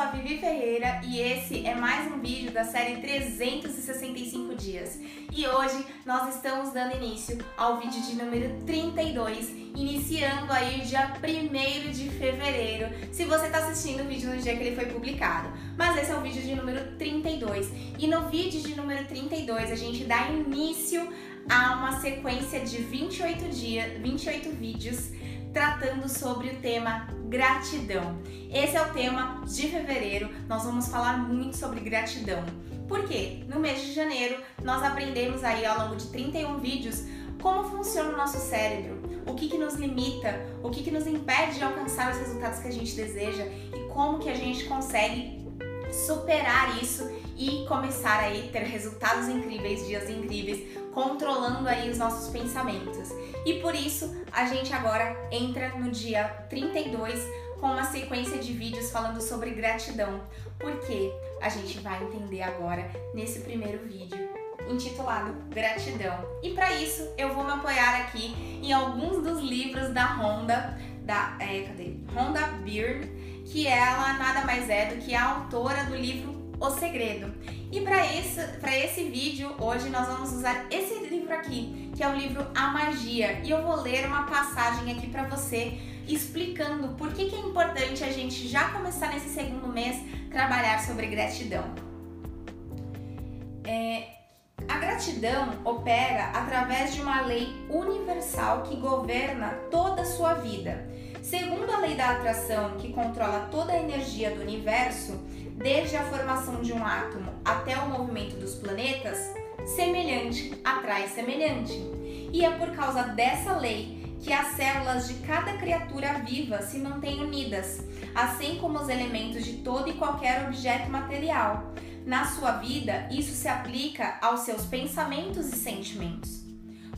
sou a Vivi Ferreira e esse é mais um vídeo da série 365 dias. E hoje nós estamos dando início ao vídeo de número 32, iniciando aí o dia 1 de fevereiro, se você está assistindo o vídeo no dia que ele foi publicado. Mas esse é o vídeo de número 32. E no vídeo de número 32 a gente dá início a uma sequência de 28 dias, 28 vídeos tratando sobre o tema gratidão. Esse é o tema de fevereiro, nós vamos falar muito sobre gratidão. Por quê? No mês de janeiro, nós aprendemos aí ao longo de 31 vídeos como funciona o nosso cérebro, o que, que nos limita, o que, que nos impede de alcançar os resultados que a gente deseja e como que a gente consegue superar isso e começar aí ter resultados incríveis, dias incríveis, controlando aí os nossos pensamentos. E por isso a gente agora entra no dia 32 com uma sequência de vídeos falando sobre gratidão. Porque a gente vai entender agora nesse primeiro vídeo intitulado Gratidão. E para isso eu vou me apoiar aqui em alguns dos livros da Honda, da é, cadê? Honda Byrne, que ela nada mais é do que a autora do livro o Segredo. E para esse, esse vídeo, hoje nós vamos usar esse livro aqui, que é o livro A Magia. E eu vou ler uma passagem aqui para você explicando por que, que é importante a gente já começar nesse segundo mês trabalhar sobre gratidão. É, a gratidão opera através de uma lei universal que governa toda a sua vida. Segundo a lei da atração, que controla toda a energia do universo, desde a formação de um átomo até o movimento dos planetas, semelhante atrai semelhante. E é por causa dessa lei que as células de cada criatura viva se mantêm unidas, assim como os elementos de todo e qualquer objeto material. Na sua vida, isso se aplica aos seus pensamentos e sentimentos,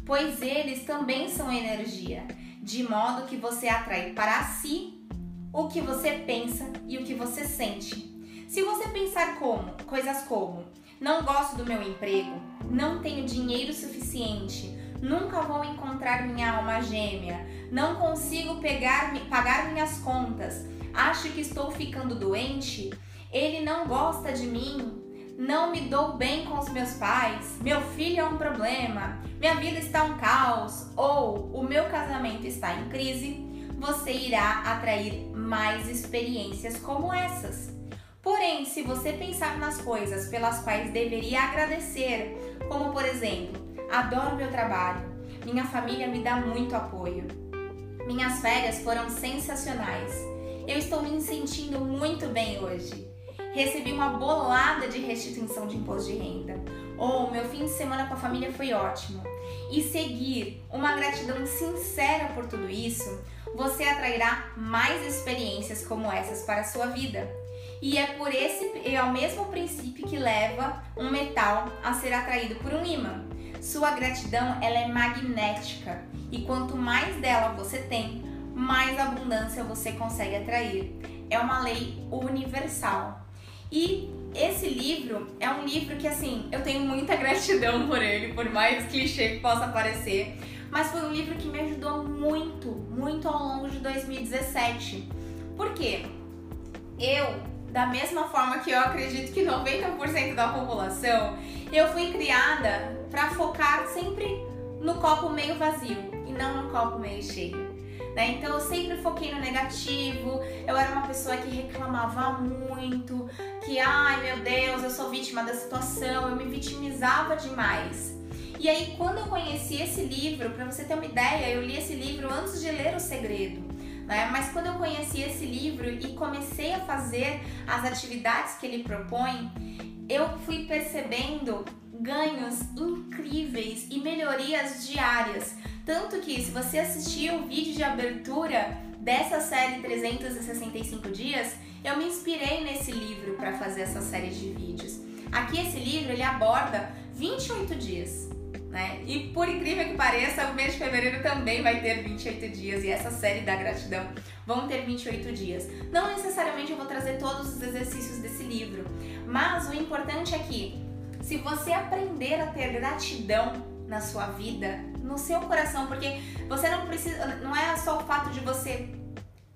pois eles também são energia, de modo que você atrai para si o que você pensa e o que você sente. Se você pensar como, coisas como, não gosto do meu emprego, não tenho dinheiro suficiente, nunca vou encontrar minha alma gêmea, não consigo pegar, pagar minhas contas, acho que estou ficando doente, ele não gosta de mim, não me dou bem com os meus pais, meu filho é um problema, minha vida está um caos. Ou o meu casamento está em crise, você irá atrair mais experiências como essas. Porém, se você pensar nas coisas pelas quais deveria agradecer, como por exemplo, adoro meu trabalho, minha família me dá muito apoio, minhas férias foram sensacionais, eu estou me sentindo muito bem hoje, recebi uma bolada de restituição de imposto de renda, ou meu fim de semana com a família foi ótimo, e seguir uma gratidão sincera por tudo isso, você atrairá mais experiências como essas para a sua vida e é por esse é o mesmo princípio que leva um metal a ser atraído por um ímã. Sua gratidão ela é magnética e quanto mais dela você tem, mais abundância você consegue atrair. É uma lei universal. E esse livro é um livro que assim, eu tenho muita gratidão por ele, por mais clichê que possa parecer, mas foi um livro que me ajudou muito, muito ao longo de 2017. Por quê? Eu da mesma forma que eu acredito que 90% da população, eu fui criada para focar sempre no copo meio vazio e não no copo meio cheio. Né? Então eu sempre foquei no negativo, eu era uma pessoa que reclamava muito, que ai meu Deus, eu sou vítima da situação, eu me vitimizava demais. E aí quando eu conheci esse livro, para você ter uma ideia, eu li esse livro antes de ler O Segredo. Né? Mas quando eu conheci esse livro e comecei a fazer as atividades que ele propõe, eu fui percebendo ganhos incríveis e melhorias diárias. Tanto que, se você assistiu o vídeo de abertura dessa série 365 dias, eu me inspirei nesse livro para fazer essa série de vídeos. Aqui esse livro ele aborda 28 dias né? E por incrível que pareça, o mês de fevereiro também vai ter 28 dias e essa série da gratidão vão ter 28 dias. Não necessariamente eu vou trazer todos os exercícios desse livro, mas o importante é que se você aprender a ter gratidão na sua vida, no seu coração, porque você não precisa, não é só o fato de você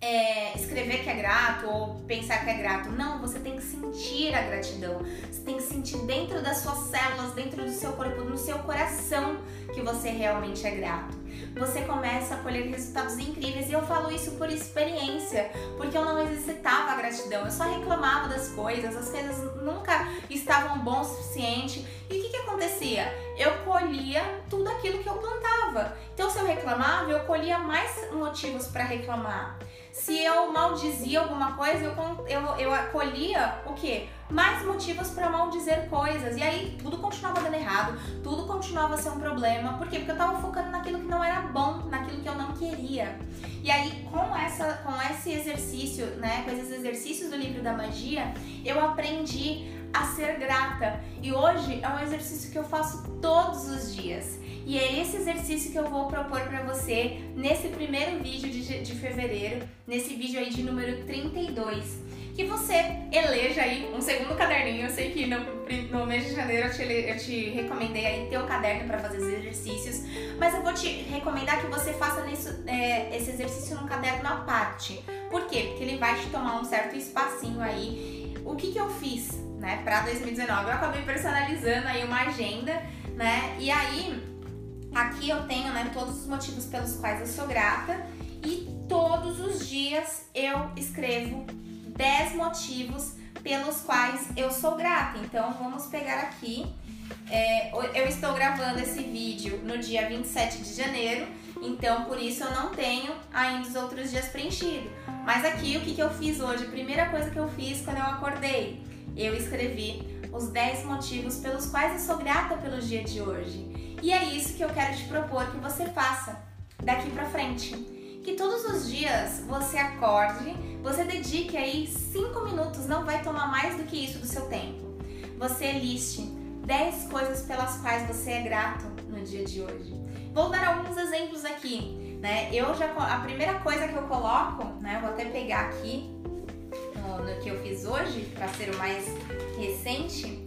é, escrever que é grato ou pensar que é grato. Não, você tem que sentir a gratidão. Você tem que sentir dentro das suas células, dentro do seu corpo, no seu coração que você realmente é grato. Você começa a colher resultados incríveis e eu falo isso por experiência, porque eu não exercitava a gratidão, eu só reclamava das coisas, as coisas nunca estavam bom o suficiente. E o que, que acontecia? Eu colhia tudo aquilo que eu plantava. Então, se eu reclamava, eu colhia mais motivos para reclamar. Se eu maldizia alguma coisa, eu, eu, eu acolhia o quê? Mais motivos para maldizer coisas. E aí tudo continuava dando errado, tudo continuava a ser um problema. Por quê? Porque eu tava focando naquilo que não era bom, naquilo que eu não queria. E aí, com, essa, com esse exercício, né, com esses exercícios do livro da magia, eu aprendi a ser grata. E hoje é um exercício que eu faço todos os dias. E é esse exercício que eu vou propor para você nesse primeiro vídeo de, de fevereiro, nesse vídeo aí de número 32 que você eleja aí um segundo caderninho. Eu sei que no, no mês de janeiro eu te, eu te recomendei aí ter o um caderno para fazer os exercícios, mas eu vou te recomendar que você faça nisso, é, esse exercício num caderno à parte. Por quê? Porque ele vai te tomar um certo espacinho aí. O que, que eu fiz, né, para 2019? Eu acabei personalizando aí uma agenda, né, e aí Aqui eu tenho né, todos os motivos pelos quais eu sou grata e todos os dias eu escrevo 10 motivos pelos quais eu sou grata. Então vamos pegar aqui. É, eu estou gravando esse vídeo no dia 27 de janeiro, então por isso eu não tenho ainda os outros dias preenchidos. Mas aqui o que, que eu fiz hoje? A primeira coisa que eu fiz quando eu acordei, eu escrevi os 10 motivos pelos quais eu sou grata pelo dia de hoje. E é isso que eu quero te propor que você faça daqui para frente. Que todos os dias você acorde, você dedique aí 5 minutos, não vai tomar mais do que isso do seu tempo. Você liste 10 coisas pelas quais você é grato no dia de hoje. Vou dar alguns exemplos aqui, né? Eu já a primeira coisa que eu coloco, né, vou até pegar aqui no, no que eu fiz hoje para ser o mais recente,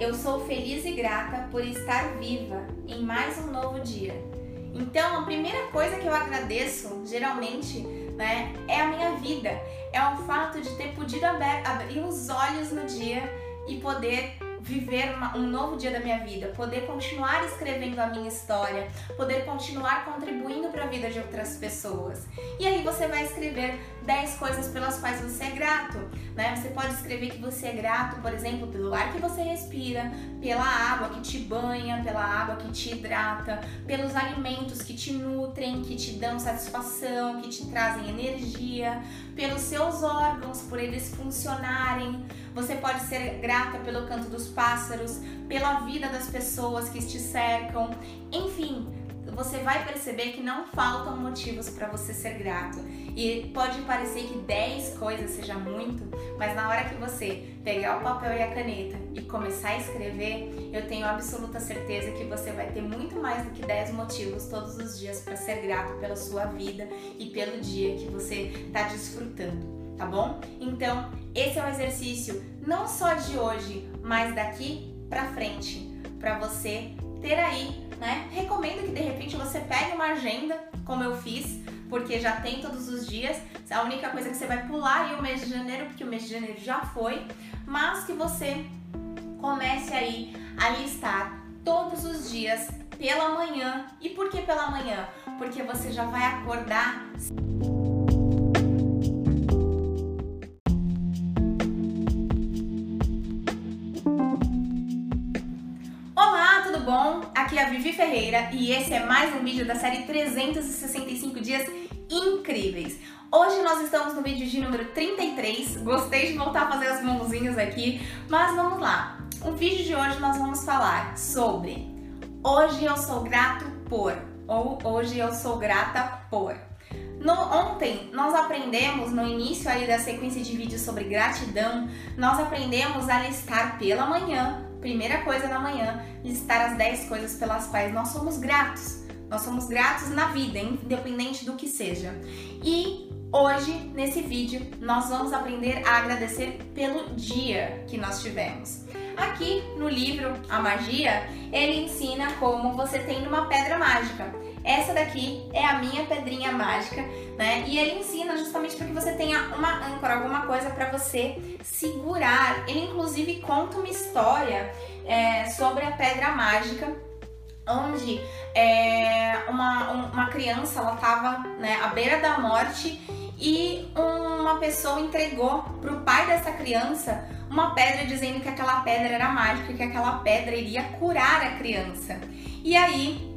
eu sou feliz e grata por estar viva em mais um novo dia. Então, a primeira coisa que eu agradeço, geralmente, né, é a minha vida. É o fato de ter podido abrir os olhos no dia e poder viver uma, um novo dia da minha vida, poder continuar escrevendo a minha história, poder continuar contribuindo para a vida de outras pessoas. E aí você vai escrever 10 coisas pelas quais você é grato, né? Você pode escrever que você é grato, por exemplo, pelo ar que você respira, pela água que te banha, pela água que te hidrata, pelos alimentos que te nutrem, que te dão satisfação, que te trazem energia, pelos seus órgãos, por eles funcionarem. Você pode ser grata pelo canto dos pássaros, pela vida das pessoas que te cercam. Enfim, você vai perceber que não faltam motivos para você ser grato. E pode parecer que 10 coisas seja muito, mas na hora que você pegar o papel e a caneta e começar a escrever, eu tenho absoluta certeza que você vai ter muito mais do que 10 motivos todos os dias para ser grato pela sua vida e pelo dia que você está desfrutando tá bom? Então, esse é um exercício não só de hoje, mas daqui para frente, para você ter aí, né? Recomendo que de repente você pegue uma agenda, como eu fiz, porque já tem todos os dias. A única coisa que você vai pular aí o mês de janeiro, porque o mês de janeiro já foi, mas que você comece aí a listar todos os dias pela manhã. E por que pela manhã? Porque você já vai acordar Aqui é a Vivi Ferreira e esse é mais um vídeo da série 365 dias incríveis. Hoje nós estamos no vídeo de número 33, gostei de voltar a fazer as mãozinhas aqui, mas vamos lá. O vídeo de hoje nós vamos falar sobre Hoje eu sou grato por ou Hoje eu sou grata por. No, ontem nós aprendemos, no início aí da sequência de vídeos sobre gratidão, nós aprendemos a listar pela manhã primeira coisa da manhã, listar as 10 coisas pelas quais nós somos gratos. Nós somos gratos na vida, independente do que seja. E hoje, nesse vídeo, nós vamos aprender a agradecer pelo dia que nós tivemos. Aqui no livro A Magia, ele ensina como você tem uma pedra mágica. Essa daqui é a minha pedrinha mágica, né? E ele ensina justamente para que você tenha uma âncora, alguma coisa para você segurar. Ele inclusive conta uma história é, sobre a pedra mágica, onde é, uma, uma criança ela estava né, à beira da morte e uma pessoa entregou para o pai dessa criança uma pedra dizendo que aquela pedra era mágica, que aquela pedra iria curar a criança. E aí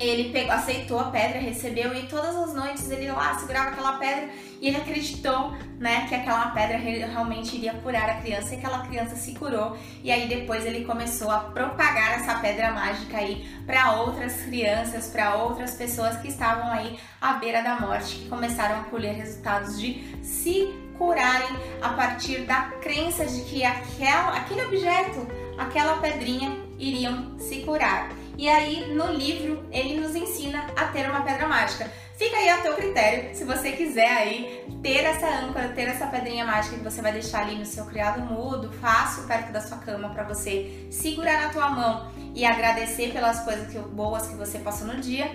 ele pegou, aceitou a pedra, recebeu e todas as noites ele lá segurava aquela pedra e ele acreditou, né, que aquela pedra realmente iria curar a criança e aquela criança se curou. E aí depois ele começou a propagar essa pedra mágica aí para outras crianças, para outras pessoas que estavam aí à beira da morte, que começaram a colher resultados de se curarem a partir da crença de que aquela, aquele objeto, aquela pedrinha iriam se curar. E aí, no livro, ele nos ensina a ter uma pedra mágica. Fica aí a teu critério, se você quiser aí ter essa âncora, ter essa pedrinha mágica que você vai deixar ali no seu criado mudo, fácil, perto da sua cama, para você segurar na tua mão e agradecer pelas coisas que, boas que você passou no dia.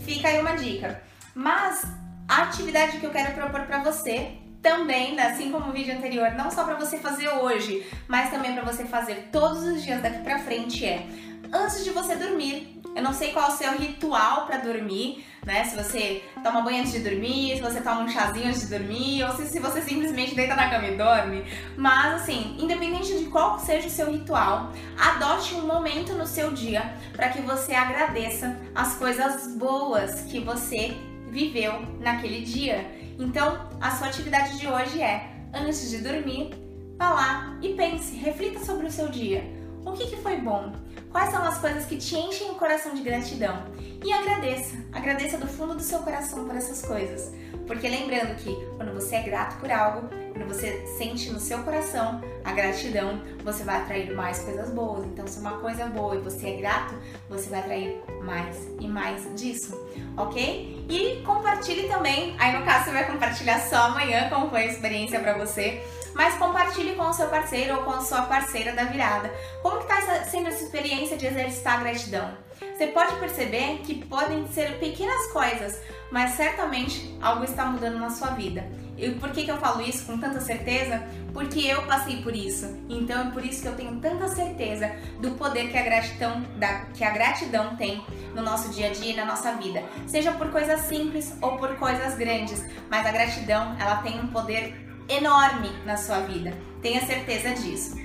Fica aí uma dica. Mas a atividade que eu quero propor para você também, assim como o vídeo anterior, não só para você fazer hoje, mas também para você fazer todos os dias daqui para frente é antes de você dormir. Eu não sei qual é o seu ritual para dormir, né? Se você toma banho antes de dormir, se você toma um chazinho antes de dormir, ou se, se você simplesmente deita na cama e dorme. Mas assim, independente de qual seja o seu ritual, adote um momento no seu dia para que você agradeça as coisas boas que você viveu naquele dia. Então, a sua atividade de hoje é, antes de dormir, vá lá e pense, reflita sobre o seu dia. O que, que foi bom? Quais são as coisas que te enchem o coração de gratidão? E agradeça, agradeça do fundo do seu coração por essas coisas. Porque lembrando que quando você é grato por algo, quando você sente no seu coração a gratidão, você vai atrair mais coisas boas. Então, se uma coisa é boa e você é grato, você vai atrair mais e mais disso, ok? E compartilhe também. Aí, no caso, você vai compartilhar só amanhã como foi a experiência para você mas compartilhe com o seu parceiro ou com a sua parceira da virada. Como está sendo essa experiência de exercitar a gratidão? Você pode perceber que podem ser pequenas coisas, mas certamente algo está mudando na sua vida. E por que, que eu falo isso com tanta certeza? Porque eu passei por isso. Então é por isso que eu tenho tanta certeza do poder que a gratidão, da, que a gratidão tem no nosso dia a dia e na nossa vida. Seja por coisas simples ou por coisas grandes. Mas a gratidão ela tem um poder enorme na sua vida. Tenha certeza disso.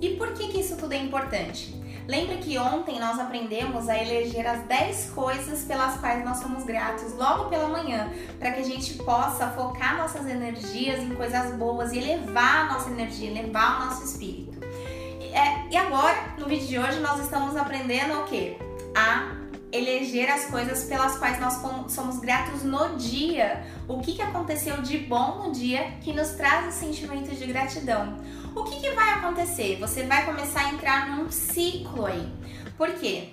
E por que, que isso tudo é importante? Lembra que ontem nós aprendemos a eleger as 10 coisas pelas quais nós somos gratos logo pela manhã, para que a gente possa focar nossas energias em coisas boas e elevar a nossa energia, elevar o nosso espírito. É, e agora, no vídeo de hoje, nós estamos aprendendo o que? A eleger as coisas pelas quais nós somos gratos no dia. O que, que aconteceu de bom no dia que nos traz o sentimento de gratidão? O que, que vai acontecer? Você vai começar a entrar num ciclo aí. Por quê?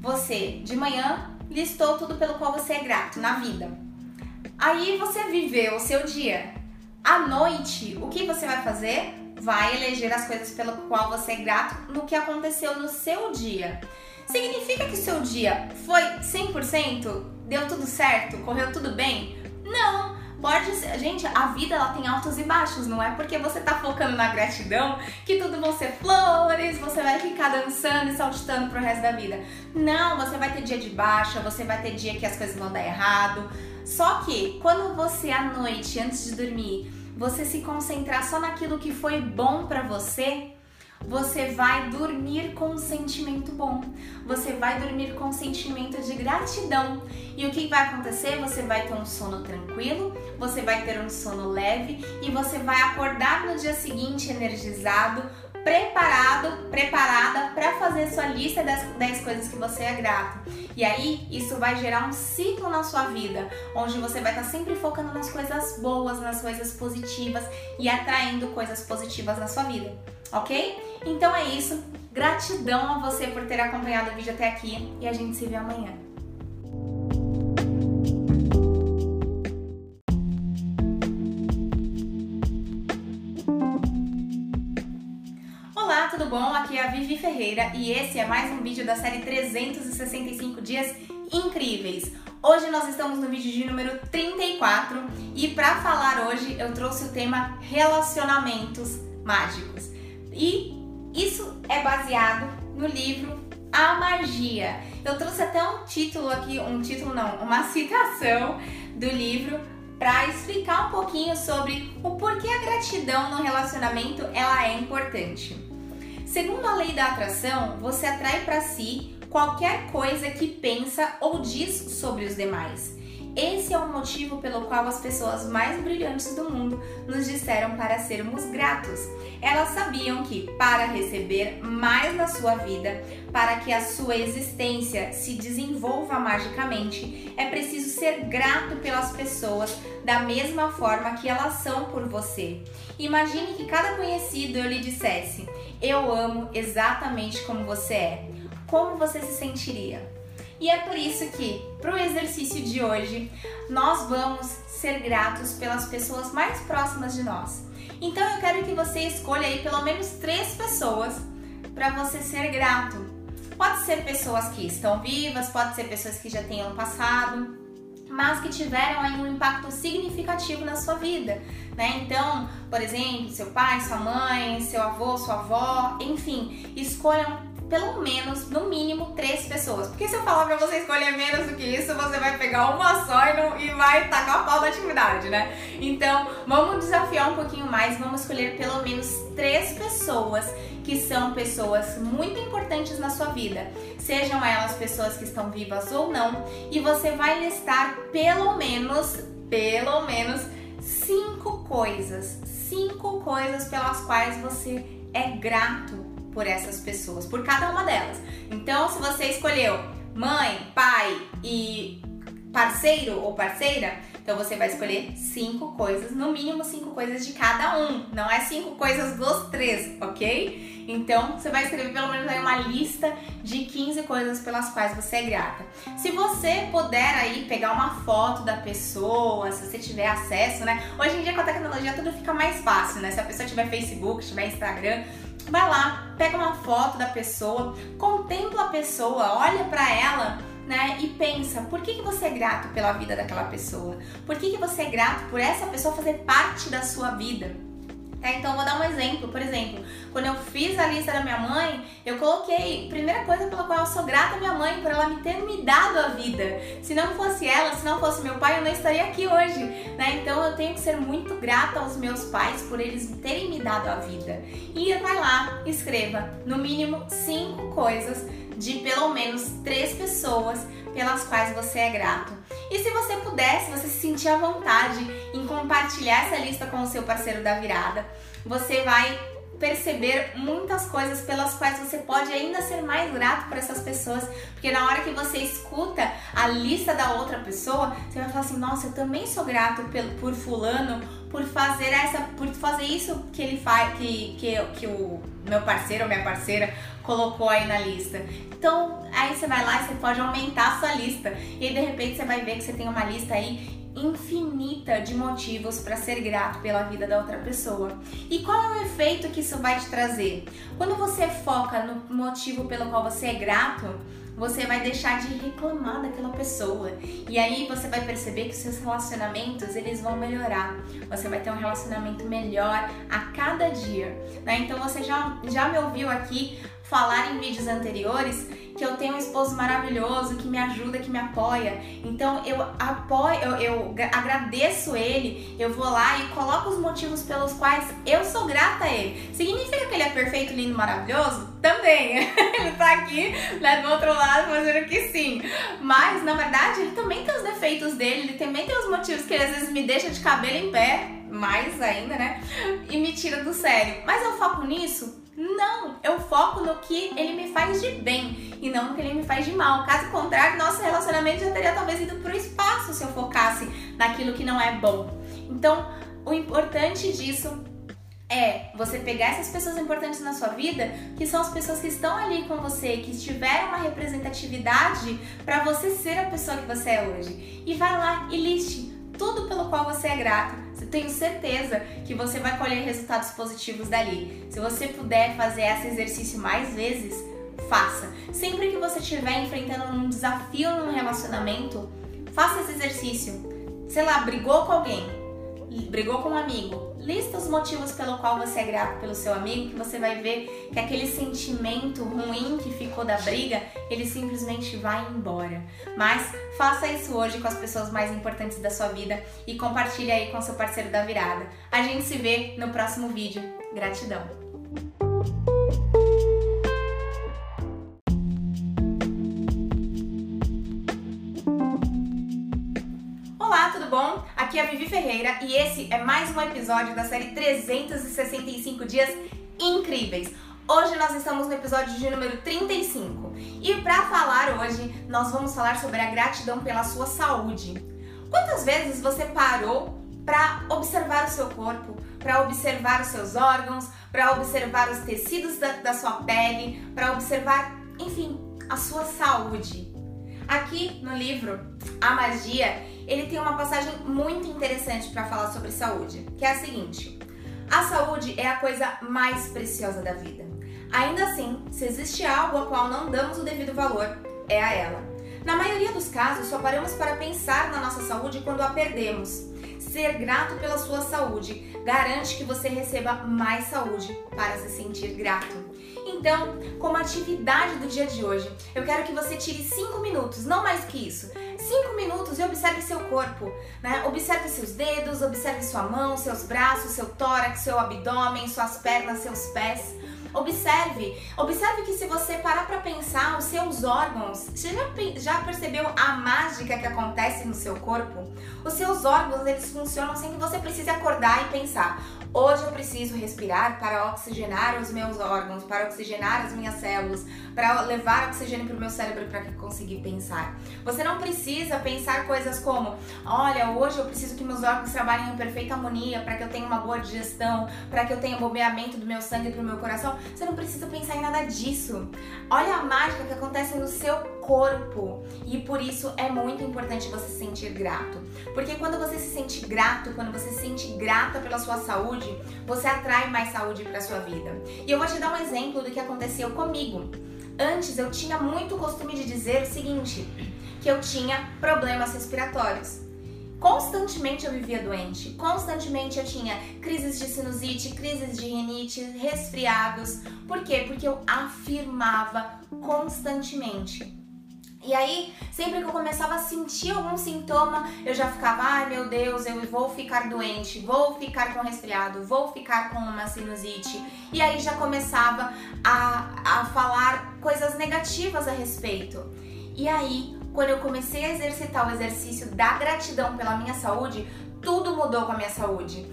Você de manhã listou tudo pelo qual você é grato na vida. Aí você viveu o seu dia. À noite, o que você vai fazer? Vai eleger as coisas pelo qual você é grato no que aconteceu no seu dia. Significa que seu dia foi 100%? Deu tudo certo? Correu tudo bem? Não! Pode ser, gente, a vida ela tem altos e baixos, não é porque você tá focando na gratidão que tudo vão ser flores, você vai ficar dançando e saltitando pro resto da vida. Não, você vai ter dia de baixa, você vai ter dia que as coisas vão dar errado. Só que quando você à noite, antes de dormir, você se concentrar só naquilo que foi bom para você, você vai dormir com um sentimento bom. Você vai dormir com um sentimento de gratidão. E o que vai acontecer? Você vai ter um sono tranquilo, você vai ter um sono leve e você vai acordar no dia seguinte energizado, preparado, preparada para fazer sua lista das 10 coisas que você é grato. E aí, isso vai gerar um ciclo na sua vida, onde você vai estar tá sempre focando nas coisas boas, nas coisas positivas e atraindo coisas positivas na sua vida, ok? Então é isso. Gratidão a você por ter acompanhado o vídeo até aqui e a gente se vê amanhã. Olá, tudo bom? Aqui é a Vivi Ferreira e esse é mais um vídeo da série 365 dias incríveis! Hoje nós estamos no vídeo de número 34 e para falar hoje eu trouxe o tema relacionamentos mágicos. E isso é baseado no livro A Magia. Eu trouxe até um título aqui, um título não, uma citação do livro para explicar um pouquinho sobre o porquê a gratidão no relacionamento ela é importante. Segundo a lei da atração, você atrai para si qualquer coisa que pensa ou diz sobre os demais. Esse é o motivo pelo qual as pessoas mais brilhantes do mundo nos disseram para sermos gratos. Elas sabiam que, para receber mais na sua vida, para que a sua existência se desenvolva magicamente, é preciso ser grato pelas pessoas da mesma forma que elas são por você. Imagine que cada conhecido eu lhe dissesse: Eu amo exatamente como você é como você se sentiria? E é por isso que, para o exercício de hoje, nós vamos ser gratos pelas pessoas mais próximas de nós. Então eu quero que você escolha aí pelo menos três pessoas para você ser grato. Pode ser pessoas que estão vivas, pode ser pessoas que já tenham passado, mas que tiveram aí um impacto significativo na sua vida, né? Então, por exemplo, seu pai, sua mãe, seu avô, sua avó, enfim, escolham pelo menos, no mínimo, três pessoas. Porque se eu falar pra você escolher menos do que isso, você vai pegar uma só e, não, e vai tacar a pau da atividade, né? Então, vamos desafiar um pouquinho mais, vamos escolher pelo menos três pessoas que são pessoas muito importantes na sua vida, sejam elas pessoas que estão vivas ou não, e você vai listar pelo menos, pelo menos cinco coisas, cinco coisas pelas quais você é grato por essas pessoas, por cada uma delas. Então, se você escolheu mãe, pai e parceiro ou parceira, então você vai escolher cinco coisas, no mínimo cinco coisas de cada um. Não é cinco coisas dos três, ok? Então você vai escrever pelo menos aí uma lista de 15 coisas pelas quais você é grata. Se você puder aí pegar uma foto da pessoa, se você tiver acesso, né? Hoje em dia com a tecnologia tudo fica mais fácil, né? Se a pessoa tiver Facebook, tiver Instagram, vai lá, pega uma foto da pessoa, contempla a pessoa, olha para ela, né, e pensa, por que, que você é grato pela vida daquela pessoa? Por que, que você é grato por essa pessoa fazer parte da sua vida? É, então, vou dar um exemplo. Por exemplo, quando eu fiz a lista da minha mãe, eu coloquei, primeira coisa pela qual eu sou grata à minha mãe, por ela me ter me dado a vida. Se não fosse ela, se não fosse meu pai, eu não estaria aqui hoje, né? Então, eu tenho que ser muito grata aos meus pais por eles terem me dado a vida. E vai lá, escreva no mínimo cinco coisas de pelo menos três pessoas pelas quais você é grato. E se você puder, se você se sentir à vontade em compartilhar essa lista com o seu parceiro da virada, você vai perceber muitas coisas pelas quais você pode ainda ser mais grato por essas pessoas, porque na hora que você escuta a lista da outra pessoa, você vai falar assim: "Nossa, eu também sou grato por fulano por fazer essa, por fazer isso que ele faz, que, que, que o meu parceiro ou minha parceira colocou aí na lista. Então, aí você vai lá e você pode aumentar a sua lista. E aí, de repente você vai ver que você tem uma lista aí infinita de motivos para ser grato pela vida da outra pessoa. E qual é o efeito que isso vai te trazer? Quando você foca no motivo pelo qual você é grato, você vai deixar de reclamar daquela pessoa. E aí você vai perceber que seus relacionamentos, eles vão melhorar. Você vai ter um relacionamento melhor a cada dia, né? Então você já, já me ouviu aqui falar em vídeos anteriores que eu tenho um esposo maravilhoso que me ajuda, que me apoia. Então eu apoio, eu, eu agradeço ele, eu vou lá e coloco os motivos pelos quais eu sou grata a ele. Significa que ele é perfeito, lindo, maravilhoso? Também. ele tá aqui, né, do outro lado, fazendo que sim. Mas na verdade ele também tem os defeitos dele, ele também tem os motivos que ele às vezes me deixa de cabelo em pé, mais ainda, né? E me tira do sério. Mas eu foco nisso não, eu foco no que ele me faz de bem e não no que ele me faz de mal. Caso contrário, nosso relacionamento já teria talvez ido para o espaço se eu focasse naquilo que não é bom. Então, o importante disso é você pegar essas pessoas importantes na sua vida, que são as pessoas que estão ali com você, que tiveram uma representatividade para você ser a pessoa que você é hoje. E vai lá e liste tudo pelo qual você é grato. Tenho certeza que você vai colher resultados positivos dali. Se você puder fazer esse exercício mais vezes, faça. Sempre que você estiver enfrentando um desafio num relacionamento, faça esse exercício. Sei lá, brigou com alguém, brigou com um amigo, lista os motivos pelo qual você é grato pelo seu amigo, que você vai ver que aquele sentimento ruim que ficou da briga, ele simplesmente vai embora. Mas faça isso hoje com as pessoas mais importantes da sua vida e compartilhe aí com seu parceiro da virada. A gente se vê no próximo vídeo. Gratidão. Aqui é a Vivi Ferreira e esse é mais um episódio da série 365 Dias Incríveis. Hoje nós estamos no episódio de número 35 e para falar hoje nós vamos falar sobre a gratidão pela sua saúde. Quantas vezes você parou para observar o seu corpo, para observar os seus órgãos, para observar os tecidos da, da sua pele, para observar, enfim, a sua saúde? Aqui no livro A Magia, ele tem uma passagem muito interessante para falar sobre saúde, que é a seguinte: a saúde é a coisa mais preciosa da vida. Ainda assim, se existe algo a qual não damos o devido valor, é a ela. Na maioria dos casos, só paramos para pensar na nossa saúde quando a perdemos. Ser grato pela sua saúde garante que você receba mais saúde para se sentir grato. Então, como atividade do dia de hoje, eu quero que você tire 5 minutos, não mais que isso, 5 minutos e observe seu corpo, né? Observe seus dedos, observe sua mão, seus braços, seu tórax, seu abdômen, suas pernas, seus pés. Observe, observe que se você parar para pensar, os seus órgãos, você já, já percebeu a mágica que acontece no seu corpo? Os seus órgãos, eles funcionam sem que você precise acordar e pensar. Hoje eu preciso respirar para oxigenar os meus órgãos, para oxigenar as minhas células, para levar oxigênio para o meu cérebro para que consiga pensar. Você não precisa pensar coisas como: olha, hoje eu preciso que meus órgãos trabalhem em perfeita harmonia para que eu tenha uma boa digestão, para que eu tenha bombeamento do meu sangue para o meu coração. Você não precisa pensar em nada disso. Olha a mágica que acontece no seu corpo. E por isso é muito importante você se sentir grato. Porque quando você se sente grato, quando você se sente grata pela sua saúde, você atrai mais saúde para sua vida. E eu vou te dar um exemplo do que aconteceu comigo. Antes eu tinha muito costume de dizer o seguinte, que eu tinha problemas respiratórios. Constantemente eu vivia doente, constantemente eu tinha crises de sinusite, crises de rinite, resfriados. Por quê? Porque eu afirmava constantemente. E aí, sempre que eu começava a sentir algum sintoma, eu já ficava, ai meu Deus, eu vou ficar doente, vou ficar com resfriado, vou ficar com uma sinusite. E aí já começava a, a falar coisas negativas a respeito. E aí, quando eu comecei a exercitar o exercício da gratidão pela minha saúde, tudo mudou com a minha saúde.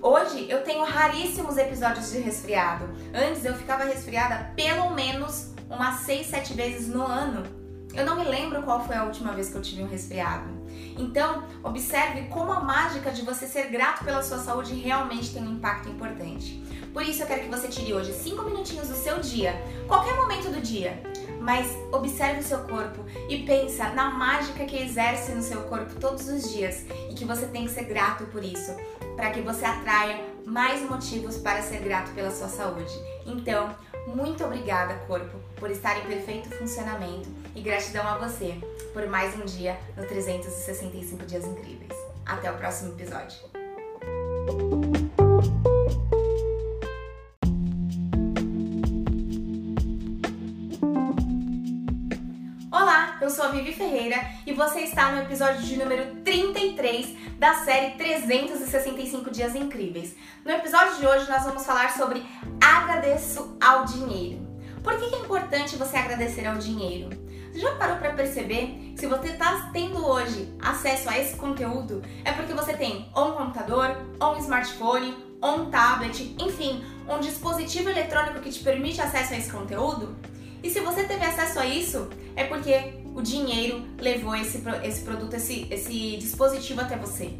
Hoje eu tenho raríssimos episódios de resfriado. Antes eu ficava resfriada pelo menos umas 6, 7 vezes no ano. Eu não me lembro qual foi a última vez que eu tive um resfriado. Então, observe como a mágica de você ser grato pela sua saúde realmente tem um impacto importante. Por isso eu quero que você tire hoje 5 minutinhos do seu dia, qualquer momento do dia, mas observe o seu corpo e pensa na mágica que exerce no seu corpo todos os dias e que você tem que ser grato por isso, para que você atraia mais motivos para ser grato pela sua saúde. Então, muito obrigada, corpo, por estar em perfeito funcionamento e gratidão a você por mais um dia no 365 Dias Incríveis. Até o próximo episódio. eu sou a Vivi Ferreira e você está no episódio de número 33 da série 365 Dias Incríveis. No episódio de hoje nós vamos falar sobre agradeço ao dinheiro. Por que é importante você agradecer ao dinheiro? Já parou para perceber que se você está tendo hoje acesso a esse conteúdo é porque você tem ou um computador, ou um smartphone, ou um tablet, enfim, um dispositivo eletrônico que te permite acesso a esse conteúdo? E se você teve acesso a isso, é porque o dinheiro levou esse, esse produto, esse, esse dispositivo até você.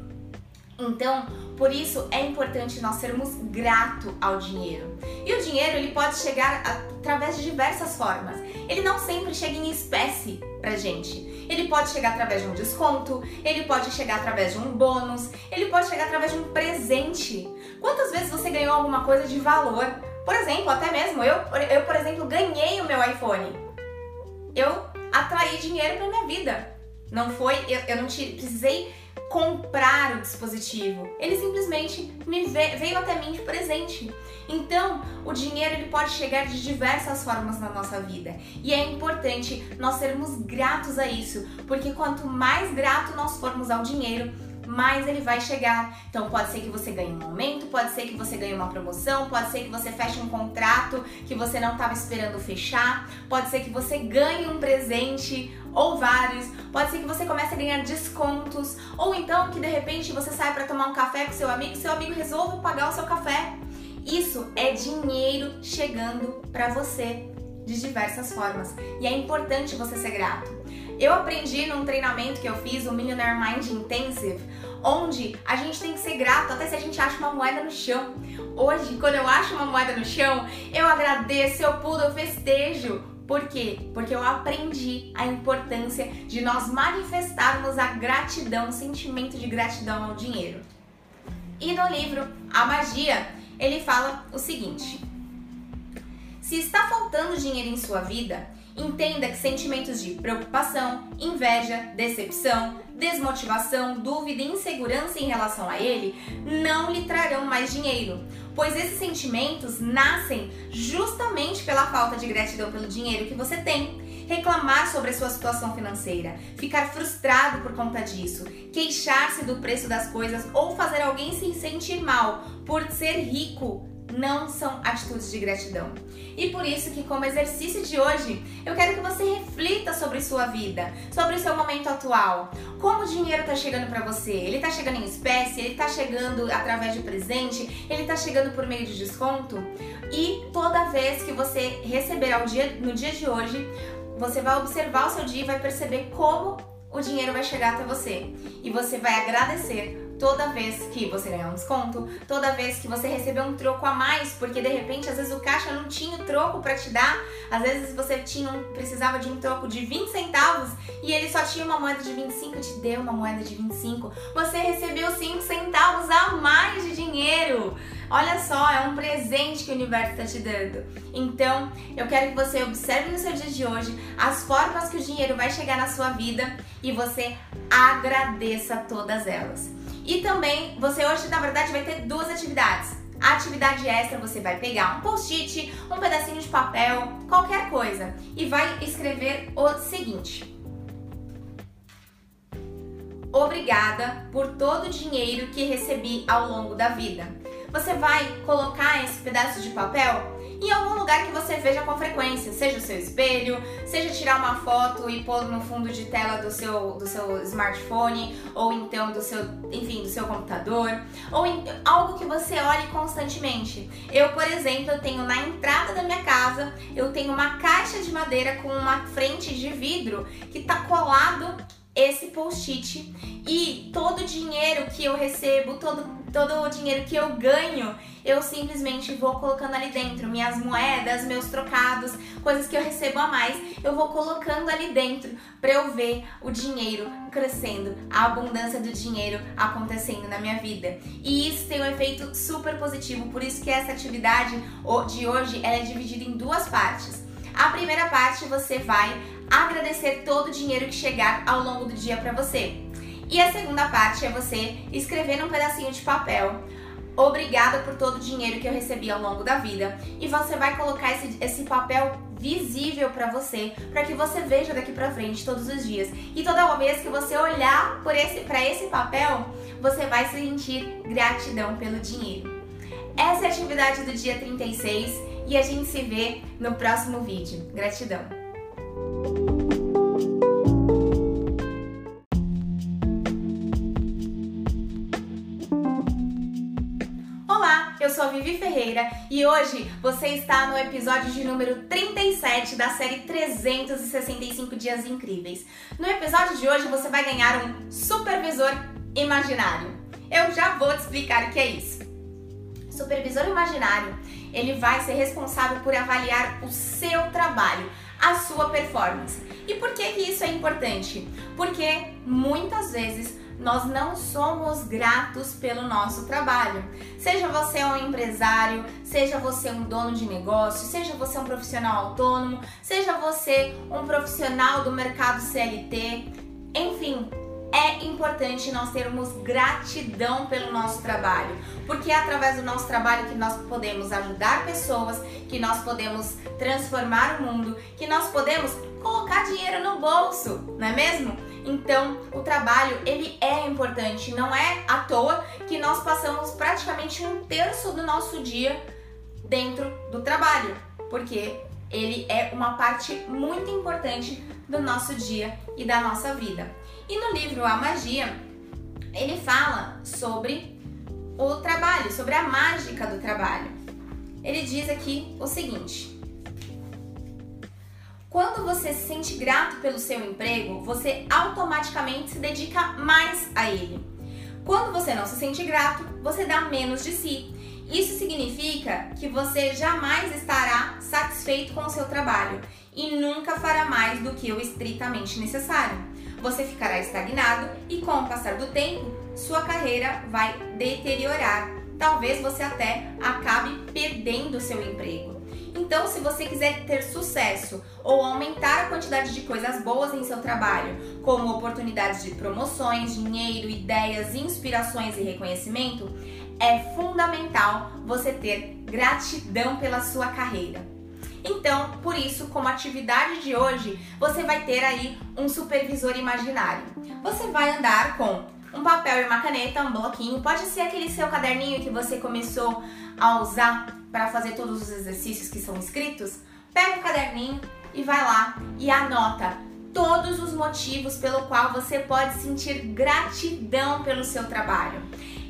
Então, por isso é importante nós sermos grato ao dinheiro. E o dinheiro ele pode chegar através de diversas formas. Ele não sempre chega em espécie pra gente. Ele pode chegar através de um desconto, ele pode chegar através de um bônus, ele pode chegar através de um presente. Quantas vezes você ganhou alguma coisa de valor Por exemplo, até mesmo eu, eu por exemplo, ganhei o meu iPhone. Eu atraí dinheiro para minha vida. Não foi, eu, eu não te, precisei comprar o dispositivo. Ele simplesmente me veio, veio até mim de presente. Então, o dinheiro ele pode chegar de diversas formas na nossa vida. E é importante nós sermos gratos a isso, porque quanto mais grato nós formos ao dinheiro, mais ele vai chegar. Então pode ser que você ganhe um aumento, pode ser que você ganhe uma promoção, pode ser que você feche um contrato que você não estava esperando fechar, pode ser que você ganhe um presente ou vários, pode ser que você comece a ganhar descontos, ou então que de repente você saia para tomar um café com seu amigo e seu amigo resolva pagar o seu café. Isso é dinheiro chegando para você de diversas formas e é importante você ser grato. Eu aprendi num treinamento que eu fiz, o Millionaire Mind Intensive, onde a gente tem que ser grato até se a gente acha uma moeda no chão. Hoje, quando eu acho uma moeda no chão, eu agradeço, eu pulo, eu festejo. Por quê? Porque eu aprendi a importância de nós manifestarmos a gratidão, o sentimento de gratidão ao dinheiro. E no livro A Magia, ele fala o seguinte: Se está faltando dinheiro em sua vida, Entenda que sentimentos de preocupação, inveja, decepção, desmotivação, dúvida e insegurança em relação a ele não lhe trarão mais dinheiro, pois esses sentimentos nascem justamente pela falta de gratidão pelo dinheiro que você tem. Reclamar sobre a sua situação financeira, ficar frustrado por conta disso, queixar-se do preço das coisas ou fazer alguém se sentir mal por ser rico não são atitudes de gratidão. E por isso que como exercício de hoje, eu quero que você reflita sobre sua vida, sobre o seu momento atual. Como o dinheiro está chegando para você? Ele está chegando em espécie? Ele está chegando através de presente? Ele está chegando por meio de desconto? E toda vez que você receber ao dia, no dia de hoje, você vai observar o seu dia e vai perceber como o dinheiro vai chegar até você. E você vai agradecer toda vez que você ganhar um desconto, toda vez que você receber um troco a mais, porque de repente às vezes o caixa não tinha o troco para te dar, às vezes você tinha um, precisava de um troco de 20 centavos e ele só tinha uma moeda de 25, te deu uma moeda de 25. Você recebeu 5 centavos a mais de dinheiro. Olha só, é um presente que o universo está te dando. Então, eu quero que você observe no seu dia de hoje as formas que o dinheiro vai chegar na sua vida e você agradeça todas elas. E também, você hoje, na verdade, vai ter duas atividades. A atividade extra você vai pegar um post-it, um pedacinho de papel, qualquer coisa, e vai escrever o seguinte: Obrigada por todo o dinheiro que recebi ao longo da vida. Você vai colocar esse pedaço de papel em algum lugar que você veja com frequência, seja o seu espelho, seja tirar uma foto e pôr no fundo de tela do seu, do seu smartphone, ou então do seu, enfim, do seu computador, ou em, algo que você olhe constantemente. Eu, por exemplo, tenho na entrada da minha casa, eu tenho uma caixa de madeira com uma frente de vidro que está colado esse post-it e todo o dinheiro que eu recebo, todo, todo o dinheiro que eu ganho, eu simplesmente vou colocando ali dentro. Minhas moedas, meus trocados, coisas que eu recebo a mais, eu vou colocando ali dentro para eu ver o dinheiro crescendo, a abundância do dinheiro acontecendo na minha vida. E isso tem um efeito super positivo, por isso que essa atividade de hoje ela é dividida em duas partes. A primeira parte você vai agradecer todo o dinheiro que chegar ao longo do dia para você. E a segunda parte é você escrever num pedacinho de papel obrigada por todo o dinheiro que eu recebi ao longo da vida. E você vai colocar esse, esse papel visível para você, para que você veja daqui para frente todos os dias. E toda vez que você olhar por esse para esse papel, você vai sentir gratidão pelo dinheiro. Essa é a atividade do dia 36 e a gente se vê no próximo vídeo. Gratidão. Sou a Vivi Ferreira e hoje você está no episódio de número 37 da série 365 Dias Incríveis. No episódio de hoje você vai ganhar um supervisor imaginário. Eu já vou te explicar o que é isso. Supervisor imaginário, ele vai ser responsável por avaliar o seu trabalho, a sua performance. E por que, que isso é importante? Porque muitas vezes nós não somos gratos pelo nosso trabalho. Seja você um empresário, seja você um dono de negócio, seja você um profissional autônomo, seja você um profissional do mercado CLT, enfim, é importante nós termos gratidão pelo nosso trabalho, porque é através do nosso trabalho que nós podemos ajudar pessoas, que nós podemos transformar o mundo, que nós podemos colocar dinheiro no bolso, não é mesmo? Então, o trabalho, ele é importante, não é à toa que nós passamos praticamente um terço do nosso dia dentro do trabalho, porque ele é uma parte muito importante do nosso dia e da nossa vida. E no livro A Magia, ele fala sobre o trabalho, sobre a mágica do trabalho. Ele diz aqui o seguinte: quando você se sente grato pelo seu emprego, você automaticamente se dedica mais a ele. Quando você não se sente grato, você dá menos de si. Isso significa que você jamais estará satisfeito com o seu trabalho e nunca fará mais do que o estritamente necessário. Você ficará estagnado e, com o passar do tempo, sua carreira vai deteriorar. Talvez você até acabe perdendo seu emprego. Então, se você quiser ter sucesso ou aumentar a quantidade de coisas boas em seu trabalho, como oportunidades de promoções, dinheiro, ideias, inspirações e reconhecimento, é fundamental você ter gratidão pela sua carreira. Então, por isso, como atividade de hoje, você vai ter aí um supervisor imaginário. Você vai andar com um papel e uma caneta, um bloquinho, pode ser aquele seu caderninho que você começou a usar para fazer todos os exercícios que são escritos. Pega o caderninho e vai lá e anota todos os motivos pelo qual você pode sentir gratidão pelo seu trabalho.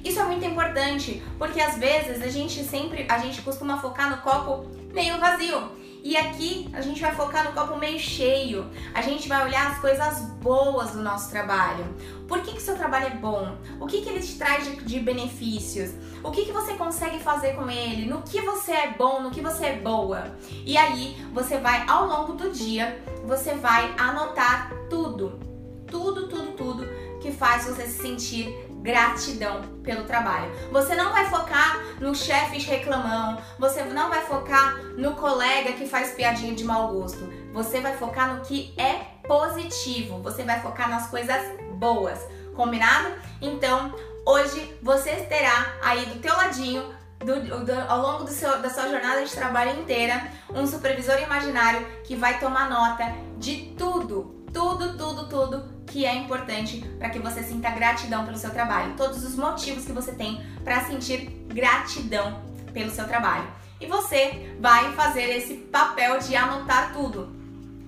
Isso é muito importante, porque às vezes a gente sempre, a gente costuma focar no copo meio vazio. E aqui a gente vai focar no copo meio cheio. A gente vai olhar as coisas boas do nosso trabalho. Por que, que seu trabalho é bom? O que, que ele te traz de, de benefícios? O que, que você consegue fazer com ele? No que você é bom? No que você é boa? E aí você vai, ao longo do dia, você vai anotar tudo. Tudo, tudo, tudo que faz você se sentir gratidão pelo trabalho. Você não vai focar no chefe reclamão, você não vai focar no colega que faz piadinha de mau gosto. Você vai focar no que é positivo, você vai focar nas coisas boas. Combinado? Então, hoje você terá aí do teu ladinho do, do, ao longo seu, da sua jornada de trabalho inteira, um supervisor imaginário que vai tomar nota de tudo, tudo, tudo, tudo que é importante para que você sinta gratidão pelo seu trabalho, todos os motivos que você tem para sentir gratidão pelo seu trabalho. E você vai fazer esse papel de anotar tudo.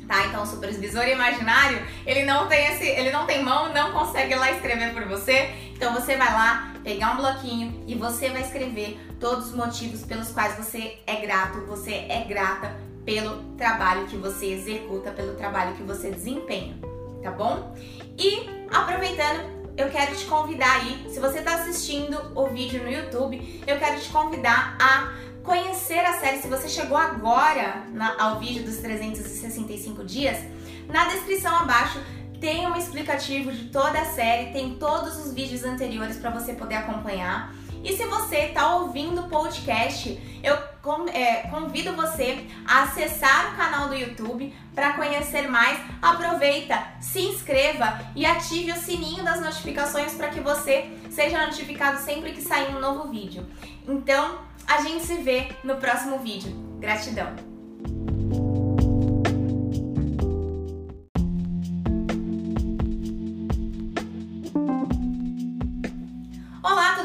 Tá? Então o supervisor imaginário, ele não tem esse, ele não tem mão, não consegue lá escrever por você. Então você vai lá pegar um bloquinho e você vai escrever todos os motivos pelos quais você é grato, você é grata pelo trabalho que você executa, pelo trabalho que você desempenha tá bom? E aproveitando, eu quero te convidar aí, se você está assistindo o vídeo no YouTube, eu quero te convidar a conhecer a série. Se você chegou agora na, ao vídeo dos 365 dias, na descrição abaixo tem um explicativo de toda a série, tem todos os vídeos anteriores para você poder acompanhar. E se você está ouvindo o podcast, eu é, convido você a acessar o canal do YouTube para conhecer mais. Aproveita, se inscreva e ative o sininho das notificações para que você seja notificado sempre que sair um novo vídeo. Então, a gente se vê no próximo vídeo. Gratidão!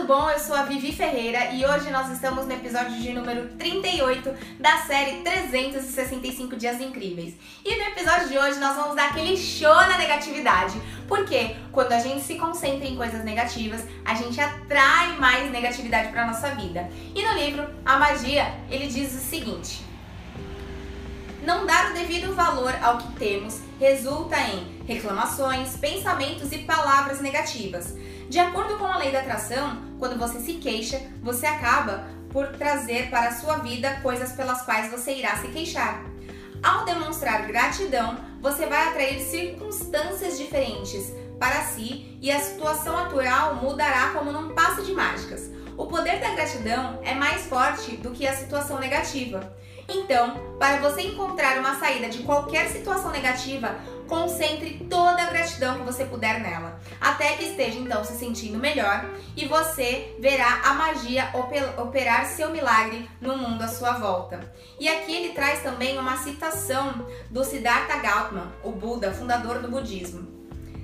Bom? Eu sou a Vivi Ferreira e hoje nós estamos no episódio de número 38 da série 365 Dias Incríveis. E no episódio de hoje nós vamos dar aquele show na negatividade, porque quando a gente se concentra em coisas negativas, a gente atrai mais negatividade para nossa vida. E no livro A Magia, ele diz o seguinte: Não dar o devido valor ao que temos resulta em reclamações, pensamentos e palavras negativas de acordo com a lei da atração, quando você se queixa, você acaba por trazer para a sua vida coisas pelas quais você irá se queixar. Ao demonstrar gratidão, você vai atrair circunstâncias diferentes para si e a situação atual mudará como num passe de mágicas. O poder da gratidão é mais forte do que a situação negativa. Então, para você encontrar uma saída de qualquer situação negativa, concentre toda a gratidão que você puder nela, até que esteja então se sentindo melhor e você verá a magia operar seu milagre no mundo à sua volta. E aqui ele traz também uma citação do Siddhartha Gautama, o Buda, fundador do budismo.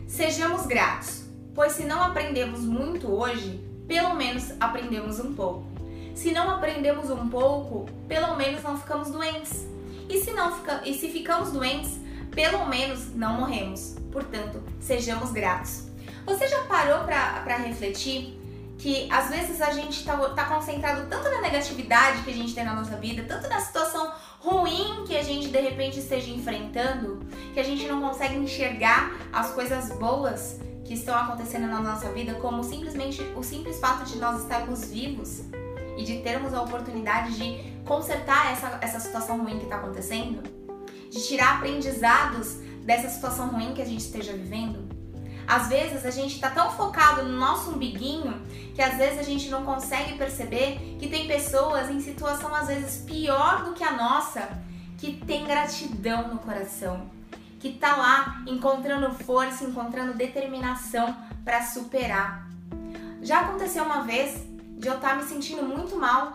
Sejamos gratos, pois se não aprendemos muito hoje, pelo menos aprendemos um pouco. Se não aprendemos um pouco, pelo menos não ficamos doentes. E se, não fica, e se ficamos doentes, pelo menos não morremos. Portanto, sejamos gratos. Você já parou para refletir que às vezes a gente está tá concentrado tanto na negatividade que a gente tem na nossa vida, tanto na situação ruim que a gente de repente esteja enfrentando, que a gente não consegue enxergar as coisas boas que estão acontecendo na nossa vida como simplesmente o simples fato de nós estarmos vivos e de termos a oportunidade de consertar essa, essa situação ruim que está acontecendo, de tirar aprendizados dessa situação ruim que a gente esteja vivendo. Às vezes a gente está tão focado no nosso umbiguinho que às vezes a gente não consegue perceber que tem pessoas em situação às vezes pior do que a nossa que tem gratidão no coração, que tá lá encontrando força, encontrando determinação para superar. Já aconteceu uma vez de eu estar tá me sentindo muito mal.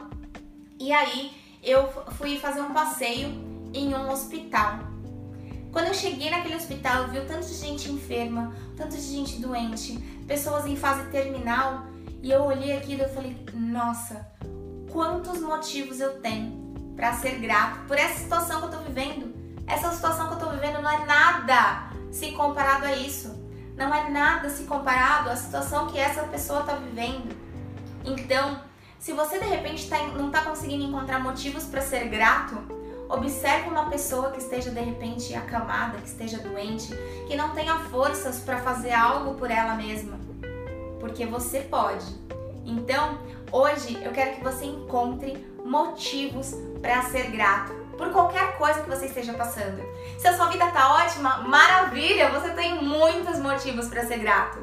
E aí eu fui fazer um passeio em um hospital. Quando eu cheguei naquele hospital, eu vi tanto de gente enferma, tanto de gente doente, pessoas em fase terminal, e eu olhei aquilo e falei: "Nossa, quantos motivos eu tenho para ser grato por essa situação que eu tô vivendo. Essa situação que eu tô vivendo não é nada se comparado a isso. Não é nada se comparado à situação que essa pessoa tá vivendo. Então, se você de repente tá, não está conseguindo encontrar motivos para ser grato, observe uma pessoa que esteja de repente acamada, que esteja doente, que não tenha forças para fazer algo por ela mesma, porque você pode. Então, hoje eu quero que você encontre motivos para ser grato por qualquer coisa que você esteja passando. Se a sua vida tá ótima, maravilha, você tem muitos motivos para ser grato.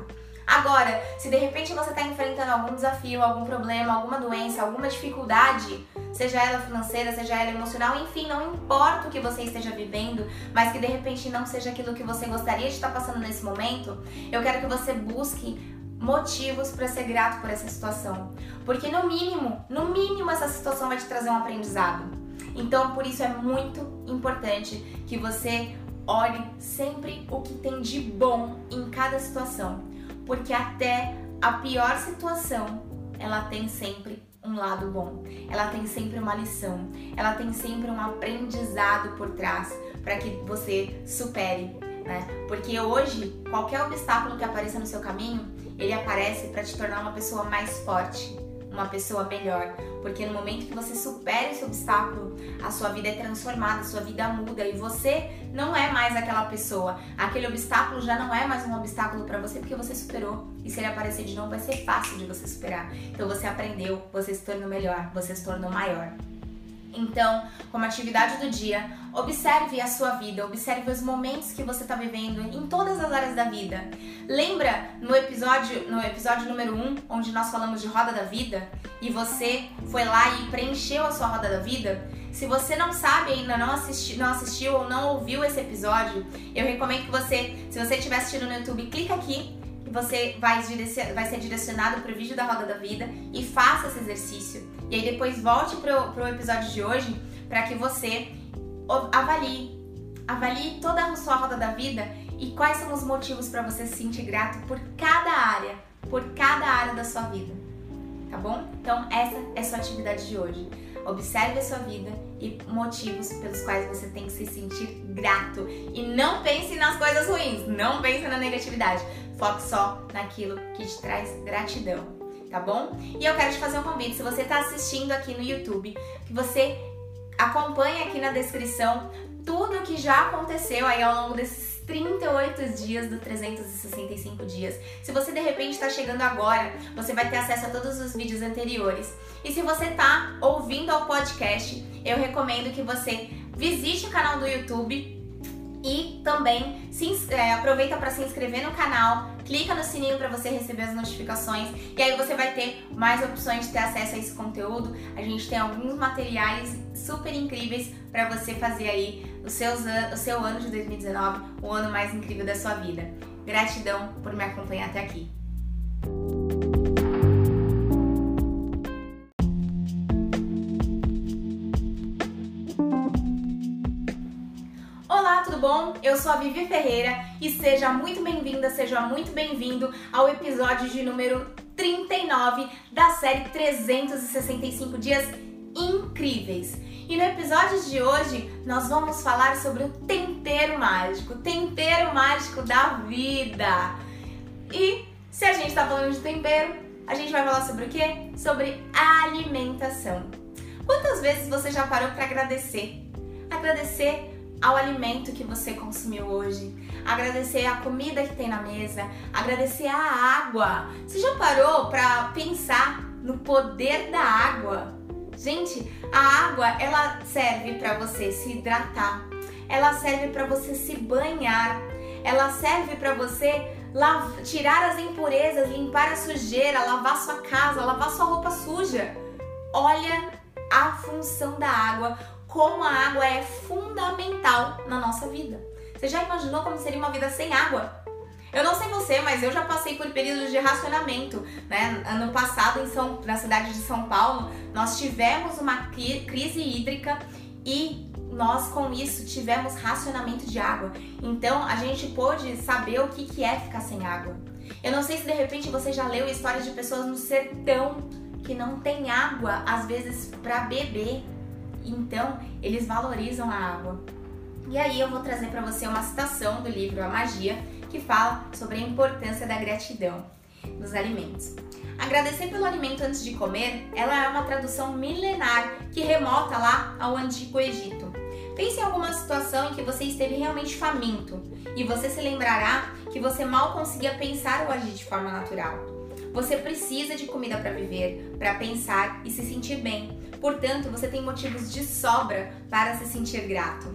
Agora, se de repente você está enfrentando algum desafio, algum problema, alguma doença, alguma dificuldade, seja ela financeira, seja ela emocional, enfim, não importa o que você esteja vivendo, mas que de repente não seja aquilo que você gostaria de estar passando nesse momento, eu quero que você busque motivos para ser grato por essa situação. Porque no mínimo, no mínimo essa situação vai te trazer um aprendizado. Então, por isso é muito importante que você olhe sempre o que tem de bom em cada situação porque até a pior situação ela tem sempre um lado bom, ela tem sempre uma lição, ela tem sempre um aprendizado por trás para que você supere, né? Porque hoje qualquer obstáculo que apareça no seu caminho, ele aparece para te tornar uma pessoa mais forte, uma pessoa melhor, porque no momento que você supera esse obstáculo, a sua vida é transformada, a sua vida muda e você não é mais aquela pessoa. Aquele obstáculo já não é mais um obstáculo para você porque você superou. E se ele aparecer de novo, vai ser fácil de você superar. Então você aprendeu, você se tornou melhor, você se tornou maior. Então, como atividade do dia, observe a sua vida, observe os momentos que você está vivendo em todas as áreas da vida. Lembra no episódio, no episódio número 1, onde nós falamos de roda da vida e você foi lá e preencheu a sua roda da vida? Se você não sabe ainda, não, assisti, não assistiu ou não ouviu esse episódio, eu recomendo que você, se você estiver assistindo no YouTube, clica aqui que você vai, vai ser direcionado para o vídeo da Roda da Vida e faça esse exercício. E aí depois volte para o episódio de hoje para que você avalie, avalie toda a sua roda da vida e quais são os motivos para você se sentir grato por cada área, por cada área da sua vida. Tá bom? Então essa é a sua atividade de hoje. Observe a sua vida e motivos pelos quais você tem que se sentir grato. E não pense nas coisas ruins, não pense na negatividade. Foque só naquilo que te traz gratidão, tá bom? E eu quero te fazer um convite, se você está assistindo aqui no YouTube, que você acompanhe aqui na descrição tudo o que já aconteceu aí ao longo desses 38 dias do 365 dias. Se você de repente está chegando agora, você vai ter acesso a todos os vídeos anteriores. E se você está ouvindo ao podcast, eu recomendo que você visite o canal do YouTube e também se, é, aproveita para se inscrever no canal, clica no sininho para você receber as notificações e aí você vai ter mais opções de ter acesso a esse conteúdo. A gente tem alguns materiais super incríveis para você fazer aí o, seus, o seu ano de 2019, o ano mais incrível da sua vida. Gratidão por me acompanhar até aqui. Bom? Eu sou a Vivi Ferreira e seja muito bem-vinda, seja muito bem-vindo ao episódio de número 39 da série 365 Dias Incríveis. E no episódio de hoje nós vamos falar sobre o tempero mágico, tempero mágico da vida. E se a gente está falando de tempero, a gente vai falar sobre o quê? Sobre alimentação. Quantas vezes você já parou para agradecer? Agradecer ao alimento que você consumiu hoje, agradecer a comida que tem na mesa, agradecer a água. Você já parou para pensar no poder da água? Gente, a água ela serve para você se hidratar, ela serve para você se banhar, ela serve para você tirar as impurezas, limpar a sujeira, lavar sua casa, lavar sua roupa suja. Olha a função da água, como a água é fundamental na nossa vida. Você já imaginou como seria uma vida sem água? Eu não sei você, mas eu já passei por períodos de racionamento, né? Ano passado, em São, na cidade de São Paulo, nós tivemos uma crise hídrica e nós com isso tivemos racionamento de água. Então a gente pôde saber o que, que é ficar sem água. Eu não sei se de repente você já leu histórias de pessoas no sertão que não tem água, às vezes, para beber. Então, eles valorizam a água. E aí eu vou trazer para você uma citação do livro A Magia, que fala sobre a importância da gratidão nos alimentos. Agradecer pelo alimento antes de comer, ela é uma tradução milenar que remota lá ao antigo Egito. Pense em alguma situação em que você esteve realmente faminto e você se lembrará que você mal conseguia pensar ou agir de forma natural. Você precisa de comida para viver, para pensar e se sentir bem. Portanto, você tem motivos de sobra para se sentir grato.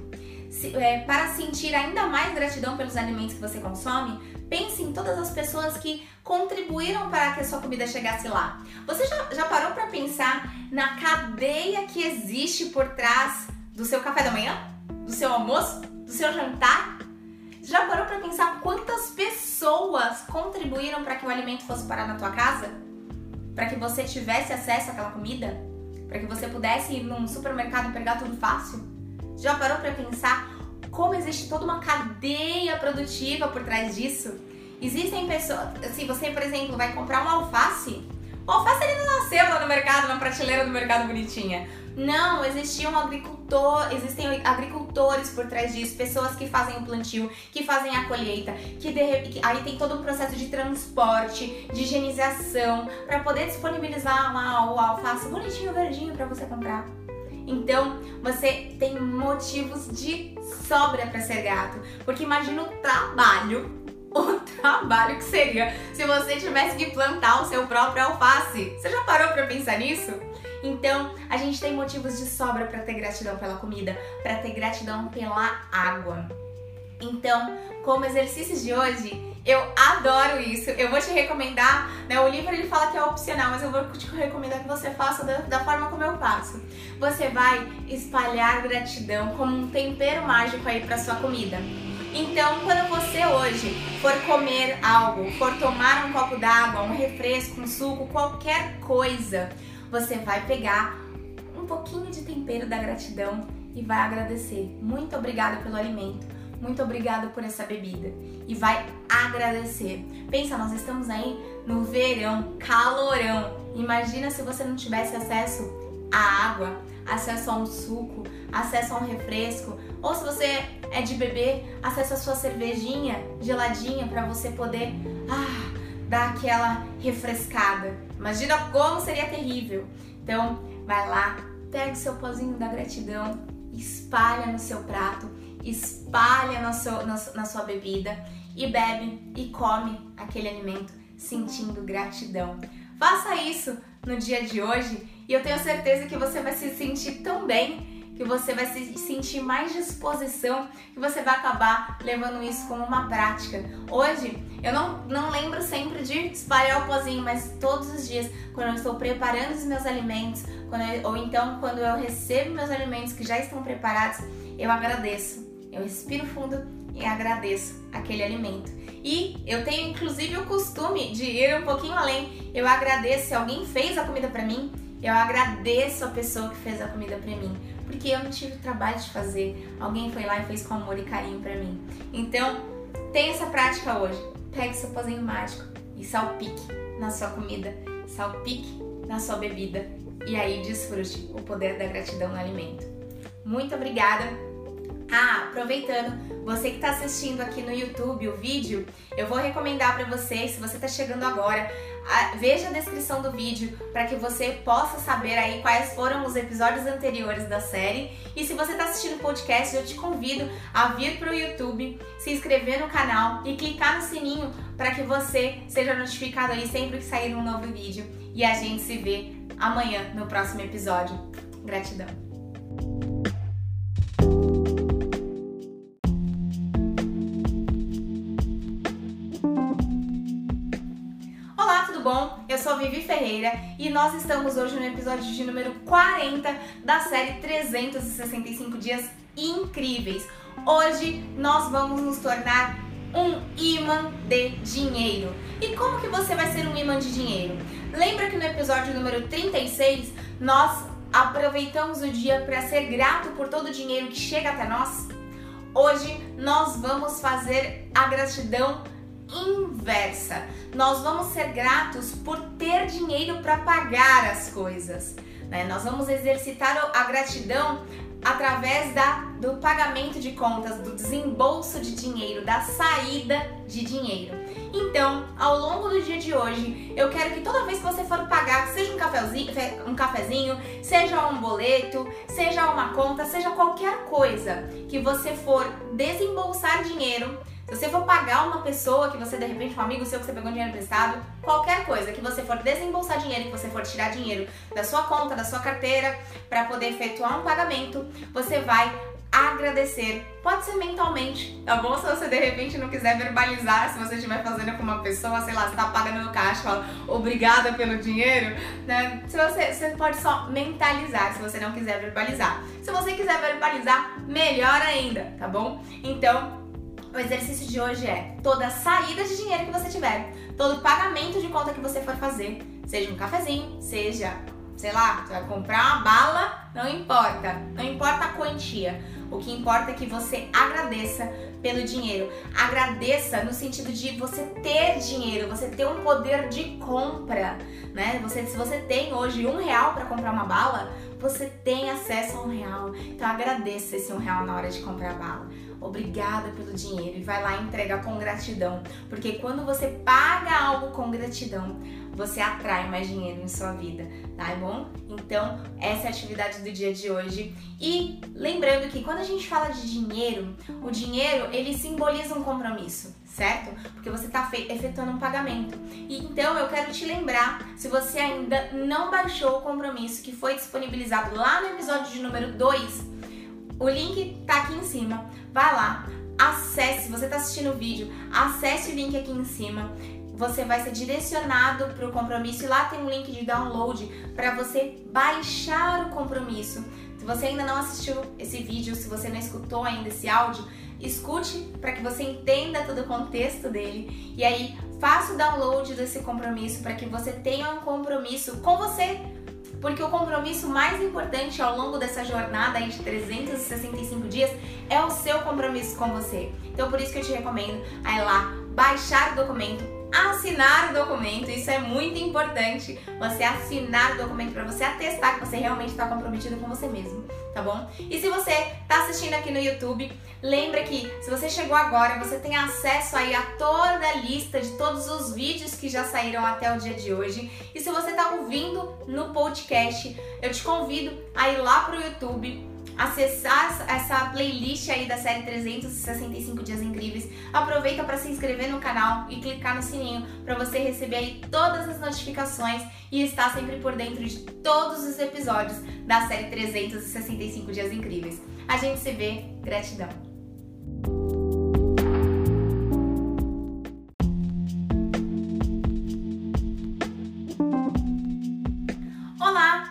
Se, é, para sentir ainda mais gratidão pelos alimentos que você consome, pense em todas as pessoas que contribuíram para que a sua comida chegasse lá. Você já, já parou para pensar na cadeia que existe por trás do seu café da manhã? Do seu almoço? Do seu jantar? Já parou para pensar quantas pessoas contribuíram para que o alimento fosse parar na tua casa? Para que você tivesse acesso àquela comida? Para que você pudesse ir num supermercado e pegar tudo fácil? Já parou para pensar como existe toda uma cadeia produtiva por trás disso? Existem pessoas, se você, por exemplo, vai comprar um alface, o alface ele não nasceu lá no mercado, na prateleira do mercado bonitinha. Não, existia um agricultor, existem agricultores por trás disso, pessoas que fazem o plantio, que fazem a colheita, que, de, que aí tem todo um processo de transporte, de higienização, para poder disponibilizar lá o alface bonitinho, verdinho para você comprar. Então, você tem motivos de sobra para ser grato, porque imagina o trabalho o trabalho que seria se você tivesse que plantar o seu próprio alface. Você já parou para pensar nisso? Então, a gente tem motivos de sobra para ter gratidão pela comida, para ter gratidão pela água. Então, como exercícios de hoje, eu adoro isso. Eu vou te recomendar, né? O livro ele fala que é opcional, mas eu vou te recomendar que você faça da, da forma como eu faço. Você vai espalhar gratidão como um tempero mágico aí para sua comida. Então, quando você hoje for comer algo, for tomar um copo d'água, um refresco, um suco, qualquer coisa, você vai pegar um pouquinho de tempero da gratidão e vai agradecer. Muito obrigado pelo alimento. Muito obrigado por essa bebida. E vai agradecer. Pensa, nós estamos aí no verão, calorão. Imagina se você não tivesse acesso à água, acesso a um suco, acesso a um refresco, ou se você é de beber, acesso a sua cervejinha geladinha para você poder ah, dar aquela refrescada. Imagina como seria terrível. Então, vai lá, pega o seu pozinho da gratidão, espalha no seu prato, espalha na, na, na sua bebida e bebe e come aquele alimento sentindo gratidão. Faça isso no dia de hoje e eu tenho certeza que você vai se sentir tão bem que você vai se sentir mais disposição, que você vai acabar levando isso como uma prática. Hoje, eu não, não lembro sempre de espalhar o pozinho, mas todos os dias, quando eu estou preparando os meus alimentos, eu, ou então quando eu recebo meus alimentos que já estão preparados, eu agradeço. Eu respiro fundo e agradeço aquele alimento. E eu tenho inclusive o costume de ir um pouquinho além. Eu agradeço se alguém fez a comida para mim, eu agradeço a pessoa que fez a comida para mim, porque eu não tive trabalho de fazer. Alguém foi lá e fez com amor e carinho para mim. Então, tem essa prática hoje. Pegue seu pozinho mágico e salpique na sua comida, salpique na sua bebida e aí desfrute o poder da gratidão no alimento. Muito obrigada ah, aproveitando, você que está assistindo aqui no YouTube o vídeo, eu vou recomendar para você, se você está chegando agora, a, veja a descrição do vídeo para que você possa saber aí quais foram os episódios anteriores da série. E se você está assistindo o podcast, eu te convido a vir para o YouTube, se inscrever no canal e clicar no sininho para que você seja notificado aí sempre que sair um novo vídeo. E a gente se vê amanhã no próximo episódio. Gratidão! Eu sou Vivi Ferreira e nós estamos hoje no episódio de número 40 da série 365 Dias Incríveis. Hoje nós vamos nos tornar um imã de dinheiro. E como que você vai ser um imã de dinheiro? Lembra que no episódio número 36 nós aproveitamos o dia para ser grato por todo o dinheiro que chega até nós? Hoje nós vamos fazer a gratidão inversa. Nós vamos ser gratos por ter dinheiro para pagar as coisas. Né? Nós vamos exercitar a gratidão através da, do pagamento de contas, do desembolso de dinheiro, da saída de dinheiro. Então, ao longo do dia de hoje, eu quero que toda vez que você for pagar, seja um cafezinho, um cafezinho, seja um boleto, seja uma conta, seja qualquer coisa que você for desembolsar dinheiro, se você for pagar uma pessoa que você, de repente, um amigo seu que você pegou dinheiro emprestado, qualquer coisa que você for desembolsar dinheiro, que você for tirar dinheiro da sua conta, da sua carteira, para poder efetuar um pagamento, você vai agradecer. Pode ser mentalmente, tá bom? Se você de repente não quiser verbalizar, se você estiver fazendo com uma pessoa, sei lá, você tá pagando no caixa, fala obrigada pelo dinheiro, né? Se você, você pode só mentalizar, se você não quiser verbalizar. Se você quiser verbalizar, melhor ainda, tá bom? Então, o exercício de hoje é toda saída de dinheiro que você tiver, todo pagamento de conta que você for fazer, seja um cafezinho, seja, sei lá, você vai comprar uma bala, não importa, não importa a quantia. O que importa é que você agradeça pelo dinheiro. Agradeça no sentido de você ter dinheiro, você ter um poder de compra, né? Você, se você tem hoje um real para comprar uma bala, você tem acesso a um real. Então agradeça esse um real na hora de comprar a bala obrigada pelo dinheiro e vai lá entregar com gratidão, porque quando você paga algo com gratidão, você atrai mais dinheiro em sua vida, tá bom? Então, essa é a atividade do dia de hoje. E lembrando que quando a gente fala de dinheiro, o dinheiro ele simboliza um compromisso, certo? Porque você está efetuando um pagamento. E então eu quero te lembrar, se você ainda não baixou o compromisso que foi disponibilizado lá no episódio de número 2, o link tá aqui em cima. Vai lá, acesse, se você tá assistindo o vídeo, acesse o link aqui em cima. Você vai ser direcionado para o compromisso e lá tem um link de download para você baixar o compromisso. Se você ainda não assistiu esse vídeo, se você não escutou ainda esse áudio, escute para que você entenda todo o contexto dele e aí faça o download desse compromisso para que você tenha um compromisso com você porque o compromisso mais importante ao longo dessa jornada de 365 dias é o seu compromisso com você. Então por isso que eu te recomendo a ir lá, baixar o documento, assinar o documento, isso é muito importante, você assinar o documento para você atestar que você realmente está comprometido com você mesmo, tá bom? E se você está assistindo aqui no YouTube, lembra que se você chegou agora, você tem acesso aí a toda a lista de todos os vídeos que já saíram até o dia de hoje. E se você está ouvindo no podcast, eu te convido a ir lá pro YouTube acessar essa playlist aí da série 365 dias incríveis, aproveita para se inscrever no canal e clicar no sininho para você receber aí todas as notificações e estar sempre por dentro de todos os episódios da série 365 dias incríveis. A gente se vê, gratidão.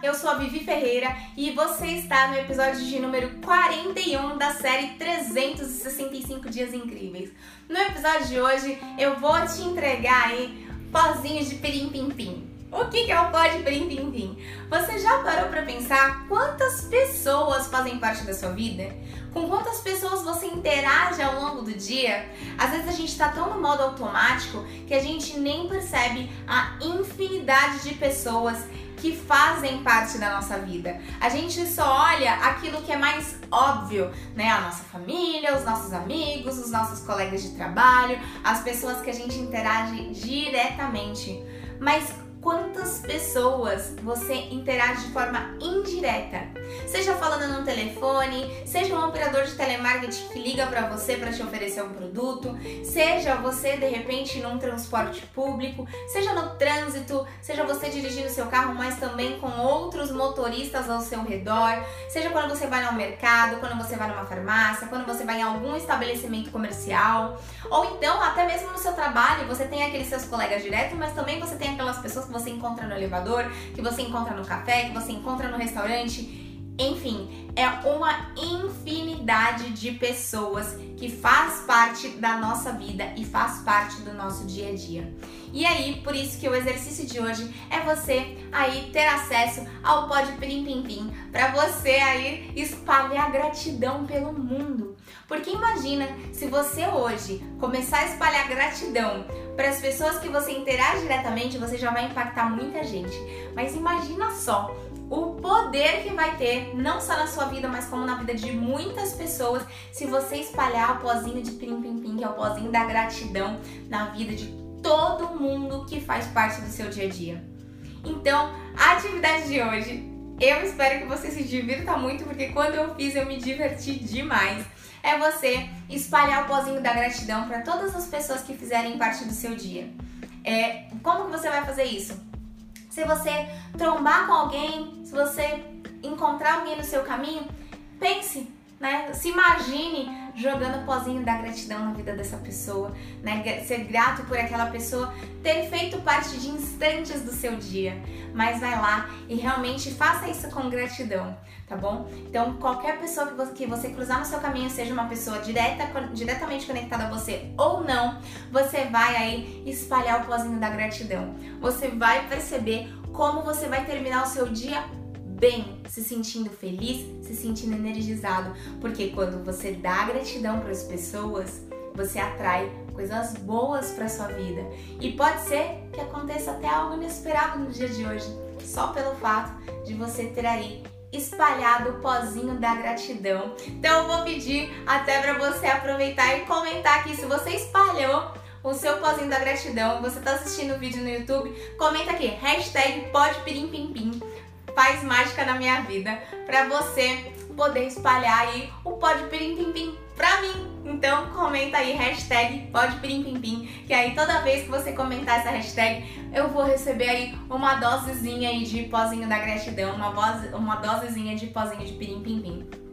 Eu sou a Vivi Ferreira e você está no episódio de número 41 da série 365 Dias Incríveis. No episódio de hoje eu vou te entregar aí pozinhos de pirim-pim-pim. O que é o pó de pirim-pim-pim? Você já parou para pensar quantas pessoas fazem parte da sua vida? Com quantas pessoas você interage ao longo do dia? Às vezes a gente está tão no modo automático que a gente nem percebe a infinidade de pessoas que fazem parte da nossa vida. A gente só olha aquilo que é mais óbvio, né? A nossa família, os nossos amigos, os nossos colegas de trabalho, as pessoas que a gente interage diretamente. Mas quantas pessoas você interage de forma indireta. Seja falando no telefone, seja um operador de telemarketing que liga para você para te oferecer um produto, seja você de repente num transporte público, seja no trânsito, seja você dirigindo seu carro, mas também com outros motoristas ao seu redor, seja quando você vai no mercado, quando você vai numa farmácia, quando você vai em algum estabelecimento comercial, ou então até mesmo no seu trabalho, você tem aqueles seus colegas diretos, mas também você tem aquelas pessoas você encontra no elevador, que você encontra no café, que você encontra no restaurante. Enfim, é uma infinidade de pessoas que faz parte da nossa vida e faz parte do nosso dia a dia. E aí, por isso que o exercício de hoje é você aí ter acesso ao Pode Pim Pim Pim, para você aí espalhar gratidão pelo mundo. Porque imagina se você hoje começar a espalhar gratidão para as pessoas que você interage diretamente, você já vai impactar muita gente. Mas imagina só o poder que vai ter, não só na sua vida, mas como na vida de muitas pessoas, se você espalhar o pozinho de pim pim pim, que é o pozinho da gratidão na vida de todo mundo que faz parte do seu dia a dia. Então, a atividade de hoje, eu espero que você se divirta muito, porque quando eu fiz eu me diverti demais. É você espalhar o pozinho da gratidão para todas as pessoas que fizerem parte do seu dia. É, como que você vai fazer isso? Se você trombar com alguém, se você encontrar alguém no seu caminho, pense, né? Se imagine jogando pozinho da gratidão na vida dessa pessoa, né? Ser grato por aquela pessoa ter feito parte de instantes do seu dia. Mas vai lá e realmente faça isso com gratidão, tá bom? Então, qualquer pessoa que você, que você cruzar no seu caminho, seja uma pessoa direta, diretamente conectada a você ou não, você vai aí espalhar o pozinho da gratidão. Você vai perceber como você vai terminar o seu dia bem, se sentindo feliz, se sentindo energizado, porque quando você dá gratidão para as pessoas, você atrai coisas boas para sua vida. E pode ser que aconteça até algo inesperado no dia de hoje, só pelo fato de você ter aí espalhado o pozinho da gratidão. Então eu vou pedir até para você aproveitar e comentar aqui se você espalhou o seu pozinho da gratidão, você está assistindo o vídeo no YouTube, comenta aqui, hashtag pode pirim pim pim faz mágica na minha vida para você poder espalhar aí o pode pirim pim pim pra mim. Então comenta aí hashtag pode pirim pim pim, que aí toda vez que você comentar essa hashtag eu vou receber aí uma dosezinha aí de pozinho da gratidão, uma, voz, uma dosezinha de pozinho de pirim pim pim.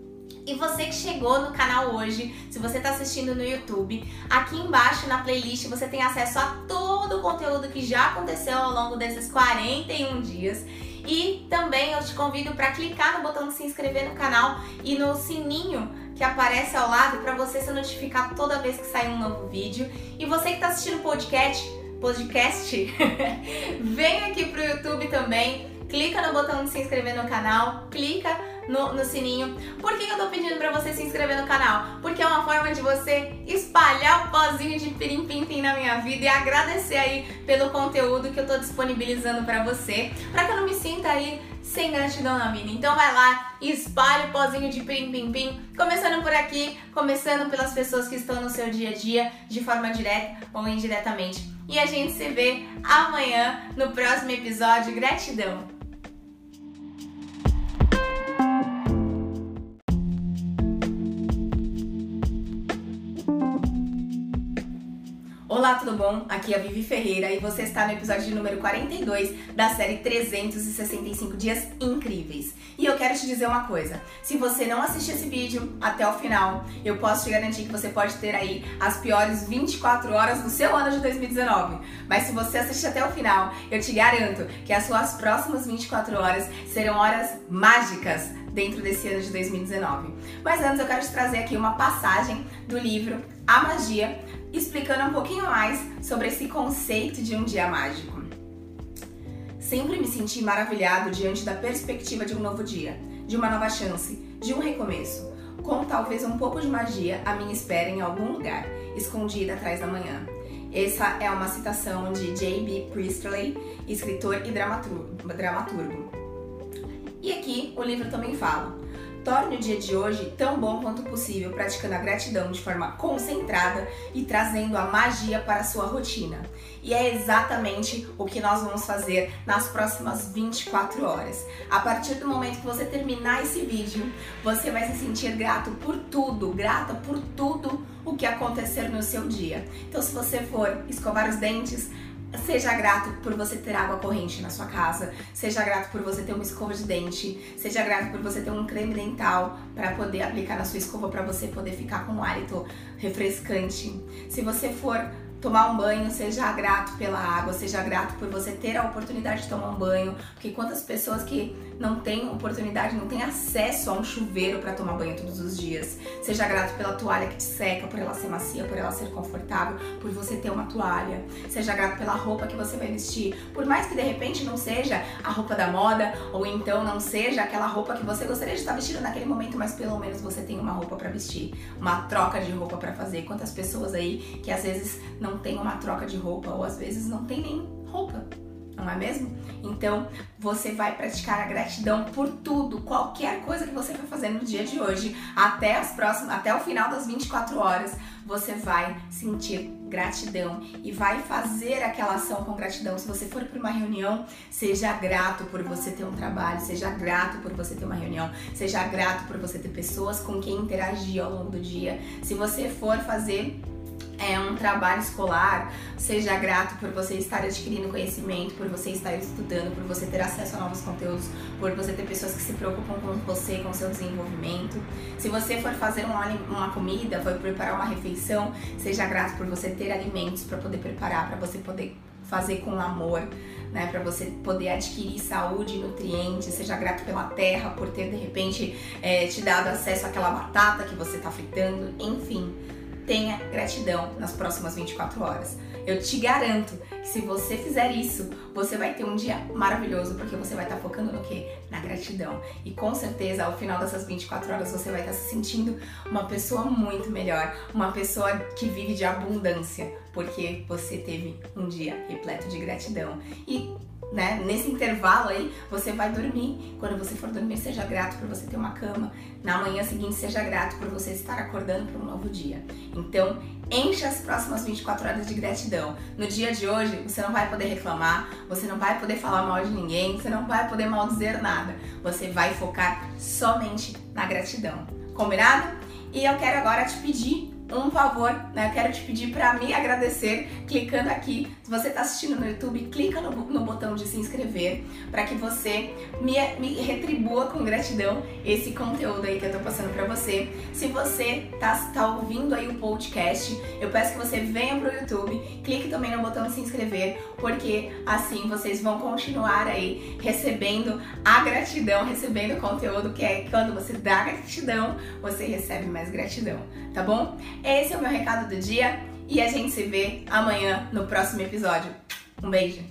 E você que chegou no canal hoje, se você está assistindo no YouTube, aqui embaixo na playlist você tem acesso a todo o conteúdo que já aconteceu ao longo desses 41 dias. E também eu te convido para clicar no botão de se inscrever no canal e no sininho que aparece ao lado para você ser notificado toda vez que sair um novo vídeo. E você que está assistindo o podcast, podcast, vem aqui pro YouTube também, clica no botão de se inscrever no canal, clica no, no sininho. Por que eu tô pedindo para você se inscrever no canal? Porque é uma forma de você espalhar o pozinho de pirim pim pim na minha vida e agradecer aí pelo conteúdo que eu tô disponibilizando para você, para que eu não me sinta aí sem gratidão na vida. Então vai lá espalhe o pozinho de pirim pim pim, começando por aqui, começando pelas pessoas que estão no seu dia a dia, de forma direta ou indiretamente. E a gente se vê amanhã no próximo episódio. Gratidão! Olá, tudo bom? Aqui é a Vivi Ferreira e você está no episódio número 42 da série 365 Dias Incríveis. E eu quero te dizer uma coisa: se você não assistir esse vídeo até o final, eu posso te garantir que você pode ter aí as piores 24 horas do seu ano de 2019. Mas se você assistir até o final, eu te garanto que as suas próximas 24 horas serão horas mágicas dentro desse ano de 2019. Mas antes eu quero te trazer aqui uma passagem do livro A Magia explicando um pouquinho mais sobre esse conceito de um dia mágico. Sempre me senti maravilhado diante da perspectiva de um novo dia, de uma nova chance, de um recomeço, com talvez um pouco de magia à minha espera em algum lugar, escondida atrás da manhã. Essa é uma citação de J.B. Priestley, escritor e dramaturgo. E aqui o livro também fala: Torne o dia de hoje tão bom quanto possível, praticando a gratidão de forma concentrada e trazendo a magia para a sua rotina. E é exatamente o que nós vamos fazer nas próximas 24 horas. A partir do momento que você terminar esse vídeo, você vai se sentir grato por tudo, grata por tudo o que acontecer no seu dia. Então, se você for escovar os dentes, Seja grato por você ter água corrente na sua casa, seja grato por você ter uma escova de dente, seja grato por você ter um creme dental para poder aplicar na sua escova para você poder ficar com um hálito refrescante. Se você for tomar um banho, seja grato pela água, seja grato por você ter a oportunidade de tomar um banho, porque quantas pessoas que não têm oportunidade, não têm acesso a um chuveiro para tomar banho todos os dias. Seja grato pela toalha que te seca, por ela ser macia, por ela ser confortável, por você ter uma toalha. Seja grato pela roupa que você vai vestir, por mais que de repente não seja a roupa da moda ou então não seja aquela roupa que você gostaria de estar vestindo naquele momento, mas pelo menos você tem uma roupa para vestir, uma troca de roupa para fazer. Quantas pessoas aí que às vezes não tem uma troca de roupa ou às vezes não tem nem roupa, não é mesmo? Então você vai praticar a gratidão por tudo, qualquer coisa que você for fazer no dia de hoje, até as próximas, até o final das 24 horas, você vai sentir gratidão e vai fazer aquela ação com gratidão. Se você for para uma reunião, seja grato por você ter um trabalho, seja grato por você ter uma reunião, seja grato por você ter pessoas com quem interagir ao longo do dia. Se você for fazer é, um trabalho escolar, seja grato por você estar adquirindo conhecimento, por você estar estudando, por você ter acesso a novos conteúdos, por você ter pessoas que se preocupam com você, com seu desenvolvimento. Se você for fazer uma, uma comida, for preparar uma refeição, seja grato por você ter alimentos para poder preparar, para você poder fazer com amor, né, para você poder adquirir saúde e nutrientes, seja grato pela terra por ter de repente é, te dado acesso àquela batata que você está fritando, enfim tenha gratidão nas próximas 24 horas. Eu te garanto que se você fizer isso, você vai ter um dia maravilhoso, porque você vai estar focando no que? Na gratidão. E com certeza, ao final dessas 24 horas, você vai estar se sentindo uma pessoa muito melhor, uma pessoa que vive de abundância, porque você teve um dia repleto de gratidão. E né? Nesse intervalo aí, você vai dormir. Quando você for dormir, seja grato por você ter uma cama. Na manhã seguinte, seja grato por você estar acordando para um novo dia. Então, encha as próximas 24 horas de gratidão. No dia de hoje, você não vai poder reclamar, você não vai poder falar mal de ninguém, você não vai poder mal dizer nada. Você vai focar somente na gratidão. Combinado? E eu quero agora te pedir um favor, né? Eu quero te pedir para me agradecer clicando aqui. Se você está assistindo no YouTube, clica no, no botão de se inscrever para que você me, me, retribua com gratidão esse conteúdo aí que eu tô passando para você. Se você tá, tá ouvindo aí o podcast, eu peço que você venha pro YouTube, clique também no botão de se inscrever, porque assim vocês vão continuar aí recebendo a gratidão, recebendo o conteúdo que é quando você dá gratidão, você recebe mais gratidão, tá bom? Esse é o meu recado do dia e a gente se vê amanhã no próximo episódio. Um beijo!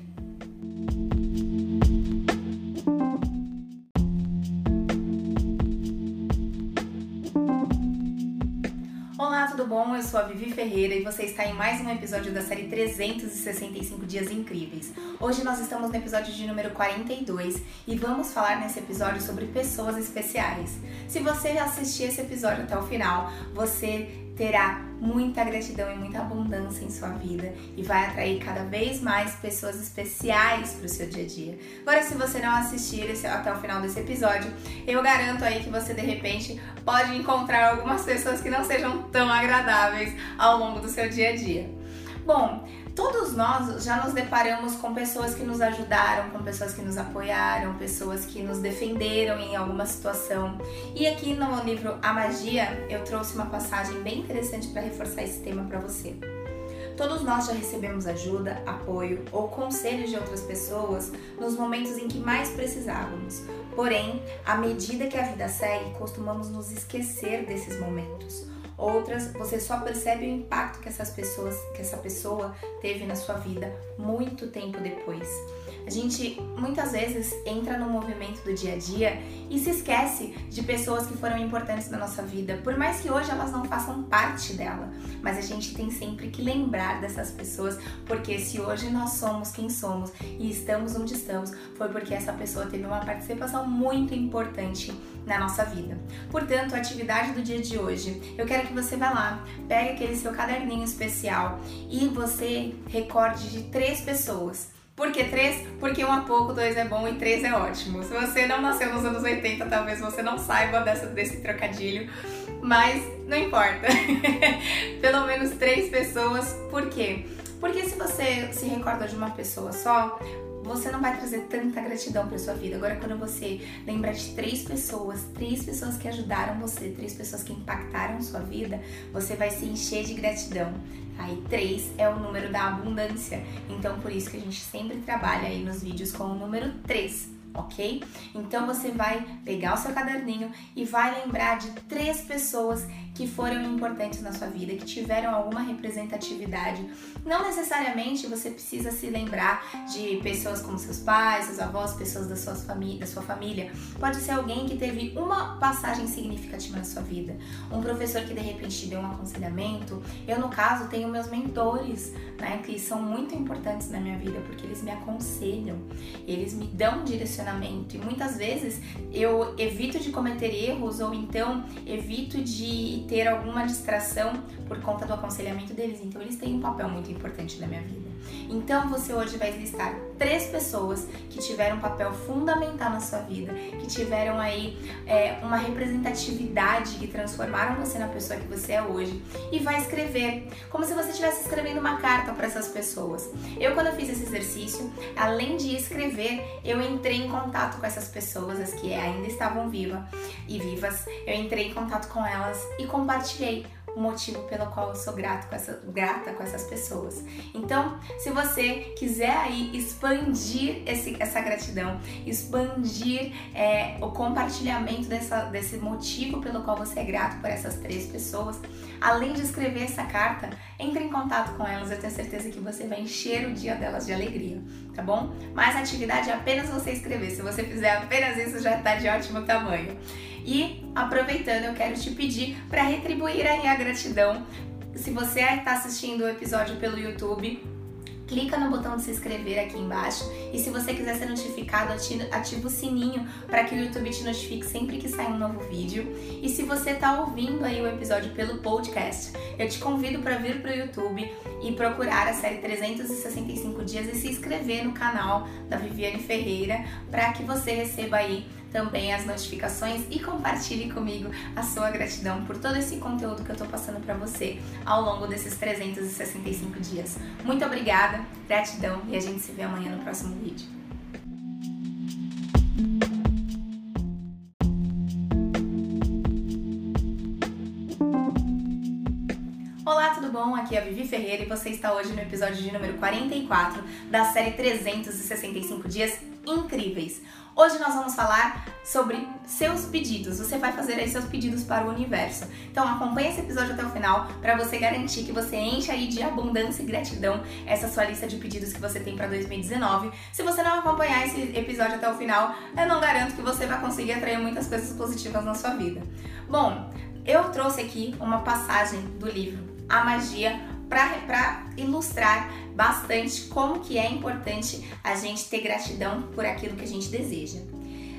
Olá, tudo bom? Eu sou a Vivi Ferreira e você está em mais um episódio da série 365 Dias Incríveis. Hoje nós estamos no episódio de número 42 e vamos falar nesse episódio sobre pessoas especiais. Se você assistir esse episódio até o final, você terá muita gratidão e muita abundância em sua vida e vai atrair cada vez mais pessoas especiais para o seu dia a dia. Agora, se você não assistir esse, até o final desse episódio, eu garanto aí que você de repente pode encontrar algumas pessoas que não sejam tão agradáveis ao longo do seu dia a dia. Bom, todos nós já nos deparamos com pessoas que nos ajudaram, com pessoas que nos apoiaram, pessoas que nos defenderam em alguma situação. E aqui no livro A Magia, eu trouxe uma passagem bem interessante para reforçar esse tema para você. Todos nós já recebemos ajuda, apoio ou conselhos de outras pessoas nos momentos em que mais precisávamos. Porém, à medida que a vida segue, costumamos nos esquecer desses momentos. Outras, você só percebe o impacto que essas pessoas, que essa pessoa teve na sua vida muito tempo depois. A gente muitas vezes entra no movimento do dia a dia e se esquece de pessoas que foram importantes na nossa vida, por mais que hoje elas não façam parte dela. Mas a gente tem sempre que lembrar dessas pessoas, porque se hoje nós somos quem somos e estamos onde estamos, foi porque essa pessoa teve uma participação muito importante na nossa vida. Portanto, a atividade do dia de hoje, eu quero que você vá lá, pegue aquele seu caderninho especial e você recorde de três pessoas por que três? Porque um é pouco, dois é bom e três é ótimo. Se você não nasceu nos anos 80, talvez você não saiba dessa, desse trocadilho, mas não importa. Pelo menos três pessoas. Por quê? Porque se você se recorda de uma pessoa só, você não vai trazer tanta gratidão para sua vida. Agora, quando você lembra de três pessoas, três pessoas que ajudaram você, três pessoas que impactaram sua vida, você vai se encher de gratidão. Aí, três é o número da abundância. Então, por isso que a gente sempre trabalha aí nos vídeos com o número três ok? Então você vai pegar o seu caderninho e vai lembrar de três pessoas que foram importantes na sua vida, que tiveram alguma representatividade. Não necessariamente você precisa se lembrar de pessoas como seus pais, seus avós, pessoas da sua, família, da sua família. Pode ser alguém que teve uma passagem significativa na sua vida. Um professor que de repente te deu um aconselhamento. Eu, no caso, tenho meus mentores, né, que são muito importantes na minha vida porque eles me aconselham, eles me dão direcionamento relacionamento. E muitas vezes eu evito de cometer erros ou então evito de ter alguma distração por conta do aconselhamento deles. Então eles têm um papel muito importante na minha vida. Então você hoje vai listar três pessoas que tiveram um papel fundamental na sua vida, que tiveram aí é, uma representatividade, que transformaram você na pessoa que você é hoje. E vai escrever, como se você estivesse escrevendo uma carta para essas pessoas. Eu, quando eu fiz esse exercício, além de escrever, eu entrei em contato com essas pessoas, as que ainda estavam vivas e vivas. Eu entrei em contato com elas e compartilhei motivo pelo qual eu sou grato com essa, grata com essas pessoas. Então, se você quiser aí expandir esse, essa gratidão, expandir é, o compartilhamento dessa, desse motivo pelo qual você é grato por essas três pessoas, além de escrever essa carta, entre em contato com elas, eu tenho certeza que você vai encher o dia delas de alegria, tá bom? Mas a atividade é apenas você escrever. Se você fizer apenas isso, já está de ótimo tamanho. E aproveitando, eu quero te pedir para retribuir aí a gratidão. Se você está assistindo o episódio pelo YouTube, clica no botão de se inscrever aqui embaixo e se você quiser ser notificado, ativa o sininho para que o YouTube te notifique sempre que sair um novo vídeo. E se você está ouvindo aí o episódio pelo podcast, eu te convido para vir para o YouTube e procurar a série 365 dias e se inscrever no canal da Viviane Ferreira para que você receba aí também as notificações e compartilhe comigo a sua gratidão por todo esse conteúdo que eu tô passando para você ao longo desses 365 dias. Muito obrigada, gratidão e a gente se vê amanhã no próximo vídeo. Olá, tudo bom? Aqui é a Vivi Ferreira e você está hoje no episódio de número 44 da série 365 dias incríveis. Hoje nós vamos falar sobre seus pedidos. Você vai fazer aí seus pedidos para o universo. Então acompanhe esse episódio até o final para você garantir que você enche aí de abundância e gratidão essa sua lista de pedidos que você tem para 2019. Se você não acompanhar esse episódio até o final, eu não garanto que você vai conseguir atrair muitas coisas positivas na sua vida. Bom, eu trouxe aqui uma passagem do livro A Magia para ilustrar bastante como que é importante a gente ter gratidão por aquilo que a gente deseja.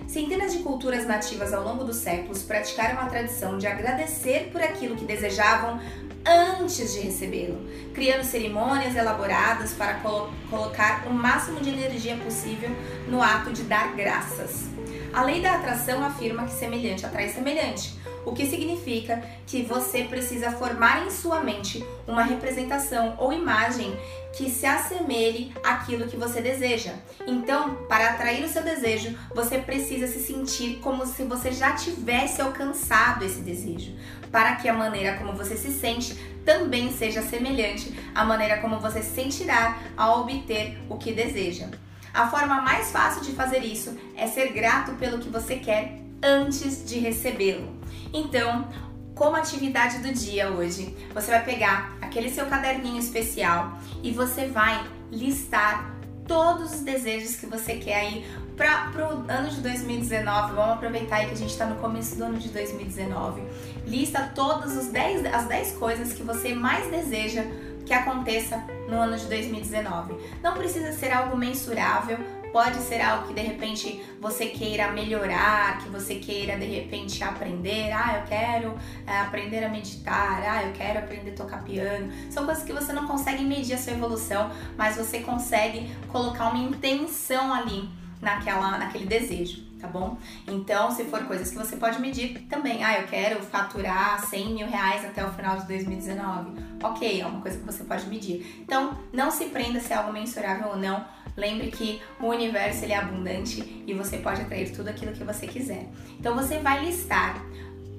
Centenas de culturas nativas ao longo dos séculos praticaram a tradição de agradecer por aquilo que desejavam antes de recebê-lo, criando cerimônias elaboradas para colo colocar o máximo de energia possível no ato de dar graças. A lei da atração afirma que semelhante atrai semelhante, o que significa que você precisa formar em sua mente uma representação ou imagem que se assemelhe àquilo que você deseja. Então, para atrair o seu desejo, você precisa se sentir como se você já tivesse alcançado esse desejo, para que a maneira como você se sente também seja semelhante à maneira como você se sentirá ao obter o que deseja. A forma mais fácil de fazer isso é ser grato pelo que você quer antes de recebê-lo. Então, como atividade do dia hoje, você vai pegar aquele seu caderninho especial e você vai listar todos os desejos que você quer aí para o ano de 2019. Vamos aproveitar aí que a gente está no começo do ano de 2019. Lista todas os 10, as 10 coisas que você mais deseja que aconteça no ano de 2019. Não precisa ser algo mensurável, pode ser algo que de repente você queira melhorar, que você queira de repente aprender. Ah, eu quero é, aprender a meditar, ah, eu quero aprender a tocar piano. São coisas que você não consegue medir a sua evolução, mas você consegue colocar uma intenção ali naquela, naquele desejo, tá bom? Então, se for coisas que você pode medir também, ah, eu quero faturar 100 mil reais até o final de 2019. Ok, é uma coisa que você pode medir. Então, não se prenda se é algo mensurável ou não. Lembre que o universo ele é abundante e você pode atrair tudo aquilo que você quiser. Então, você vai listar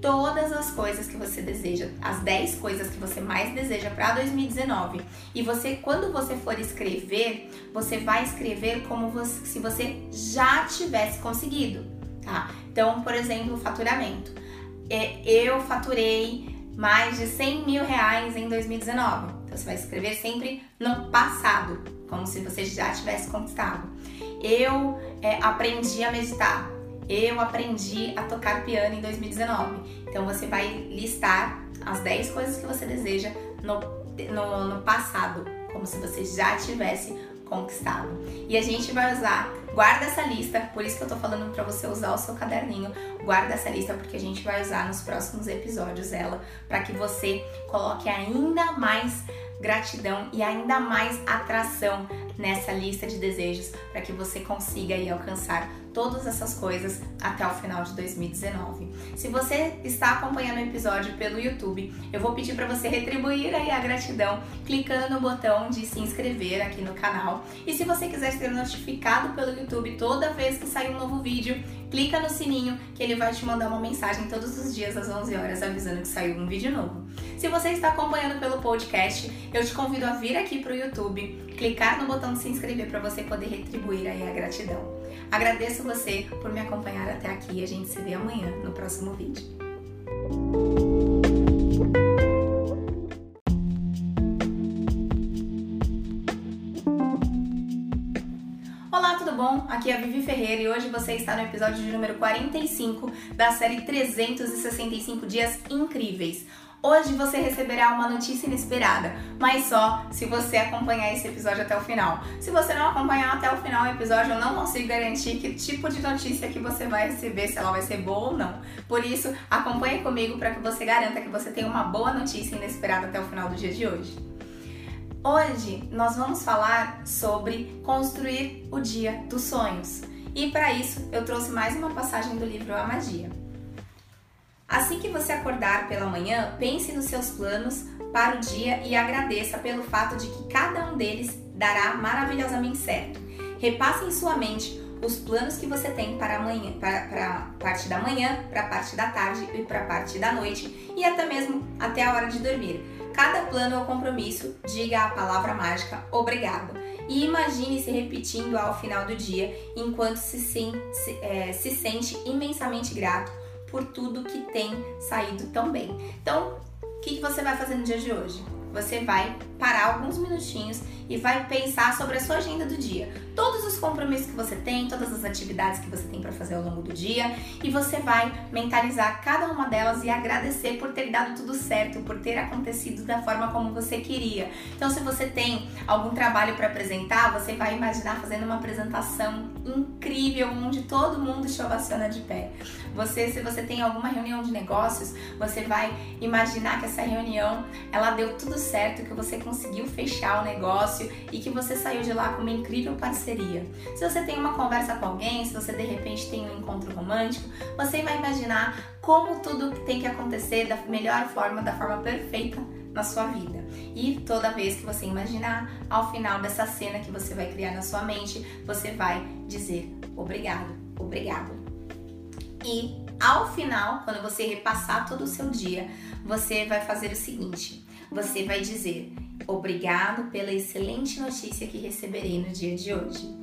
todas as coisas que você deseja, as 10 coisas que você mais deseja para 2019. E você, quando você for escrever, você vai escrever como se você já tivesse conseguido, tá? Então, por exemplo, faturamento. É, eu faturei mais de 100 mil reais em 2019. Então, você vai escrever sempre no passado, como se você já tivesse conquistado. Eu é, aprendi a meditar eu aprendi a tocar piano em 2019. Então você vai listar as 10 coisas que você deseja no, no, no passado, como se você já tivesse conquistado. E a gente vai usar, guarda essa lista, por isso que eu tô falando para você usar o seu caderninho, guarda essa lista porque a gente vai usar nos próximos episódios ela, para que você coloque ainda mais gratidão e ainda mais atração nessa lista de desejos para que você consiga aí alcançar todas essas coisas até o final de 2019. Se você está acompanhando o episódio pelo YouTube, eu vou pedir para você retribuir aí a gratidão clicando no botão de se inscrever aqui no canal. E se você quiser ser notificado pelo YouTube toda vez que sair um novo vídeo, clica no sininho que ele vai te mandar uma mensagem todos os dias às 11 horas avisando que saiu um vídeo novo. Se você está acompanhando pelo podcast, eu te convido a vir aqui para o YouTube, clicar no botão de se inscrever para você poder retribuir aí a gratidão. Agradeço você por me acompanhar até aqui e a gente se vê amanhã no próximo vídeo. Bom? Aqui é a Vivi Ferreira e hoje você está no episódio de número 45 da série 365 Dias Incríveis Hoje você receberá uma notícia inesperada, mas só se você acompanhar esse episódio até o final. Se você não acompanhar até o final do episódio, eu não consigo garantir que tipo de notícia que você vai receber, se ela vai ser boa ou não. Por isso, acompanhe comigo para que você garanta que você tenha uma boa notícia inesperada até o final do dia de hoje. Hoje nós vamos falar sobre construir o dia dos sonhos. E para isso, eu trouxe mais uma passagem do livro A Magia. Assim que você acordar pela manhã, pense nos seus planos para o dia e agradeça pelo fato de que cada um deles dará maravilhosamente certo. Repasse em sua mente os planos que você tem para amanhã, para, para parte da manhã, para a parte da tarde e para a parte da noite e até mesmo até a hora de dormir. Cada plano ou compromisso, diga a palavra mágica obrigado e imagine se repetindo ao final do dia enquanto se, se, é, se sente imensamente grato por tudo que tem saído tão bem. Então, o que, você vai fazer no dia de hoje? Você vai parar alguns minutinhos e vai pensar sobre a sua agenda do dia. Todos os compromissos que você tem, todas as atividades que você tem para fazer ao longo do dia, e você vai mentalizar cada uma delas e agradecer por ter dado tudo certo, por ter acontecido da forma como você queria. Então, se você tem algum trabalho para apresentar, você vai imaginar fazendo uma apresentação incrível onde todo mundo te ovaciona de pé. Você, se você tem alguma reunião de negócios, você vai imaginar que essa reunião ela deu tudo certo, que você conseguiu fechar o negócio e que você saiu de lá com uma incrível parceria Se você tem uma conversa com alguém, se você de repente tem um encontro romântico, você vai imaginar como tudo tem que acontecer da melhor forma, da forma perfeita na sua vida. E toda vez que você imaginar, ao final dessa cena que você vai criar na sua mente, você vai dizer obrigado, obrigado. E ao final, quando você repassar todo o seu dia, você vai fazer o seguinte: você vai dizer obrigado pela excelente notícia que receberei no dia de hoje.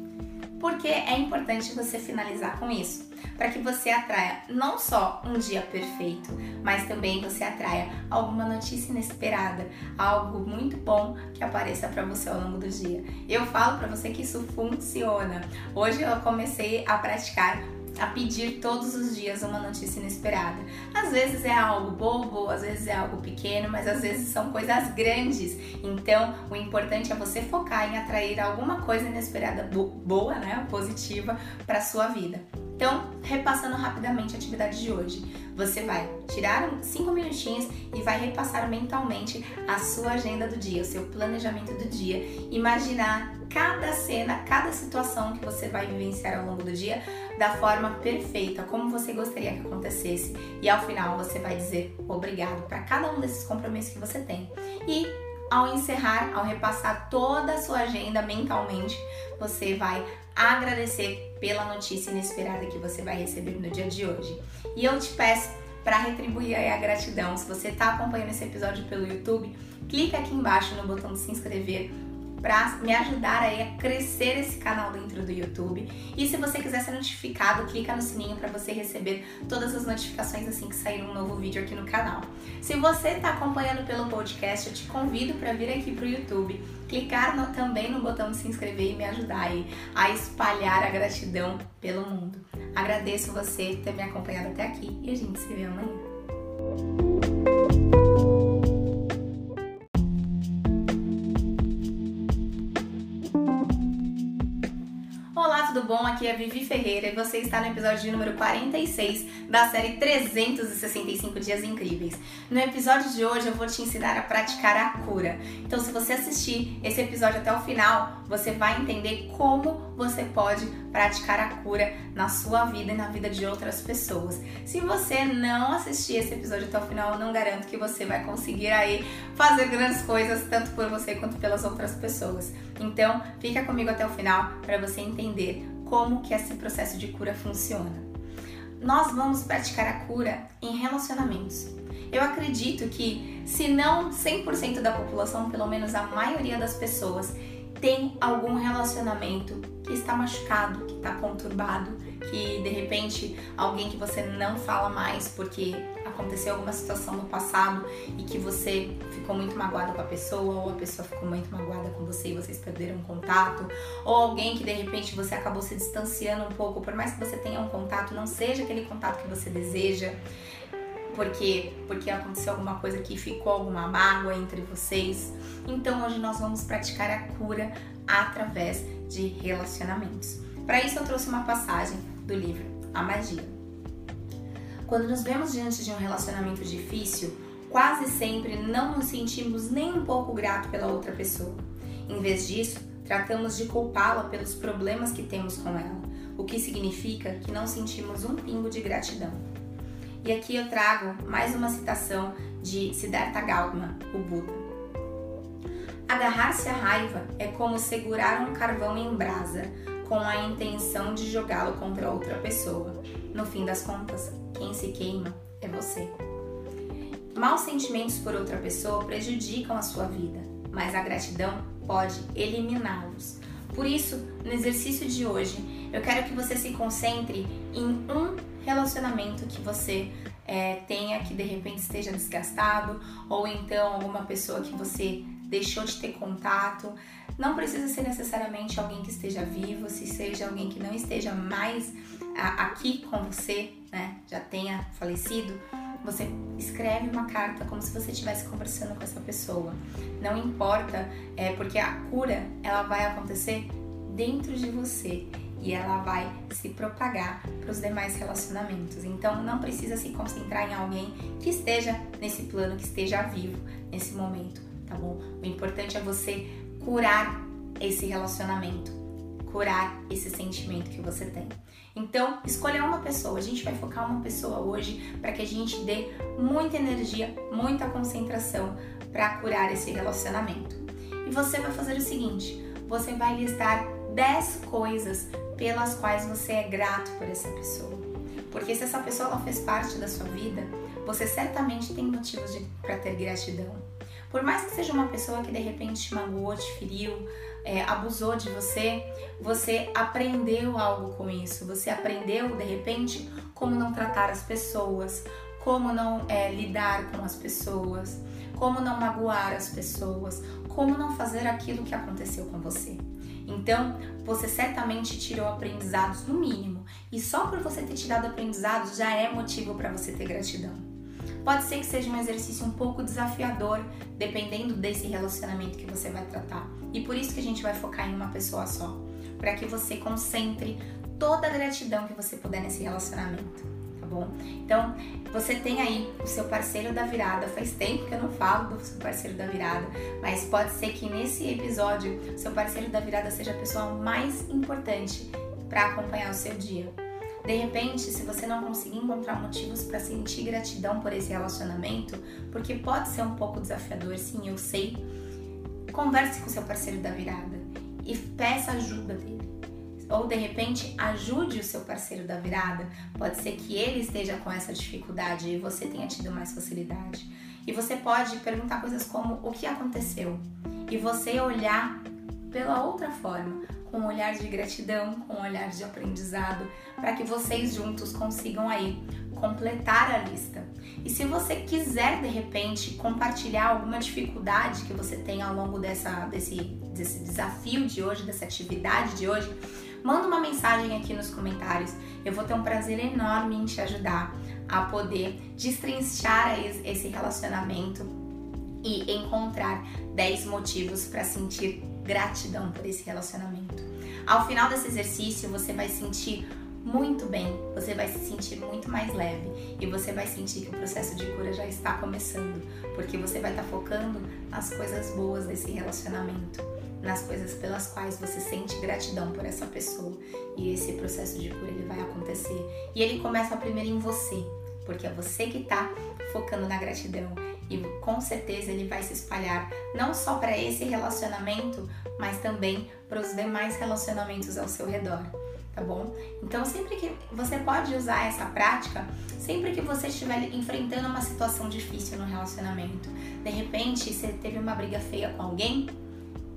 Porque é importante você finalizar com isso, para que você atraia não só um dia perfeito, mas também você atraia alguma notícia inesperada, algo muito bom que apareça para você ao longo do dia. Eu falo para você que isso funciona. Hoje eu comecei a praticar a pedir todos os dias uma notícia inesperada. Às vezes é algo bobo, às vezes é algo pequeno, mas às vezes são coisas grandes. Então, o importante é você focar em atrair alguma coisa inesperada boa, né, positiva para sua vida. Então, repassando rapidamente a atividade de hoje, você vai tirar cinco minutinhos e vai repassar mentalmente a sua agenda do dia, o seu planejamento do dia, imaginar cada cena, cada situação que você vai vivenciar ao longo do dia da forma perfeita, como você gostaria que acontecesse, e ao final você vai dizer obrigado para cada um desses compromissos que você tem. E ao encerrar, ao repassar toda a sua agenda mentalmente, você vai agradecer pela notícia inesperada que você vai receber no dia de hoje. E eu te peço para retribuir a gratidão, se você está acompanhando esse episódio pelo YouTube, clica aqui embaixo no botão de se inscrever para me ajudar aí a crescer esse canal dentro do YouTube. E se você quiser ser notificado, clica no sininho para você receber todas as notificações assim que sair um novo vídeo aqui no canal. Se você está acompanhando pelo podcast, eu te convido para vir aqui para o YouTube, clicar no, também no botão de se inscrever e me ajudar aí a espalhar a gratidão pelo mundo. Agradeço você ter me acompanhado até aqui e a gente se vê amanhã. Aqui é Vivi Ferreira e você está no episódio número 46 da série 365 Dias Incríveis. No episódio de hoje eu vou te ensinar a praticar a cura. Então, se você assistir esse episódio até o final, você vai entender como você pode praticar a cura na sua vida e na vida de outras pessoas. Se você não assistir esse episódio até o final, eu não garanto que você vai conseguir aí fazer grandes coisas tanto por você quanto pelas outras pessoas. Então, fica comigo até o final para você entender como que esse processo de cura funciona. Nós vamos praticar a cura em relacionamentos. Eu acredito que, se não 100% da população, pelo menos a maioria das pessoas, tem algum relacionamento que está machucado, que está conturbado, que de repente alguém que você não fala mais porque aconteceu alguma situação no passado e que você ficou muito magoado com a pessoa, ou a pessoa ficou muito magoada com você e vocês perderam contato, ou alguém que de repente você acabou se distanciando um pouco, por mais que você tenha um contato, não seja aquele contato que você deseja. Porque, porque aconteceu alguma coisa que ficou alguma mágoa entre vocês. Então hoje nós vamos praticar a cura através de relacionamentos. Para isso eu trouxe uma passagem do livro A Magia. Quando nos vemos diante de um relacionamento difícil, quase sempre não nos sentimos nem um pouco grato pela outra pessoa. Em vez disso, tratamos de culpá-la pelos problemas que temos com ela, o que significa que não sentimos um pingo de gratidão. E aqui eu trago mais uma citação de Siddhartha Gautama, o Buda. Agarrar-se à raiva é como segurar um carvão em brasa com a intenção de jogá-lo contra outra pessoa. No fim das contas, quem se queima é você. Maus sentimentos por outra pessoa prejudicam a sua vida, mas a gratidão pode eliminá-los. Por isso, no exercício de hoje, eu quero que você se concentre em um relacionamento que você é, tenha que de repente esteja desgastado, ou então alguma pessoa que você deixou de ter contato. Não precisa ser necessariamente alguém que esteja vivo, se seja alguém que não esteja mais aqui com você, né, já tenha falecido, você escreve uma carta como se você estivesse conversando com essa pessoa. Não importa, é porque a cura ela vai acontecer dentro de você e ela vai se propagar para os demais relacionamentos. Então não precisa se concentrar em alguém que esteja nesse plano, que esteja vivo nesse momento, tá bom? O importante é você curar esse relacionamento curar esse sentimento que você tem. Então, escolha uma pessoa. A gente vai focar uma pessoa hoje para que a gente dê muita energia, muita concentração para curar esse relacionamento. E você vai fazer o seguinte: você vai listar 10 coisas pelas quais você é grato por essa pessoa. Porque se essa pessoa ela fez parte da sua vida, você certamente tem motivos para ter gratidão. Por mais que seja uma pessoa que de repente te magoou, te feriu, é, abusou de você, você aprendeu algo com isso. Você aprendeu de repente como não tratar as pessoas, como não é, lidar com as pessoas, como não magoar as pessoas, como não fazer aquilo que aconteceu com você. Então, você certamente tirou aprendizados no mínimo, e só por você ter tirado aprendizados já é motivo para você ter gratidão. Pode ser que seja um exercício um pouco desafiador, dependendo desse relacionamento que você vai tratar. E por isso que a gente vai focar em uma pessoa só, para que você concentre toda a gratidão que você puder nesse relacionamento bom? Então, você tem aí o seu parceiro da virada. Faz tempo que eu não falo do seu parceiro da virada, mas pode ser que nesse episódio, seu parceiro da virada seja a pessoa mais importante para acompanhar o seu dia. De repente, se você não conseguir encontrar motivos para sentir gratidão por esse relacionamento, porque pode ser um pouco desafiador, sim, eu sei, converse com seu parceiro da virada e peça ajuda dele ou de repente ajude o seu parceiro da virada. Pode ser que ele esteja com essa dificuldade e você tenha tido mais facilidade. E você pode perguntar coisas como o que aconteceu e você olhar pela outra forma, com um olhar de gratidão, com um olhar de aprendizado, para que vocês juntos consigam aí completar a lista. E se você quiser de repente compartilhar alguma dificuldade que você tem ao longo dessa, desse, desse desafio de hoje, dessa atividade de hoje, manda uma mensagem aqui nos comentários. Eu vou ter um prazer enorme em te ajudar a poder destrinchar esse relacionamento e encontrar 10 motivos para sentir gratidão por esse relacionamento. Ao final desse exercício, você vai sentir muito bem, você vai se sentir muito mais leve e você vai sentir que o processo de cura já está começando, porque você vai estar focando nas coisas boas desse relacionamento nas coisas pelas quais você sente gratidão por essa pessoa. E esse processo de cura ele vai acontecer. E ele começa primeiro em você, porque é você que está focando na gratidão. E com certeza ele vai se espalhar não só para esse relacionamento, mas também para os demais relacionamentos ao seu redor. Tá bom? Então, sempre que você pode usar essa prática, sempre que você estiver enfrentando uma situação difícil no relacionamento, de repente você teve uma briga feia com alguém,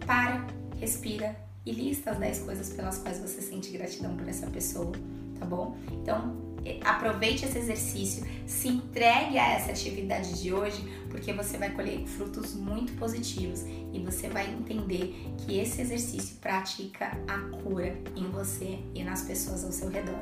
para, respira e lista as 10 coisas pelas quais você sente gratidão por essa pessoa, tá bom? Então, aproveite esse exercício, se entregue a essa atividade de hoje, porque você vai colher frutos muito positivos e você vai entender que esse exercício pratica a cura em você e nas pessoas ao seu redor.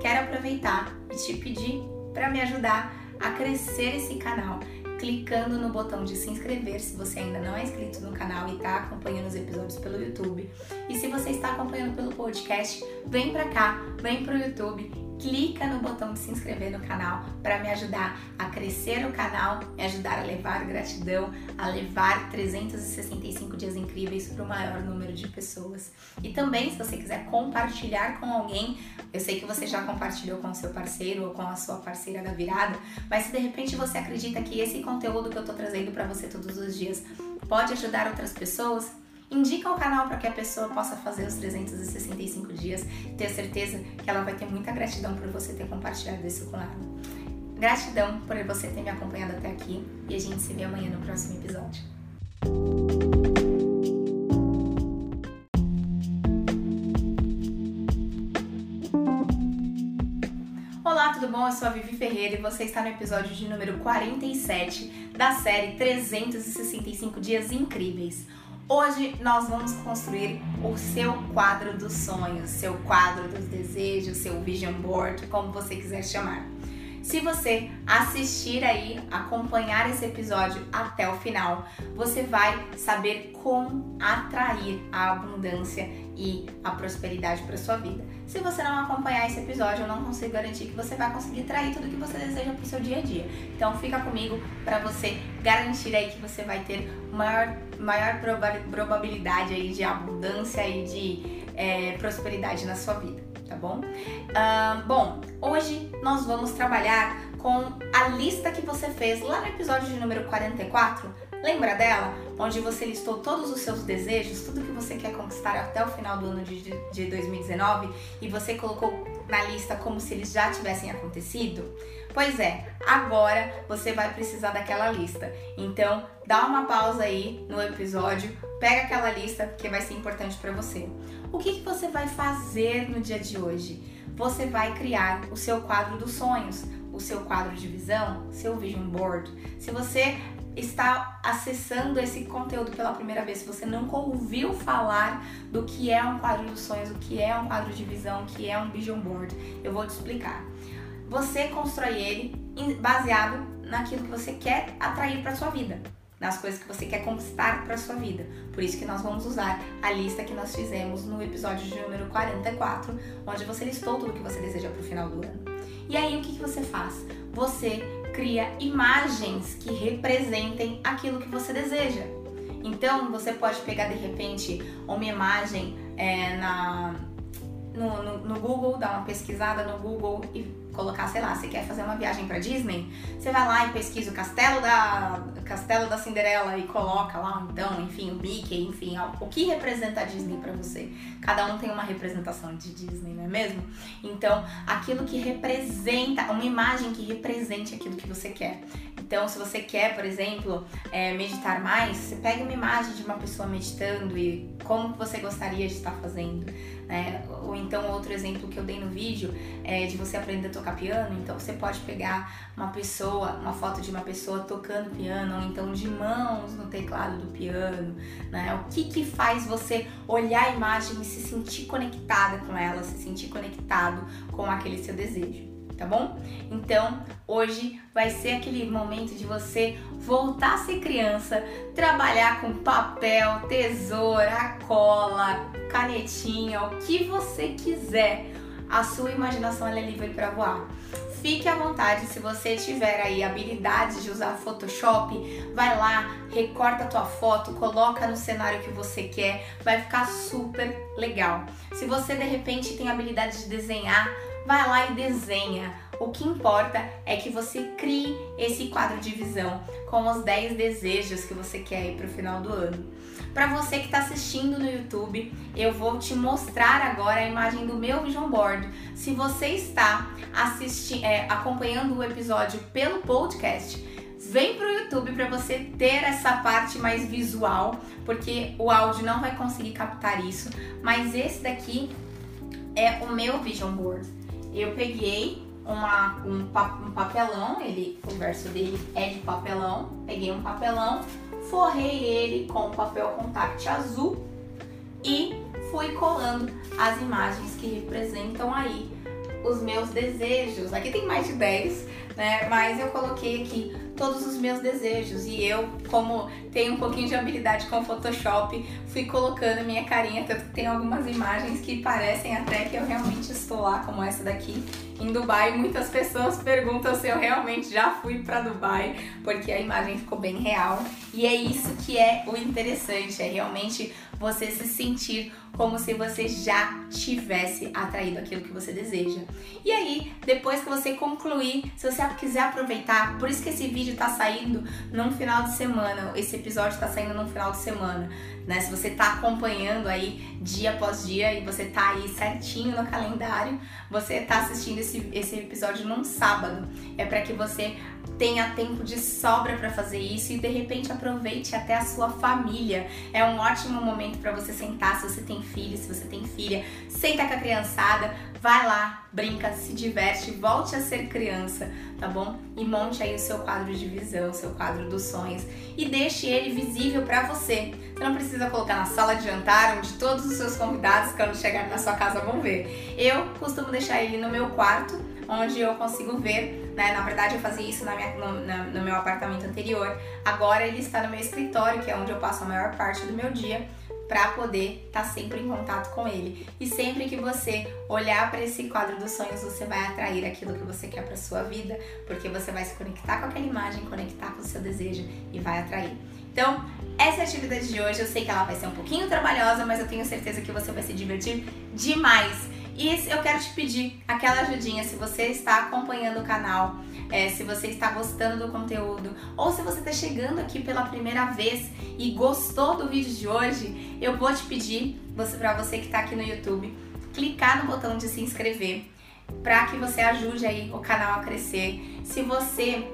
Quero aproveitar e te pedir para me ajudar a crescer esse canal clicando no botão de se inscrever se você ainda não é inscrito no canal e está acompanhando os episódios pelo YouTube. E se você está acompanhando pelo podcast, vem para cá, vem para o YouTube clica no botão de se inscrever no canal para me ajudar a crescer o canal, me ajudar a levar gratidão, a levar 365 dias incríveis para o maior número de pessoas. E também, se você quiser compartilhar com alguém, eu sei que você já compartilhou com o seu parceiro ou com a sua parceira da virada, mas se de repente você acredita que esse conteúdo que eu estou trazendo para você todos os dias pode ajudar outras pessoas, Indica o canal para que a pessoa possa fazer os 365 dias e ter certeza que ela vai ter muita gratidão por você ter compartilhado isso com ela. Gratidão por você ter me acompanhado até aqui e a gente se vê amanhã no próximo episódio. Olá, tudo bom? Eu sou a Vivi Ferreira e você está no episódio de número 47 da série 365 Dias Incríveis. Hoje nós vamos construir o seu quadro dos sonhos, seu quadro dos desejos, seu vision board, como você quiser chamar. Se você assistir aí, acompanhar esse episódio até o final, você vai saber como atrair a abundância e a prosperidade para sua vida. Se você não acompanhar esse episódio, eu não consigo garantir que você vai conseguir atrair tudo que você deseja para o seu dia a dia. Então fica comigo para você garantir aí que você vai ter maior, maior probabilidade aí de abundância e de é, prosperidade na sua vida, tá bom? Uh, bom, hoje nós vamos trabalhar com a lista que você fez lá no episódio de número 44. Lembra dela? Onde você listou todos os seus desejos, tudo que você quer conquistar até o final do ano de, de 2019 e você colocou na lista como se eles já tivessem acontecido? Pois é, agora você vai precisar daquela lista. Então, dá uma pausa aí no episódio, pega aquela lista que vai ser importante para você. O que, que você vai fazer no dia de hoje? Você vai criar o seu quadro dos sonhos, o seu quadro de visão, seu vision board. Se você está acessando esse conteúdo pela primeira vez, se você nunca ouviu falar do que é um quadro dos sonhos, o que é um quadro de visão, o que é um vision board, eu vou te explicar. Você constrói ele baseado naquilo que você quer atrair para sua vida, nas coisas que você quer conquistar para sua vida. Por isso que nós vamos usar a lista que nós fizemos no episódio de número 44, onde você listou tudo que você deseja para o final do ano. E aí o que, que você faz? Você cria imagens que representem aquilo que você deseja. Então você pode pegar de repente uma imagem é, na, no, no, no Google, dar uma pesquisada no Google e colocar, sei lá, você quer fazer uma viagem para Disney, você vai lá e pesquisa o Castelo da Castelo da Cinderela e coloca lá, então, enfim, o Mickey, enfim, o que representa a Disney para você. Cada um tem uma representação de Disney, não é mesmo? Então, aquilo que representa, uma imagem que represente aquilo que você quer. Então, se você quer, por exemplo, é, meditar mais, você pega uma imagem de uma pessoa meditando e como você gostaria de estar fazendo, né? Ou então outro exemplo que eu dei no vídeo é de você aprender a tocar piano. Então, você pode pegar uma pessoa, uma foto de uma pessoa tocando piano, ou então de mãos no teclado do piano, né? O que que faz você olhar a imagem e se sentir conectada com ela, se sentir conectado com aquele seu desejo tá bom? Então, hoje vai ser aquele momento de você voltar a ser criança, trabalhar com papel, tesoura, cola, canetinha, o que você quiser. A sua imaginação é livre para voar. Fique à vontade, se você tiver aí habilidades de usar Photoshop, vai lá, recorta a tua foto, coloca no cenário que você quer, vai ficar super legal. Se você de repente tem habilidade de desenhar, vai lá e desenha. O que importa é que você crie esse quadro de visão com os 10 desejos que você quer ir para o final do ano. Para você que está assistindo no YouTube, eu vou te mostrar agora a imagem do meu vision board. Se você está assistindo, é, acompanhando o episódio pelo podcast, vem para o YouTube para você ter essa parte mais visual, porque o áudio não vai conseguir captar isso. Mas esse daqui é o meu vision board eu peguei uma, um, um, papelão, ele, o verso dele é de papelão, peguei um papelão, forrei ele com papel contact azul e fui colando as imagens que representam aí os meus desejos. Aqui tem mais de 10, né? Mas eu coloquei aqui todos os meus desejos e eu, como tenho um pouquinho de habilidade com Photoshop, fui colocando minha carinha, tanto que tem algumas imagens que parecem até que eu realmente estou lá, como essa daqui em Dubai. Muitas pessoas perguntam se eu realmente já fui para Dubai, porque a imagem ficou bem real. E é isso que é o interessante, é realmente você se sentir como se você já tivesse atraído aquilo que você deseja. E aí, depois que você concluir, se você quiser aproveitar, por isso que esse vídeo está saindo num final de semana, esse episódio está saindo num final de semana, né? Se você está acompanhando aí dia após dia e você tá aí certinho no calendário, você está assistindo esse, esse episódio num sábado. É para que você tenha tempo de sobra para fazer isso e de repente aproveite até a sua família. É um ótimo momento para você sentar, se você tem filho, se você tem filha, senta com a criançada, vai lá, brinca, se diverte, volte a ser criança, tá bom? E monte aí o seu quadro de visão, o seu quadro dos sonhos e deixe ele visível para você. Você não precisa colocar na sala de jantar, onde todos os seus convidados, quando chegarem na sua casa, vão ver. Eu costumo deixar ele no meu quarto, onde eu consigo ver, né? Na verdade, eu fazia isso na minha, no, na, no meu apartamento anterior. Agora ele está no meu escritório, que é onde eu passo a maior parte do meu dia para poder estar tá sempre em contato com ele. E sempre que você olhar para esse quadro dos sonhos, você vai atrair aquilo que você quer para sua vida, porque você vai se conectar com aquela imagem, conectar com o seu desejo e vai atrair. Então, essa é a atividade de hoje. Eu sei que ela vai ser um pouquinho trabalhosa, mas eu tenho certeza que você vai se divertir demais. E eu quero te pedir aquela ajudinha se você está acompanhando o canal, é, se você está gostando do conteúdo, ou se você está chegando aqui pela primeira vez e gostou do vídeo de hoje, eu vou te pedir para você que está aqui no YouTube, clicar no botão de se inscrever para que você ajude aí o canal a crescer. Se você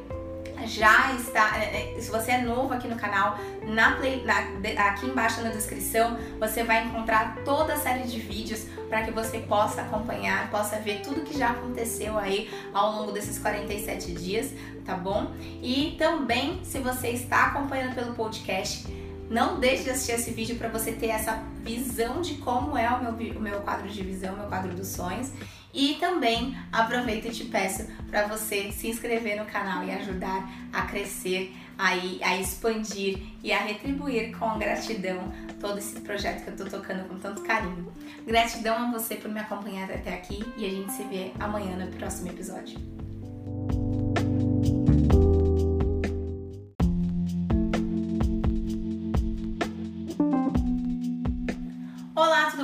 já está, é, é, se você é novo aqui no canal, na play, na, aqui embaixo na descrição você vai encontrar toda a série de vídeos para que você possa acompanhar, possa ver tudo que já aconteceu aí ao longo desses 47 dias, tá bom? E também, se você está acompanhando pelo podcast, não deixe de assistir esse vídeo para você ter essa visão de como é o meu, o meu quadro de visão, meu quadro dos sonhos e também aproveito e te peço para você se inscrever no canal e ajudar a crescer, aí, a expandir e a retribuir com gratidão todo esse projeto que eu tô tocando com tanto carinho. Gratidão a você por me acompanhar até aqui e a gente se vê amanhã no próximo episódio.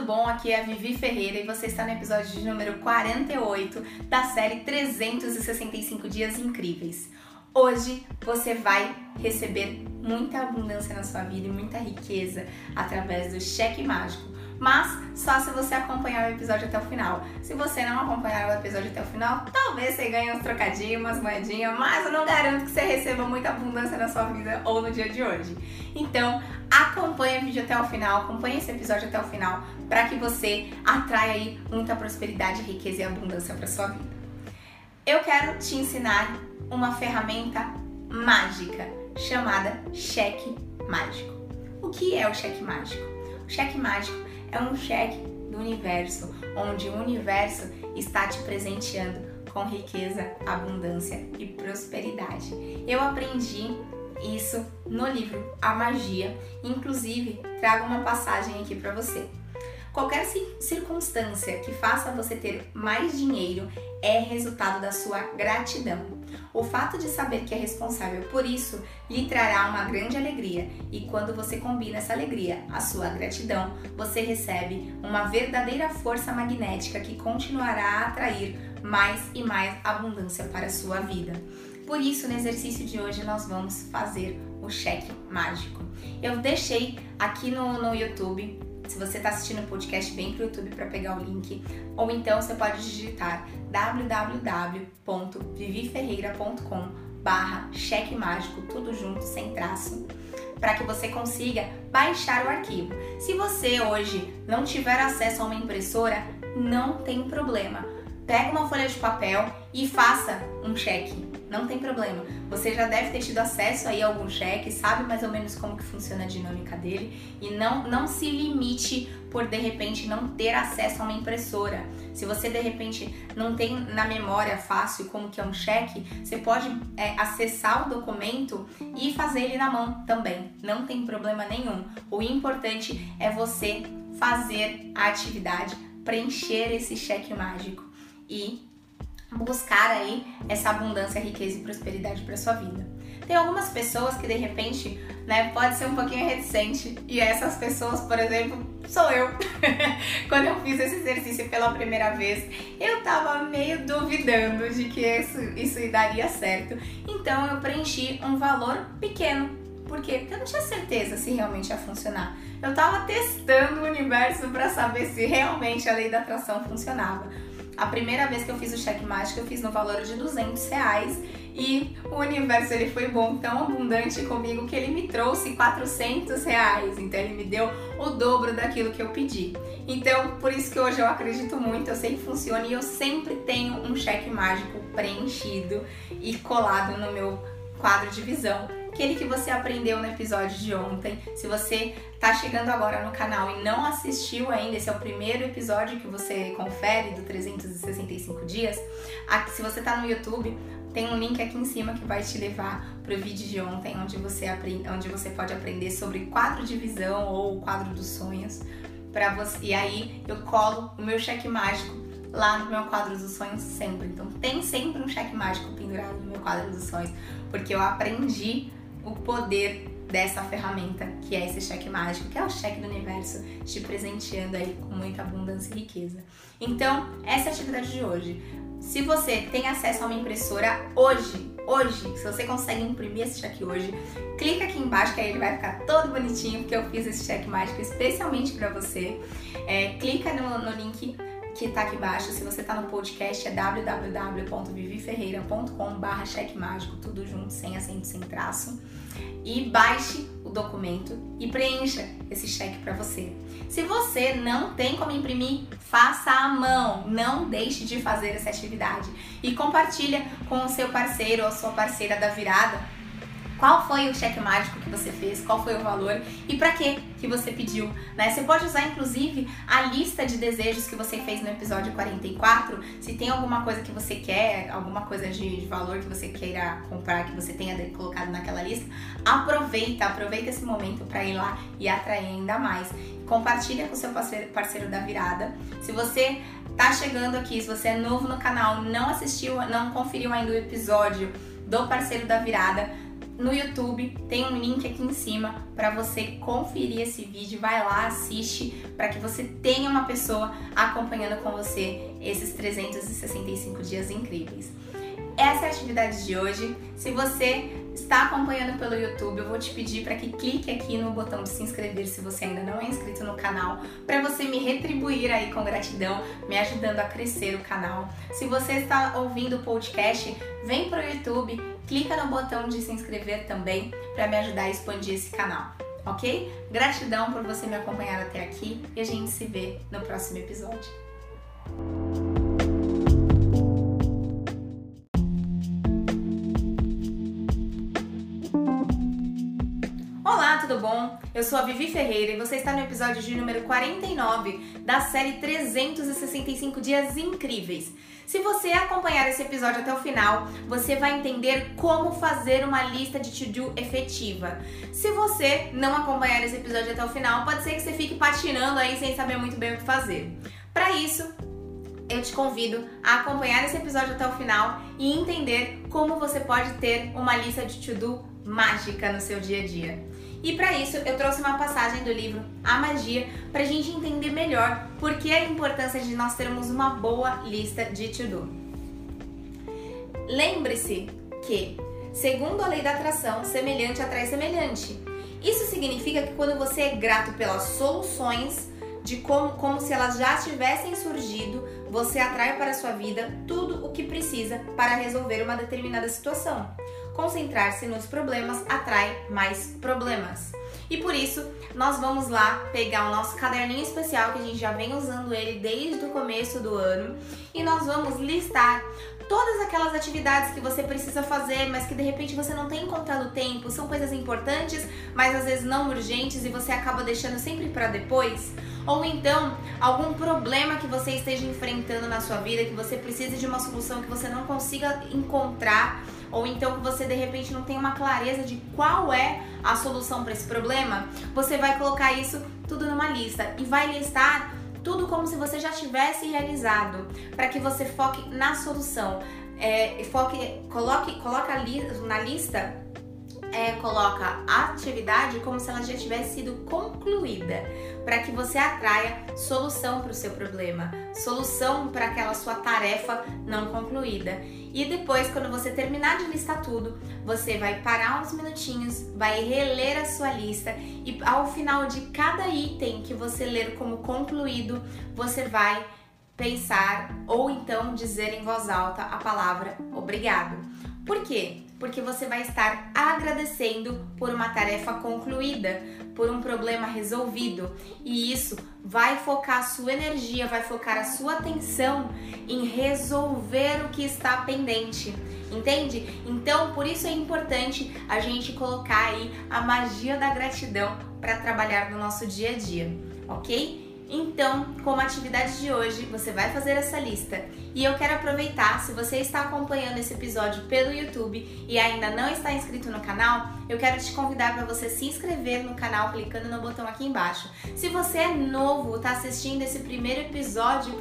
Bom? Aqui é a Vivi Ferreira e você está no episódio de número 48 da série 365 Dias Incríveis. Hoje você vai receber muita abundância na sua vida e muita riqueza através do cheque mágico mas só se você acompanhar o episódio até o final. Se você não acompanhar o episódio até o final, talvez você ganhe uns trocadinhos, umas moedinhas, mas eu não garanto que você receba muita abundância na sua vida ou no dia de hoje. Então, acompanhe o vídeo até o final, acompanhe esse episódio até o final, para que você atraia aí muita prosperidade, riqueza e abundância para sua vida. Eu quero te ensinar uma ferramenta mágica chamada cheque mágico. O que é o cheque mágico? O cheque mágico é um cheque do universo, onde o universo está te presenteando com riqueza, abundância e prosperidade. Eu aprendi isso no livro A Magia, inclusive trago uma passagem aqui para você. Qualquer circunstância que faça você ter mais dinheiro é resultado da sua gratidão. O fato de saber que é responsável por isso lhe trará uma grande alegria, e quando você combina essa alegria, a sua gratidão, você recebe uma verdadeira força magnética que continuará a atrair mais e mais abundância para a sua vida. Por isso, no exercício de hoje, nós vamos fazer o cheque mágico. Eu deixei aqui no, no YouTube se você está assistindo o podcast, vem para o YouTube para pegar o link. Ou então você pode digitar www.viviferreira.com barra cheque mágico, tudo junto, sem traço, para que você consiga baixar o arquivo. Se você hoje não tiver acesso a uma impressora, não tem problema. Pega uma folha de papel e faça um cheque não tem problema. Você já deve ter tido acesso aí a algum cheque, sabe mais ou menos como que funciona a dinâmica dele e não, não se limite por de repente não ter acesso a uma impressora. Se você de repente não tem na memória fácil como que é um cheque, você pode é, acessar o documento e fazer ele na mão também. Não tem problema nenhum. O importante é você fazer a atividade, preencher esse cheque mágico e buscar aí essa abundância, riqueza e prosperidade para sua vida. Tem algumas pessoas que de repente, né, pode ser um pouquinho reticente e essas pessoas, por exemplo, sou eu. Quando eu fiz esse exercício pela primeira vez, eu tava meio duvidando de que isso, isso daria certo. Então eu preenchi um valor pequeno. Por quê? Porque eu não tinha certeza se realmente ia funcionar. Eu tava testando o universo para saber se realmente a lei da atração funcionava. A primeira vez que eu fiz o cheque mágico, eu fiz no valor de 200 reais e o universo ele foi bom, tão abundante comigo que ele me trouxe 400 reais. Então ele me deu o dobro daquilo que eu pedi. Então por isso que hoje eu acredito muito, eu sei que funciona e eu sempre tenho um cheque mágico preenchido e colado no meu quadro de visão aquele que você aprendeu no episódio de ontem. Se você tá chegando agora no canal e não assistiu ainda, esse é o primeiro episódio que você confere do 365 dias. Aqui, se você tá no YouTube, tem um link aqui em cima que vai te levar para o vídeo de ontem, onde você, aprende, onde você pode aprender sobre quadro de visão ou quadro dos sonhos. Para você, e aí eu colo o meu cheque mágico lá no meu quadro dos sonhos sempre. Então tem sempre um cheque mágico pendurado no meu quadro dos sonhos, porque eu aprendi o poder dessa ferramenta que é esse cheque mágico, que é o cheque do universo te presenteando aí com muita abundância e riqueza. Então, essa é a atividade de hoje. Se você tem acesso a uma impressora hoje, hoje, se você consegue imprimir esse cheque hoje, clica aqui embaixo que aí ele vai ficar todo bonitinho, porque eu fiz esse cheque mágico especialmente para você. É, clica no, no link que tá aqui embaixo. Se você tá no podcast, é www.viviferreira.com barra cheque mágico, tudo junto, sem acento, sem traço. E baixe o documento e preencha esse cheque para você. Se você não tem como imprimir, faça à mão. Não deixe de fazer essa atividade. E compartilha com o seu parceiro ou sua parceira da virada qual foi o cheque mágico que você fez, qual foi o valor e para que que você pediu, né? Você pode usar inclusive a lista de desejos que você fez no episódio 44, se tem alguma coisa que você quer, alguma coisa de, de valor que você queira comprar, que você tenha colocado naquela lista, aproveita, aproveita esse momento para ir lá e atrair ainda mais. Compartilha com seu parceiro, parceiro da virada. Se você tá chegando aqui, se você é novo no canal, não assistiu, não conferiu ainda o episódio do parceiro da virada, no YouTube, tem um link aqui em cima para você conferir esse vídeo. Vai lá, assiste, para que você tenha uma pessoa acompanhando com você esses 365 dias incríveis. Essa é a atividade de hoje. Se você está acompanhando pelo YouTube, eu vou te pedir para que clique aqui no botão de se inscrever se você ainda não é inscrito no canal, para você me retribuir aí com gratidão, me ajudando a crescer o canal. Se você está ouvindo o podcast, vem para o YouTube, clica no botão de se inscrever também para me ajudar a expandir esse canal, ok? Gratidão por você me acompanhar até aqui e a gente se vê no próximo episódio. Tudo bom? Eu sou a Vivi Ferreira e você está no episódio de número 49 da série 365 Dias Incríveis. Se você acompanhar esse episódio até o final, você vai entender como fazer uma lista de to-do efetiva. Se você não acompanhar esse episódio até o final, pode ser que você fique patinando aí sem saber muito bem o que fazer. Para isso, eu te convido a acompanhar esse episódio até o final e entender como você pode ter uma lista de to-do mágica no seu dia a dia. E para isso eu trouxe uma passagem do livro A Magia para a gente entender melhor por que a importância de nós termos uma boa lista de to-do. Lembre-se que, segundo a lei da atração, semelhante atrai semelhante. Isso significa que quando você é grato pelas soluções, de como, como se elas já tivessem surgido, você atrai para a sua vida tudo o que precisa para resolver uma determinada situação concentrar-se nos problemas atrai mais problemas. E por isso, nós vamos lá pegar o nosso caderninho especial que a gente já vem usando ele desde o começo do ano e nós vamos listar todas aquelas atividades que você precisa fazer, mas que de repente você não tem encontrado tempo, são coisas importantes, mas às vezes não urgentes e você acaba deixando sempre para depois. Ou então, algum problema que você esteja enfrentando na sua vida, que você precise de uma solução que você não consiga encontrar, ou então que você de repente não tem uma clareza de qual é a solução para esse problema, você vai colocar isso tudo numa lista e vai listar tudo como se você já tivesse realizado, para que você foque na solução. É, foque, coloque, coloque ali na lista é, coloca a atividade como se ela já tivesse sido concluída, para que você atraia solução para o seu problema, solução para aquela sua tarefa não concluída. E depois, quando você terminar de listar tudo, você vai parar uns minutinhos, vai reler a sua lista e ao final de cada item que você ler como concluído, você vai pensar ou então dizer em voz alta a palavra obrigado. Por quê? Porque você vai estar agradecendo por uma tarefa concluída, por um problema resolvido, e isso vai focar a sua energia, vai focar a sua atenção em resolver o que está pendente. Entende? Então, por isso é importante a gente colocar aí a magia da gratidão para trabalhar no nosso dia a dia, ok? Então, como atividade de hoje, você vai fazer essa lista. E eu quero aproveitar, se você está acompanhando esse episódio pelo YouTube e ainda não está inscrito no canal, eu quero te convidar para você se inscrever no canal clicando no botão aqui embaixo. Se você é novo, está assistindo esse primeiro episódio,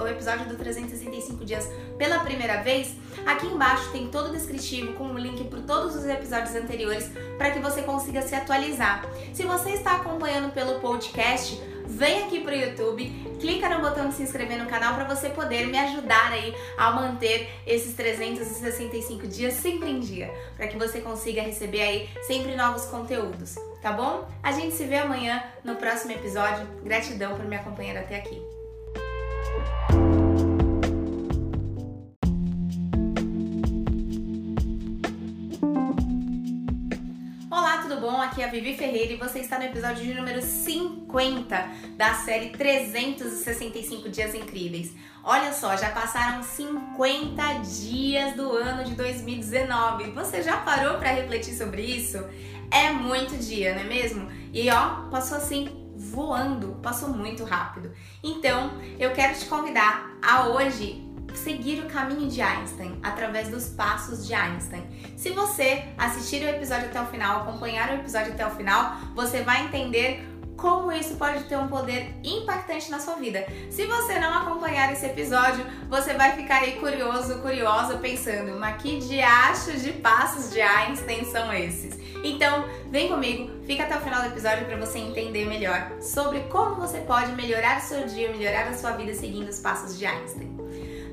o episódio do 365 dias pela primeira vez, aqui embaixo tem todo o descritivo com o um link para todos os episódios anteriores para que você consiga se atualizar. Se você está acompanhando pelo podcast, vem aqui pro YouTube, clica no botão de se inscrever no canal para você poder me ajudar aí a manter esses 365 dias sempre em dia, para que você consiga receber aí sempre novos conteúdos, tá bom? A gente se vê amanhã no próximo episódio. Gratidão por me acompanhar até aqui. Bom? Aqui é a Vivi Ferreira e você está no episódio de número 50 da série 365 Dias Incríveis. Olha só, já passaram 50 dias do ano de 2019. Você já parou para refletir sobre isso? É muito dia, não é mesmo? E ó, passou assim voando, passou muito rápido. Então, eu quero te convidar a hoje seguir o caminho de Einstein através dos passos de Einstein. Se você assistir o episódio até o final, acompanhar o episódio até o final, você vai entender como isso pode ter um poder impactante na sua vida. Se você não acompanhar esse episódio, você vai ficar aí curioso, curiosa, pensando, mas que diachos de passos de Einstein são esses? Então, vem comigo, fica até o final do episódio para você entender melhor sobre como você pode melhorar o seu dia, melhorar a sua vida seguindo os passos de Einstein.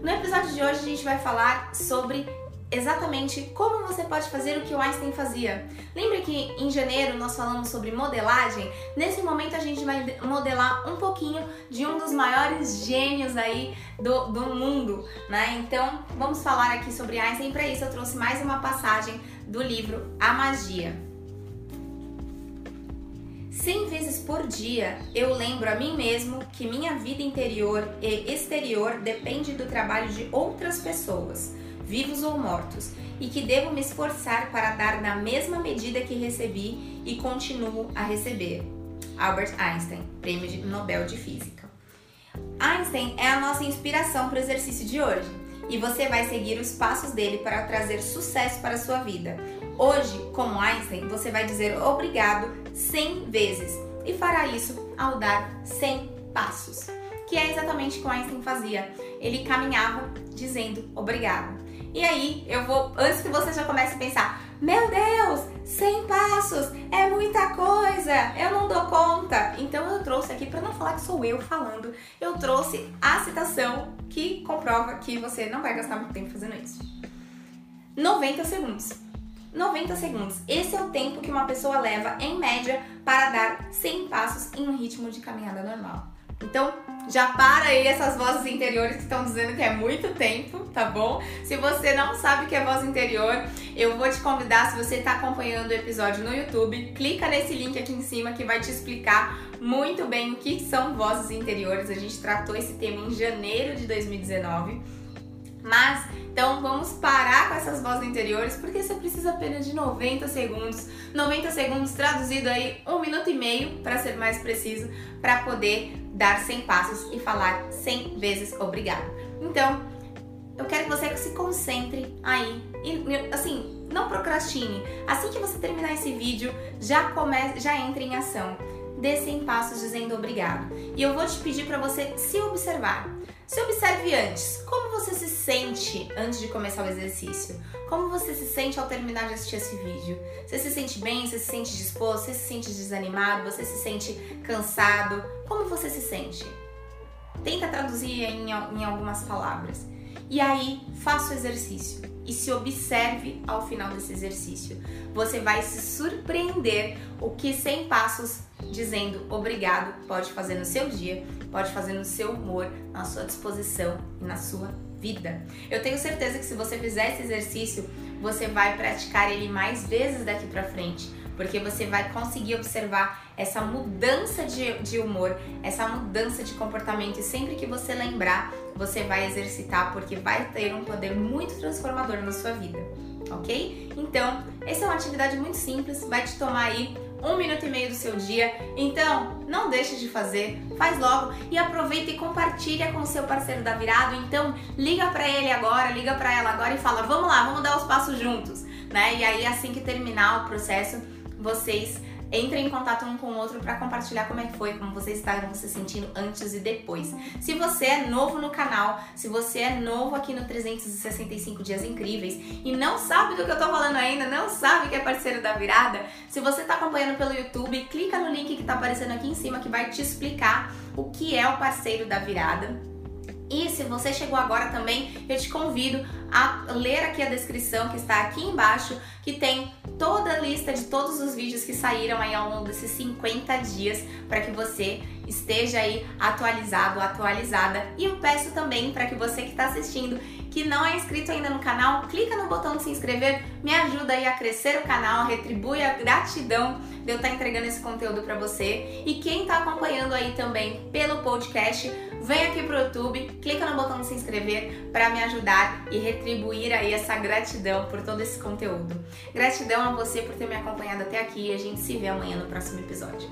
No episódio de hoje a gente vai falar sobre exatamente como você pode fazer o que o Einstein fazia. Lembra que em janeiro nós falamos sobre modelagem? Nesse momento a gente vai modelar um pouquinho de um dos maiores gênios aí do, do mundo, né? Então vamos falar aqui sobre Einstein. Para isso eu trouxe mais uma passagem do livro A Magia. Cem vezes por dia eu lembro a mim mesmo que minha vida interior e exterior depende do trabalho de outras pessoas, vivos ou mortos, e que devo me esforçar para dar na mesma medida que recebi e continuo a receber. Albert Einstein, Prêmio Nobel de Física. Einstein é a nossa inspiração para o exercício de hoje e você vai seguir os passos dele para trazer sucesso para a sua vida. Hoje, como Einstein, você vai dizer obrigado 100 vezes e fará isso ao dar 100 passos, que é exatamente o que Einstein fazia. Ele caminhava dizendo obrigado. E aí, eu vou, antes que você já comece a pensar, meu Deus, 100 passos é muita coisa, eu não dou conta. Então eu trouxe aqui para não falar que sou eu falando, eu trouxe a citação que comprova que você não vai gastar muito tempo fazendo isso. 90 segundos. 90 segundos. Esse é o tempo que uma pessoa leva, em média, para dar 100 passos em um ritmo de caminhada normal. Então, já para aí essas vozes interiores que estão dizendo que é muito tempo, tá bom? Se você não sabe o que é voz interior, eu vou te convidar, se você está acompanhando o episódio no YouTube, clica nesse link aqui em cima que vai te explicar muito bem o que são vozes interiores. A gente tratou esse tema em janeiro de 2019. Mas então vamos parar com essas vozes interiores porque você precisa apenas de 90 segundos. 90 segundos traduzido aí um minuto e meio para ser mais preciso, para poder dar 100 passos e falar 100 vezes obrigado. Então, eu quero que você se concentre aí e assim, não procrastine. Assim que você terminar esse vídeo, já comece, já entre em ação. Dê 100 passos dizendo obrigado. E eu vou te pedir para você se observar. Se observe antes, como você se sente antes de começar o exercício? Como você se sente ao terminar de assistir esse vídeo? Você se sente bem? Você se sente disposto? Você se sente desanimado? Você se sente cansado? Como você se sente? Tenta traduzir em, em algumas palavras. E aí, faça o exercício e se observe ao final desse exercício. Você vai se surpreender o que 100 passos dizendo obrigado pode fazer no seu dia, pode fazer no seu humor, na sua disposição e na sua vida. Eu tenho certeza que se você fizer esse exercício, você vai praticar ele mais vezes daqui para frente, porque você vai conseguir observar essa mudança de, de humor, essa mudança de comportamento e sempre que você lembrar, você vai exercitar porque vai ter um poder muito transformador na sua vida, ok? Então, essa é uma atividade muito simples, vai te tomar aí um minuto e meio do seu dia. Então, não deixe de fazer, faz logo e aproveita e compartilha com o seu parceiro da virada. Então, liga para ele agora, liga para ela agora e fala: "Vamos lá, vamos dar os passos juntos", né? E aí assim que terminar o processo, vocês Entrem em contato um com o outro para compartilhar como é que foi, como vocês estavam se sentindo antes e depois. Se você é novo no canal, se você é novo aqui no 365 Dias Incríveis e não sabe do que eu tô falando ainda, não sabe que é parceiro da virada, se você tá acompanhando pelo YouTube, clica no link que tá aparecendo aqui em cima que vai te explicar o que é o parceiro da virada. E se você chegou agora também, eu te convido a ler aqui a descrição que está aqui embaixo, que tem toda a lista de todos os vídeos que saíram aí ao longo desses 50 dias para que você esteja aí atualizado, atualizada. E eu peço também para que você que está assistindo, que não é inscrito ainda no canal, clica no botão de se inscrever, me ajuda aí a crescer o canal, retribui a gratidão de eu estar tá entregando esse conteúdo para você. E quem está acompanhando aí também pelo podcast, vem aqui pro YouTube, clica no botão de se inscrever para me ajudar e retribuir aí essa gratidão por todo esse conteúdo. Gratidão a você por ter me acompanhado até aqui e a gente se vê amanhã no próximo episódio.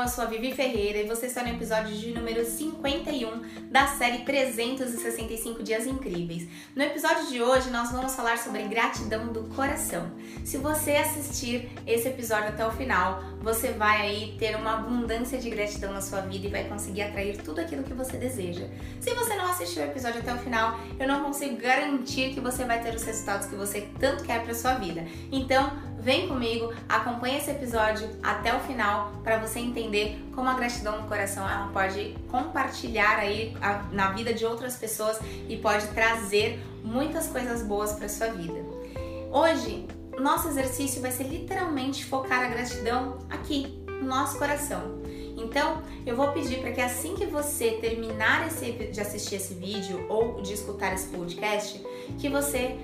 Eu sou a Vivi Ferreira e você está no episódio de número 51 da série 365 Dias Incríveis. No episódio de hoje nós vamos falar sobre gratidão do coração. Se você assistir esse episódio até o final, você vai aí ter uma abundância de gratidão na sua vida e vai conseguir atrair tudo aquilo que você deseja. Se você não assistiu o episódio até o final, eu não consigo garantir que você vai ter os resultados que você tanto quer para sua vida. Então, Vem comigo, acompanhe esse episódio até o final para você entender como a gratidão no coração ela pode compartilhar aí a, na vida de outras pessoas e pode trazer muitas coisas boas para sua vida. Hoje, nosso exercício vai ser literalmente focar a gratidão aqui, no nosso coração. Então, eu vou pedir para que assim que você terminar esse, de assistir esse vídeo ou de escutar esse podcast, que você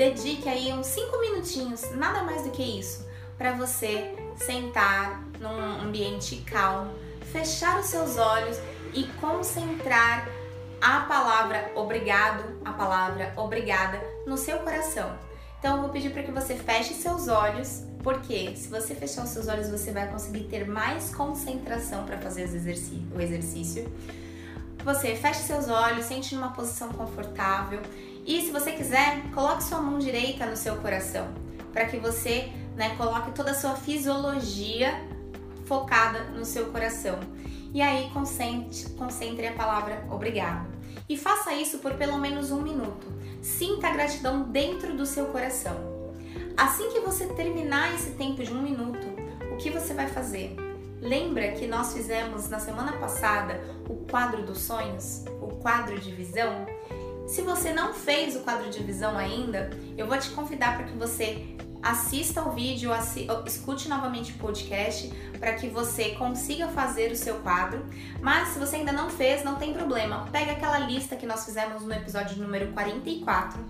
dedique aí uns 5 minutinhos, nada mais do que isso, para você sentar num ambiente calmo, fechar os seus olhos e concentrar a palavra obrigado, a palavra obrigada no seu coração. Então eu vou pedir para que você feche seus olhos, porque se você fechar os seus olhos, você vai conseguir ter mais concentração para fazer o exercício. Você feche seus olhos, sente numa posição confortável e se você quiser, coloque sua mão direita no seu coração, para que você né, coloque toda a sua fisiologia focada no seu coração. E aí concentre, concentre a palavra obrigado. E faça isso por pelo menos um minuto. Sinta a gratidão dentro do seu coração. Assim que você terminar esse tempo de um minuto, o que você vai fazer? Lembra que nós fizemos na semana passada o quadro dos sonhos, o quadro de visão? Se você não fez o quadro de visão ainda, eu vou te convidar para que você assista o vídeo, escute novamente o podcast para que você consiga fazer o seu quadro. Mas se você ainda não fez, não tem problema. Pega aquela lista que nós fizemos no episódio número 44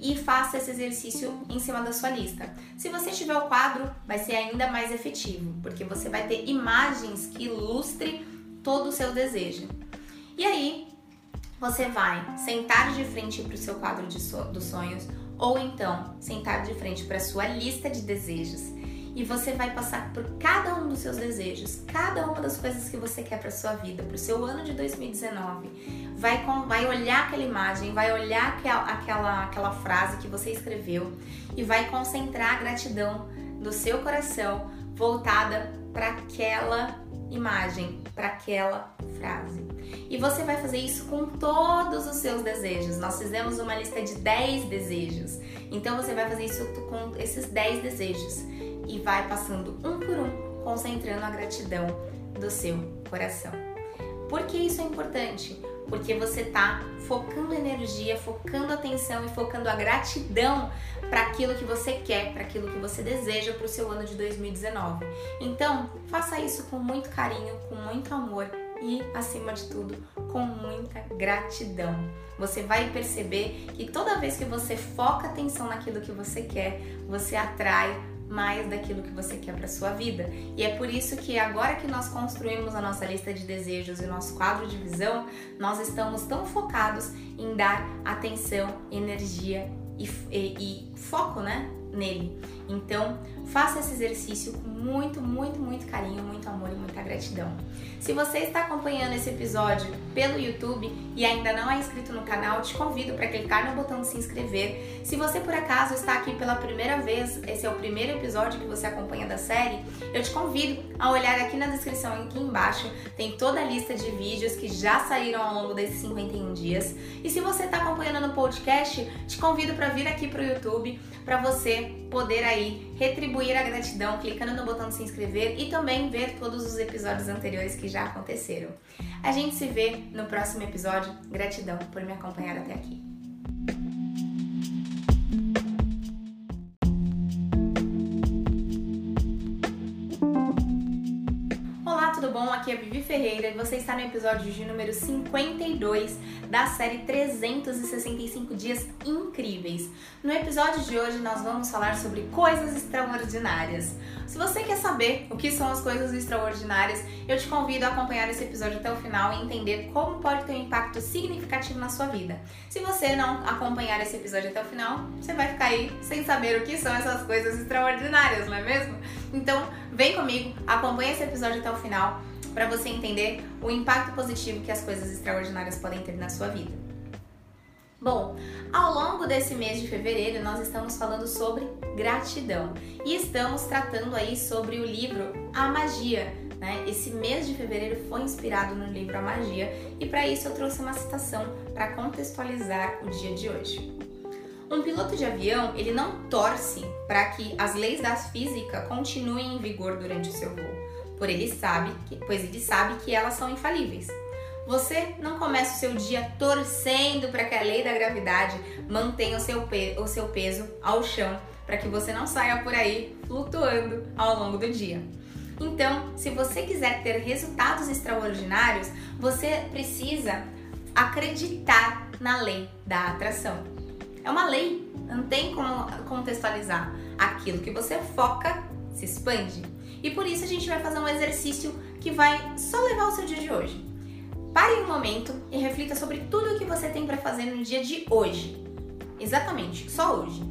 e faça esse exercício em cima da sua lista. Se você tiver o quadro, vai ser ainda mais efetivo, porque você vai ter imagens que ilustrem todo o seu desejo. E aí, você vai sentar de frente para o seu quadro so dos sonhos ou então sentar de frente para a sua lista de desejos e você vai passar por cada um dos seus desejos, cada uma das coisas que você quer para sua vida, para o seu ano de 2019. Vai, com, vai olhar aquela imagem, vai olhar aquela, aquela, aquela frase que você escreveu e vai concentrar a gratidão do seu coração voltada para aquela imagem, para aquela frase. E você vai fazer isso com todos os seus desejos. Nós fizemos uma lista de 10 desejos. Então você vai fazer isso com esses 10 desejos e vai passando um por um, concentrando a gratidão do seu coração. Por que isso é importante? Porque você está focando energia, focando atenção e focando a gratidão para aquilo que você quer, para aquilo que você deseja para o seu ano de 2019. Então, faça isso com muito carinho, com muito amor e, acima de tudo, com muita gratidão. Você vai perceber que toda vez que você foca atenção naquilo que você quer, você atrai mais daquilo que você quer para sua vida. E é por isso que agora que nós construímos a nossa lista de desejos e o nosso quadro de visão, nós estamos tão focados em dar atenção, energia e, e, foco, né, nele. Então, faça esse exercício com muito, muito, muito carinho, muito amor e muita gratidão. Se você está acompanhando esse episódio pelo YouTube e ainda não é inscrito no canal, te convido para clicar no botão de se inscrever. Se você por acaso está aqui pela primeira vez, esse é o primeiro episódio que você acompanha da série, eu te convido a olhar aqui na descrição aqui embaixo, tem toda a lista de vídeos que já saíram ao longo desses 51 dias. E se você está acompanhando no podcast, te convido para vir aqui para o YouTube para você poder aí retribuir a gratidão clicando no botão de se inscrever e também ver todos os episódios anteriores que já aconteceram. A gente se vê no próximo episódio. Gratidão por me acompanhar até aqui. Aqui é Vivi Ferreira e você está no episódio de número 52 da série 365 Dias Incríveis. No episódio de hoje nós vamos falar sobre coisas extraordinárias. Se você quer saber o que são as coisas extraordinárias, eu te convido a acompanhar esse episódio até o final e entender como pode ter um impacto significativo na sua vida. Se você não acompanhar esse episódio até o final, você vai ficar aí sem saber o que são essas coisas extraordinárias, não é mesmo? Então, vem comigo, acompanha esse episódio até o final para você entender o impacto positivo que as coisas extraordinárias podem ter na sua vida. Bom, ao longo desse mês de fevereiro nós estamos falando sobre gratidão e estamos tratando aí sobre o livro A Magia. Né? Esse mês de fevereiro foi inspirado no livro A Magia e para isso eu trouxe uma citação para contextualizar o dia de hoje. Um piloto de avião ele não torce para que as leis da física continuem em vigor durante o seu voo por ele sabe que, pois ele sabe que elas são infalíveis. Você não começa o seu dia torcendo para que a lei da gravidade mantenha o seu, o seu peso ao chão, para que você não saia por aí flutuando ao longo do dia. Então, se você quiser ter resultados extraordinários, você precisa acreditar na lei da atração. É uma lei, não tem como contextualizar. Aquilo que você foca se expande. E por isso a gente vai fazer um exercício que vai só levar o seu dia de hoje. Pare um momento e reflita sobre tudo o que você tem para fazer no dia de hoje. Exatamente, só hoje.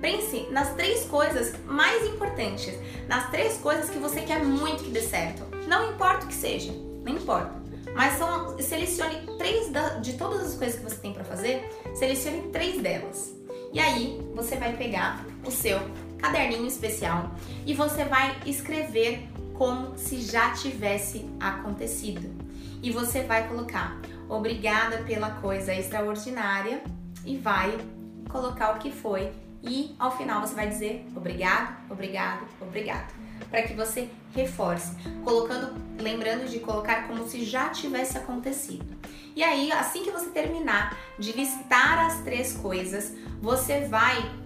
Pense nas três coisas mais importantes, nas três coisas que você quer muito que dê certo. Não importa o que seja, não importa. Mas são, selecione três da, de todas as coisas que você tem para fazer, selecione três delas. E aí você vai pegar o seu caderninho especial e você vai escrever como se já tivesse acontecido. E você vai colocar obrigada pela coisa extraordinária e vai colocar o que foi e ao final você vai dizer obrigado, obrigado, obrigado, para que você reforce, colocando, lembrando de colocar como se já tivesse acontecido. E aí, assim que você terminar de listar as três coisas, você vai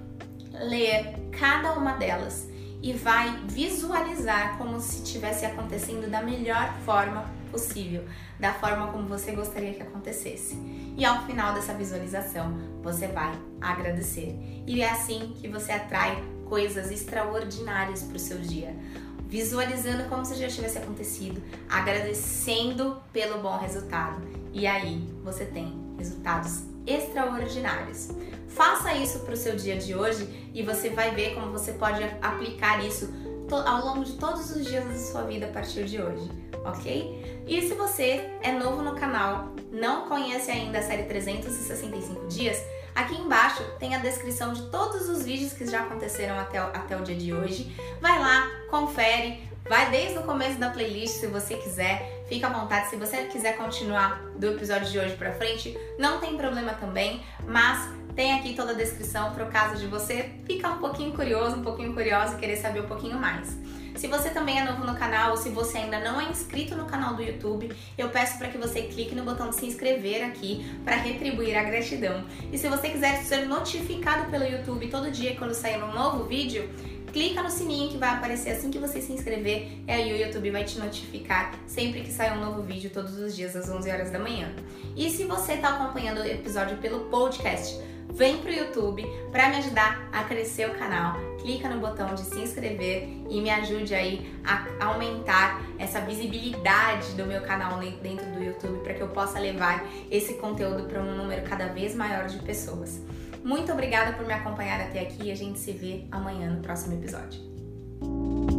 ler cada uma delas e vai visualizar como se estivesse acontecendo da melhor forma possível, da forma como você gostaria que acontecesse. E ao final dessa visualização, você vai agradecer. E é assim que você atrai coisas extraordinárias para o seu dia. Visualizando como se já tivesse acontecido, agradecendo pelo bom resultado. E aí você tem resultados extraordinários. Faça isso para o seu dia de hoje e você vai ver como você pode aplicar isso ao longo de todos os dias da sua vida a partir de hoje, ok? E se você é novo no canal, não conhece ainda a série 365 dias, aqui embaixo tem a descrição de todos os vídeos que já aconteceram até, até o dia de hoje. Vai lá, confere, vai desde o começo da playlist se você quiser, fica à vontade. Se você quiser continuar do episódio de hoje para frente, não tem problema também, mas tem aqui toda a descrição para o caso de você ficar um pouquinho curioso, um pouquinho curiosa e querer saber um pouquinho mais. Se você também é novo no canal ou se você ainda não é inscrito no canal do YouTube, eu peço para que você clique no botão de se inscrever aqui para retribuir a gratidão. E se você quiser ser notificado pelo YouTube todo dia quando sair um novo vídeo, clica no sininho que vai aparecer assim que você se inscrever e aí o YouTube vai te notificar sempre que sair um novo vídeo todos os dias às 11 horas da manhã. E se você está acompanhando o episódio pelo podcast, vem pro YouTube para me ajudar a crescer o canal. Clica no botão de se inscrever e me ajude aí a aumentar essa visibilidade do meu canal dentro do YouTube para que eu possa levar esse conteúdo para um número cada vez maior de pessoas. Muito obrigada por me acompanhar até aqui e a gente se vê amanhã no próximo episódio.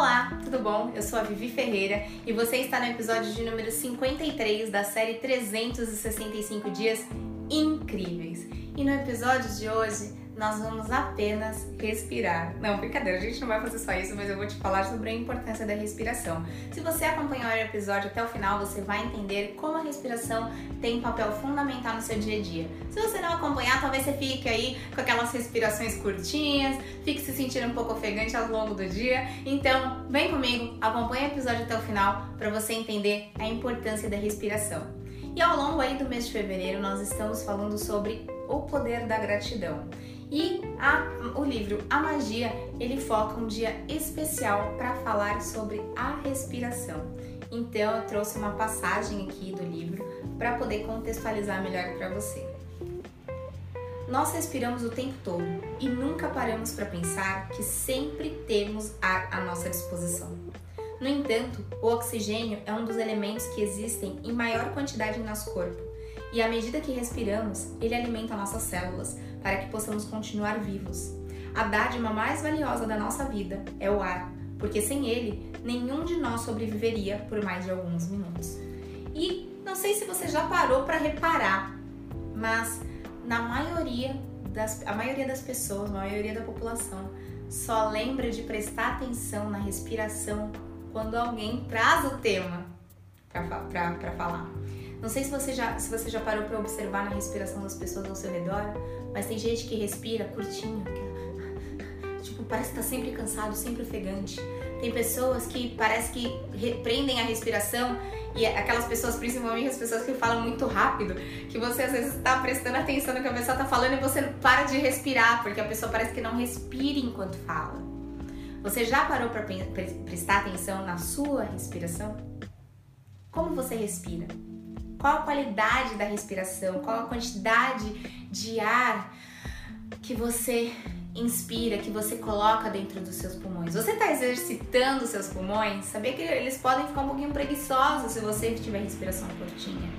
Olá, tudo bom? Eu sou a Vivi Ferreira e você está no episódio de número 53 da série 365 Dias Incríveis. E no episódio de hoje nós vamos apenas respirar. Não, brincadeira, a gente não vai fazer só isso, mas eu vou te falar sobre a importância da respiração. Se você acompanhar o episódio até o final, você vai entender como a respiração tem um papel fundamental no seu dia a dia. Se você não acompanhar, talvez você fique aí com aquelas respirações curtinhas, fique se sentindo um pouco ofegante ao longo do dia. Então, vem comigo, acompanhe o episódio até o final para você entender a importância da respiração. E ao longo aí do mês de fevereiro, nós estamos falando sobre o poder da gratidão. E a, o livro A Magia, ele foca um dia especial para falar sobre a respiração. Então eu trouxe uma passagem aqui do livro para poder contextualizar melhor para você. Nós respiramos o tempo todo e nunca paramos para pensar que sempre temos ar à nossa disposição. No entanto, o oxigênio é um dos elementos que existem em maior quantidade em nosso corpo, e à medida que respiramos, ele alimenta nossas células, para que possamos continuar vivos. A dádiva mais valiosa da nossa vida é o ar, porque sem ele, nenhum de nós sobreviveria por mais de alguns minutos. E não sei se você já parou para reparar, mas na maioria das, a maioria das pessoas, a maioria da população, só lembra de prestar atenção na respiração quando alguém traz o tema para falar. Não sei se você já, se você já parou para observar na respiração das pessoas ao seu redor, mas tem gente que respira curtinho, que, tipo, parece que tá sempre cansado, sempre ofegante. Tem pessoas que parece que prendem a respiração e aquelas pessoas, principalmente as pessoas que falam muito rápido, que você às vezes está prestando atenção no que a pessoa está falando e você para de respirar, porque a pessoa parece que não respira enquanto fala. Você já parou para prestar atenção na sua respiração? Como você respira? Qual a qualidade da respiração? Qual a quantidade de ar que você inspira, que você coloca dentro dos seus pulmões? Você está exercitando seus pulmões? Sabia que eles podem ficar um pouquinho preguiçosos se você tiver respiração curtinha.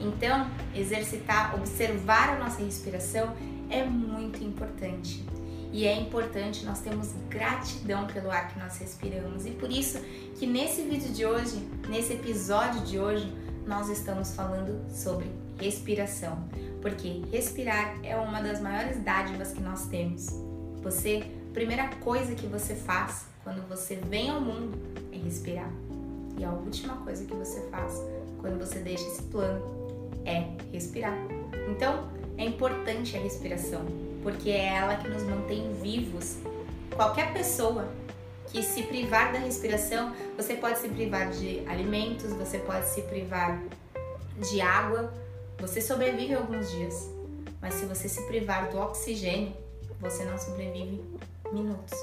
Então, exercitar, observar a nossa respiração é muito importante. E é importante nós termos gratidão pelo ar que nós respiramos. E por isso que nesse vídeo de hoje, nesse episódio de hoje, nós estamos falando sobre respiração, porque respirar é uma das maiores dádivas que nós temos. Você, primeira coisa que você faz quando você vem ao mundo é respirar. E a última coisa que você faz quando você deixa esse plano é respirar. Então, é importante a respiração, porque é ela que nos mantém vivos. Qualquer pessoa que se privar da respiração, você pode se privar de alimentos, você pode se privar de água, você sobrevive alguns dias. Mas se você se privar do oxigênio, você não sobrevive minutos.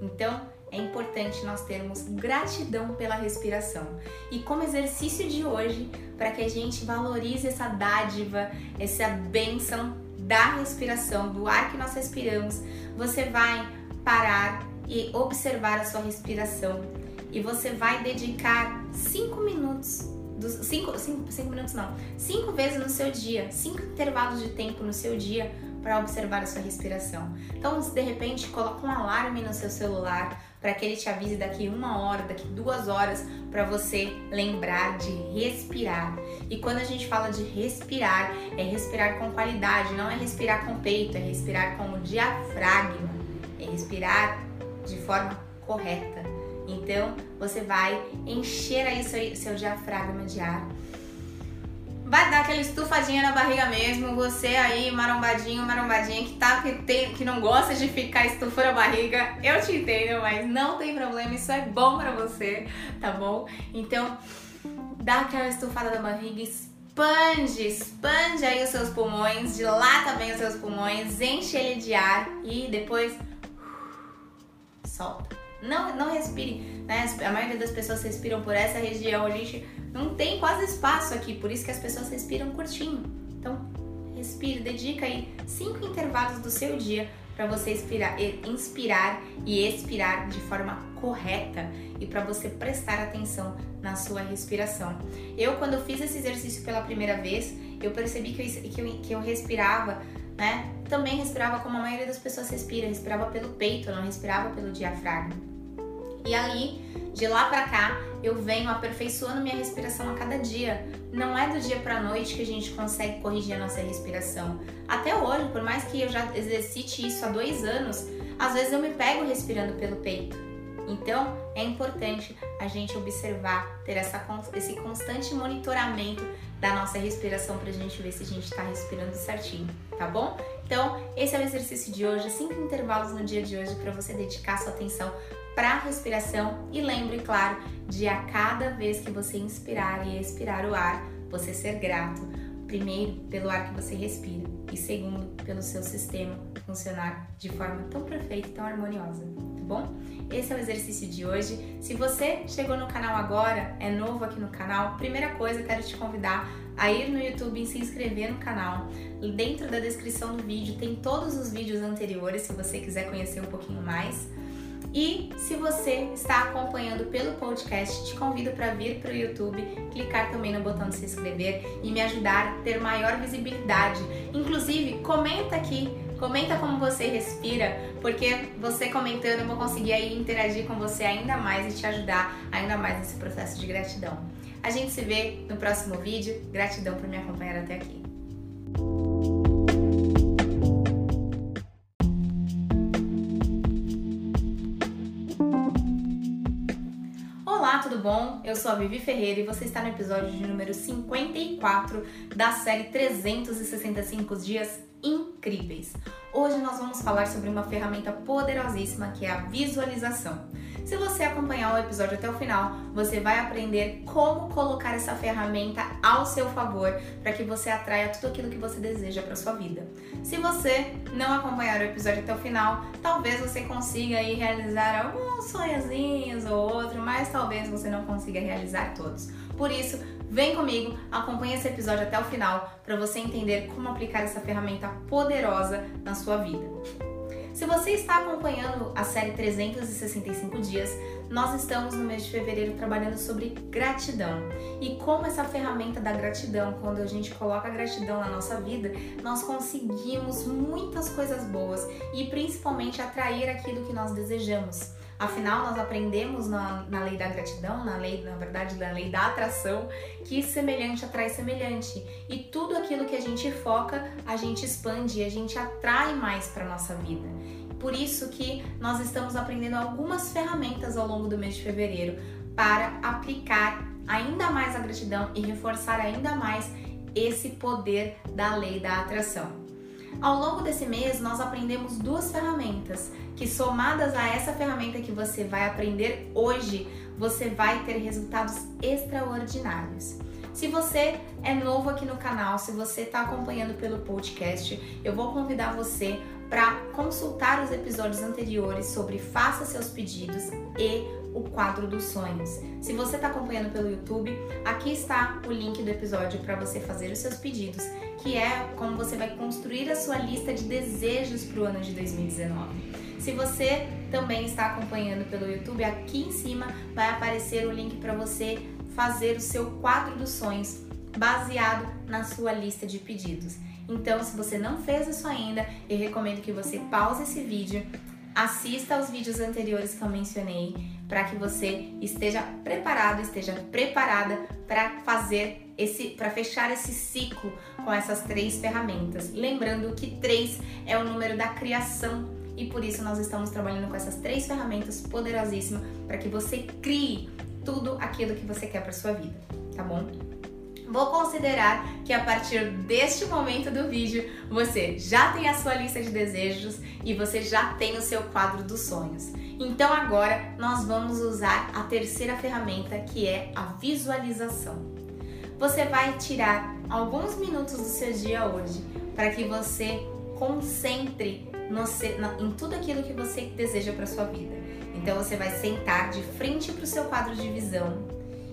Então, é importante nós termos gratidão pela respiração. E como exercício de hoje, para que a gente valorize essa dádiva, essa bênção da respiração, do ar que nós respiramos, você vai parar e observar a sua respiração. E você vai dedicar 5 minutos, 5 minutos não, 5 vezes no seu dia, 5 intervalos de tempo no seu dia para observar a sua respiração. Então, de repente coloca um alarme no seu celular para que ele te avise daqui uma hora, daqui duas horas, para você lembrar de respirar. E quando a gente fala de respirar, é respirar com qualidade, não é respirar com peito, é respirar com o diafragma, é respirar de forma correta. Então, você vai encher aí seu, seu diafragma de ar. Vai dar aquela estufadinha na barriga mesmo. Você aí, marombadinho, marombadinha, que, tá, que, tem, que não gosta de ficar estufando a barriga. Eu te entendo, mas não tem problema. Isso é bom pra você, tá bom? Então, dá aquela estufada na barriga, expande, expande aí os seus pulmões, dilata bem os seus pulmões, enche ele de ar e depois solta. Não, não respire, né? A maioria das pessoas respiram por essa região. A gente não tem quase espaço aqui, por isso que as pessoas respiram curtinho. Então, respire, dedica aí cinco intervalos do seu dia para você inspirar, inspirar e expirar de forma correta e para você prestar atenção na sua respiração. Eu, quando fiz esse exercício pela primeira vez, eu percebi que eu, que eu, que eu respirava, né? Também respirava como a maioria das pessoas respira, respirava pelo peito, não respirava pelo diafragma. E ali, de lá para cá, eu venho aperfeiçoando minha respiração a cada dia. Não é do dia para noite que a gente consegue corrigir a nossa respiração. Até hoje, por mais que eu já exercite isso há dois anos, às vezes eu me pego respirando pelo peito. Então, é importante a gente observar, ter essa, esse constante monitoramento da nossa respiração para a gente ver se a gente está respirando certinho, tá bom? Então, esse é o exercício de hoje, cinco intervalos no dia de hoje para você dedicar sua atenção para a respiração e lembre, claro, de a cada vez que você inspirar e expirar o ar, você ser grato, primeiro pelo ar que você respira e segundo pelo seu sistema funcionar de forma tão perfeita e tão harmoniosa, bom? Esse é o exercício de hoje. Se você chegou no canal agora, é novo aqui no canal, primeira coisa, quero te convidar a ir no YouTube e se inscrever no canal. Dentro da descrição do vídeo tem todos os vídeos anteriores, se você quiser conhecer um pouquinho mais. E se você está acompanhando pelo podcast, te convido para vir para o YouTube, clicar também no botão de se inscrever e me ajudar a ter maior visibilidade. Inclusive, comenta aqui, comenta como você respira, porque você comentando eu vou conseguir aí interagir com você ainda mais e te ajudar ainda mais nesse processo de gratidão. A gente se vê no próximo vídeo. Gratidão por me acompanhar até aqui. Bom? Eu sou a Vivi Ferreira e você está no episódio de número 54 da série 365 Dias Incríveis. Hoje nós vamos falar sobre uma ferramenta poderosíssima que é a visualização. Se você acompanhar o episódio até o final, você vai aprender como colocar essa ferramenta ao seu favor para que você atraia tudo aquilo que você deseja para sua vida. Se você não acompanhar o episódio até o final, talvez você consiga aí realizar alguns sonhozinhos ou outro, mas talvez você não consiga realizar todos. Por isso, vem comigo, acompanhe esse episódio até o final para você entender como aplicar essa ferramenta poderosa na sua vida. Se você está acompanhando a série 365 dias, nós estamos no mês de fevereiro trabalhando sobre gratidão e como essa ferramenta da gratidão, quando a gente coloca a gratidão na nossa vida, nós conseguimos muitas coisas boas e principalmente atrair aquilo que nós desejamos. Afinal, nós aprendemos na, na, lei da gratidão, na lei, na verdade, da lei da atração, que semelhante atrai semelhante. E tudo aquilo que a gente foca, a gente expande a gente atrai mais para nossa vida. Por isso que nós estamos aprendendo algumas ferramentas ao longo do mês de fevereiro para aplicar ainda mais a gratidão e reforçar ainda mais esse poder da lei da atração. Ao longo desse mês, nós aprendemos duas ferramentas que, somadas a essa ferramenta que você vai aprender hoje, você vai ter resultados extraordinários. Se você é novo aqui no canal, se você está acompanhando pelo podcast, eu vou convidar você para consultar os episódios anteriores sobre Faça Seus Pedidos e o quadro dos sonhos. Se você está acompanhando pelo YouTube, aqui está o link do episódio para você fazer os seus pedidos, que é como você vai construir a sua lista de desejos para o ano de 2019. Se você também está acompanhando pelo YouTube, aqui em cima vai aparecer o link para você fazer o seu quadro dos sonhos baseado na sua lista de pedidos. Então, se você não fez isso ainda, eu recomendo que você pause esse vídeo, assista aos vídeos anteriores que eu mencionei, para que você esteja preparado, esteja preparada para fazer esse, para fechar esse ciclo com essas três ferramentas. Lembrando que três é o número da criação e por isso nós estamos trabalhando com essas três ferramentas poderosíssimas para que você crie tudo aquilo que você quer para sua vida, tá bom? Vou considerar que a partir deste momento do vídeo você já tem a sua lista de desejos e você já tem o seu quadro dos sonhos. Então agora nós vamos usar a terceira ferramenta que é a visualização. Você vai tirar alguns minutos do seu dia hoje para que você concentre no, em tudo aquilo que você deseja para sua vida. Então você vai sentar de frente para o seu quadro de visão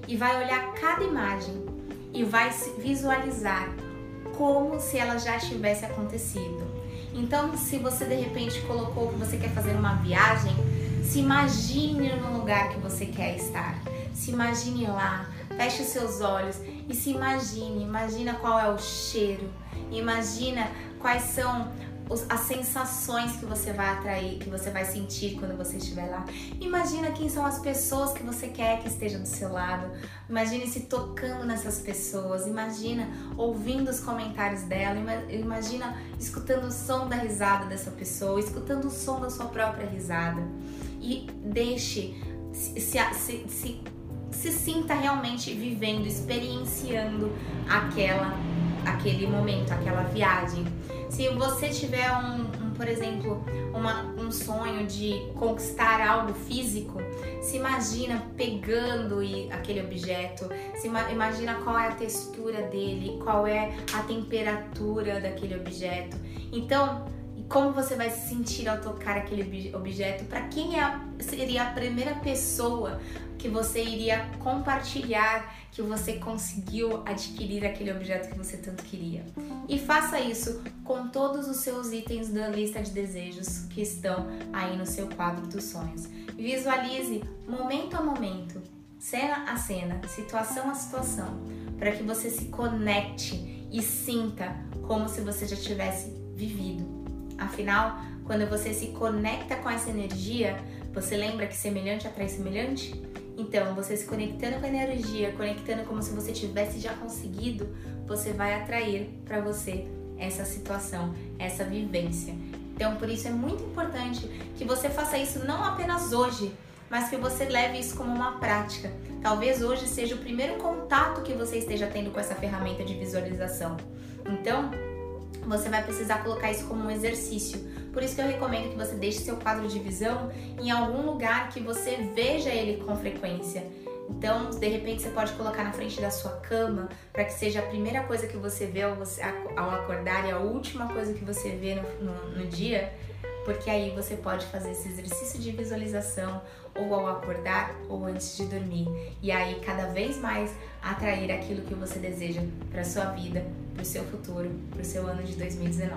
e vai olhar cada imagem e vai visualizar como se ela já tivesse acontecido. Então, se você de repente colocou que você quer fazer uma viagem, se imagine no lugar que você quer estar. Se imagine lá, feche os seus olhos e se imagine, imagina qual é o cheiro, imagina quais são as sensações que você vai atrair, que você vai sentir quando você estiver lá. Imagina quem são as pessoas que você quer que estejam do seu lado. Imagine se tocando nessas pessoas. Imagina ouvindo os comentários dela. Imagina escutando o som da risada dessa pessoa, escutando o som da sua própria risada. E deixe se, se, se, se sinta realmente vivendo, experienciando aquela, aquele momento, aquela viagem se você tiver um, um por exemplo, uma, um sonho de conquistar algo físico, se imagina pegando aquele objeto, se imagina qual é a textura dele, qual é a temperatura daquele objeto. Então, como você vai se sentir ao tocar aquele objeto? Para quem é seria a primeira pessoa que você iria compartilhar que você conseguiu adquirir aquele objeto que você tanto queria. E faça isso com todos os seus itens da lista de desejos que estão aí no seu quadro dos sonhos. Visualize momento a momento, cena a cena, situação a situação, para que você se conecte e sinta como se você já tivesse vivido. Afinal, quando você se conecta com essa energia, você lembra que semelhante atrai semelhante? Então, você se conectando com a energia, conectando como se você tivesse já conseguido, você vai atrair para você essa situação, essa vivência. Então, por isso é muito importante que você faça isso não apenas hoje, mas que você leve isso como uma prática. Talvez hoje seja o primeiro contato que você esteja tendo com essa ferramenta de visualização. Então, você vai precisar colocar isso como um exercício. Por isso que eu recomendo que você deixe seu quadro de visão em algum lugar que você veja ele com frequência. Então, de repente, você pode colocar na frente da sua cama para que seja a primeira coisa que você vê ao, acordar e a última coisa que você vê no, no, no dia, porque aí você pode fazer esse exercício de visualização ou ao acordar ou antes de dormir. E aí, cada vez mais, atrair aquilo que você deseja para sua vida, para o seu futuro, para o seu ano de 2019,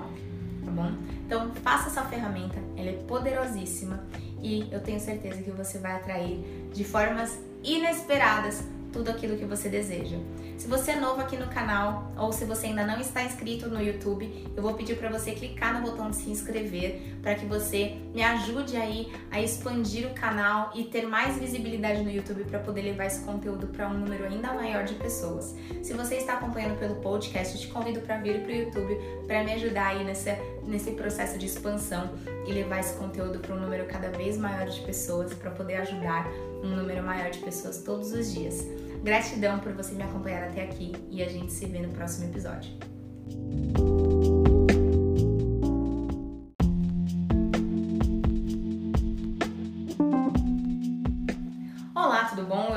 tá bom? Então, faça essa ferramenta, ela é poderosíssima e eu tenho certeza que você vai atrair de formas inesperadas tudo aquilo que você deseja. Se você é novo aqui no canal ou se você ainda não está inscrito no YouTube, eu vou pedir para você clicar no botão de se inscrever para que você me ajude aí a expandir o canal e ter mais visibilidade no YouTube para poder levar esse conteúdo para um número ainda maior de pessoas. Se você está acompanhando pelo podcast, eu te convido para vir para o YouTube para me ajudar aí nessa, nesse processo de expansão e levar esse conteúdo para um número cada vez maior de pessoas para poder ajudar um número maior de pessoas todos os dias. Gratidão por você me acompanhar até aqui e a gente se vê no próximo episódio.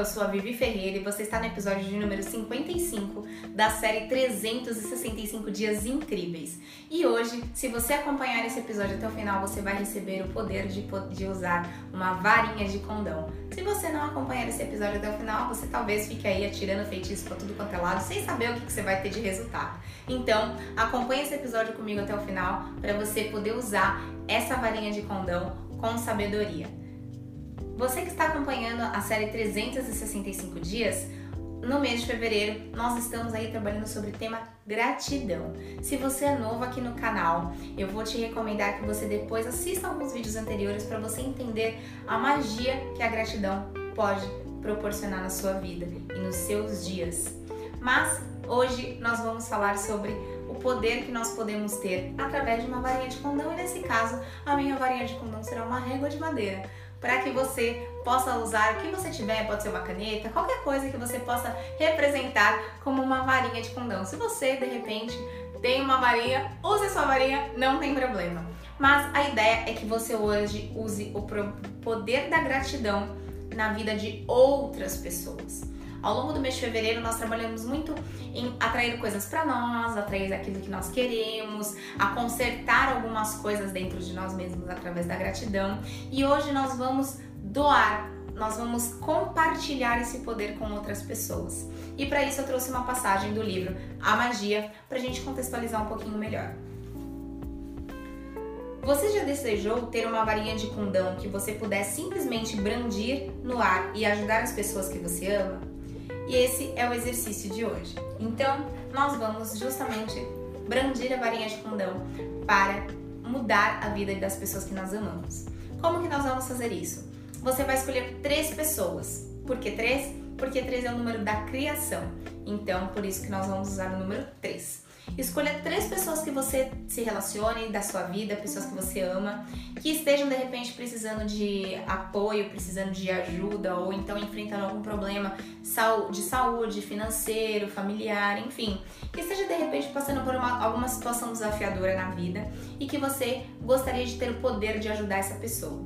Sou a Vivi Ferreira e você está no episódio de número 55 da série 365 Dias Incríveis. E hoje, se você acompanhar esse episódio até o final, você vai receber o poder de, de usar uma varinha de condão. Se você não acompanhar esse episódio até o final, você talvez fique aí atirando feitiço para tudo quanto é lado, sem saber o que, que você vai ter de resultado. Então, acompanhe esse episódio comigo até o final para você poder usar essa varinha de condão com sabedoria. Você que está acompanhando a série 365 dias, no mês de fevereiro nós estamos aí trabalhando sobre o tema gratidão. Se você é novo aqui no canal, eu vou te recomendar que você depois assista alguns vídeos anteriores para você entender a magia que a gratidão pode proporcionar na sua vida e nos seus dias. Mas hoje nós vamos falar sobre o poder que nós podemos ter através de uma varinha de condão e nesse caso a minha varinha de condão será uma régua de madeira para que você possa usar o que você tiver, pode ser uma caneta, qualquer coisa que você possa representar como uma varinha de condão. Se você de repente tem uma varinha, use sua varinha, não tem problema. Mas a ideia é que você hoje use o poder da gratidão na vida de outras pessoas. Ao longo do mês de fevereiro, nós trabalhamos muito em atrair coisas para nós, atrair aquilo que nós queremos, a consertar algumas coisas dentro de nós mesmos através da gratidão. E hoje nós vamos doar, nós vamos compartilhar esse poder com outras pessoas. E para isso eu trouxe uma passagem do livro A Magia para a gente contextualizar um pouquinho melhor. Você já desejou ter uma varinha de condão que você pudesse simplesmente brandir no ar e ajudar as pessoas que você ama? E esse é o exercício de hoje. Então, nós vamos justamente brandir a varinha de condão para mudar a vida das pessoas que nós amamos. Como que nós vamos fazer isso? Você vai escolher três pessoas. Por que três? Porque três é o número da criação. Então, por isso que nós vamos usar o número três. Escolha três pessoas que você se relacione da sua vida, pessoas que você ama, que estejam de repente precisando de apoio, precisando de ajuda ou então enfrentando algum problema de saúde, financeiro, familiar, enfim, que esteja de repente passando por uma, alguma situação desafiadora na vida e que você gostaria de ter o poder de ajudar essa pessoa.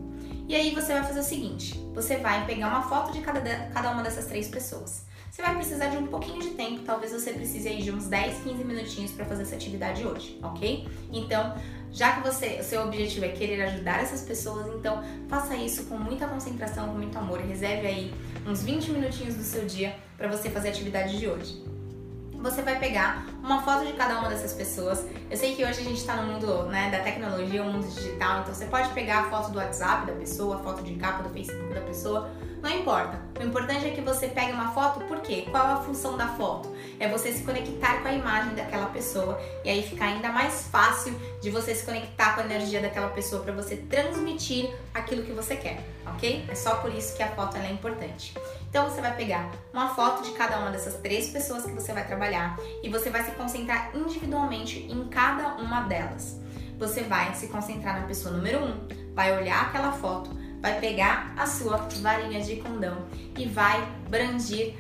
E aí você vai fazer o seguinte: você vai pegar uma foto de cada, cada uma dessas três pessoas. Você vai precisar de um pouquinho de tempo, talvez você precise aí de uns 10, 15 minutinhos para fazer essa atividade hoje, ok? Então, já que você, o seu objetivo é querer ajudar essas pessoas, então faça isso com muita concentração, com muito amor. Reserve aí uns 20 minutinhos do seu dia para você fazer a atividade de hoje você vai pegar uma foto de cada uma dessas pessoas. Eu sei que hoje a gente está no mundo né, da tecnologia, o mundo digital, então você pode pegar a foto do WhatsApp da pessoa, a foto de capa do Facebook da pessoa, não importa. O importante é que você pegue uma foto, por quê? Qual a função da foto? É você se conectar com a imagem daquela pessoa e aí fica ainda mais fácil de você se conectar com a energia daquela pessoa para você transmitir aquilo que você quer, ok? É só por isso que a foto é importante. Então você vai pegar uma foto de cada uma dessas três pessoas que você vai trabalhar e você vai se concentrar individualmente em cada uma delas. Você vai se concentrar na pessoa número um, vai olhar aquela foto vai pegar a sua varinha de condão e vai brandir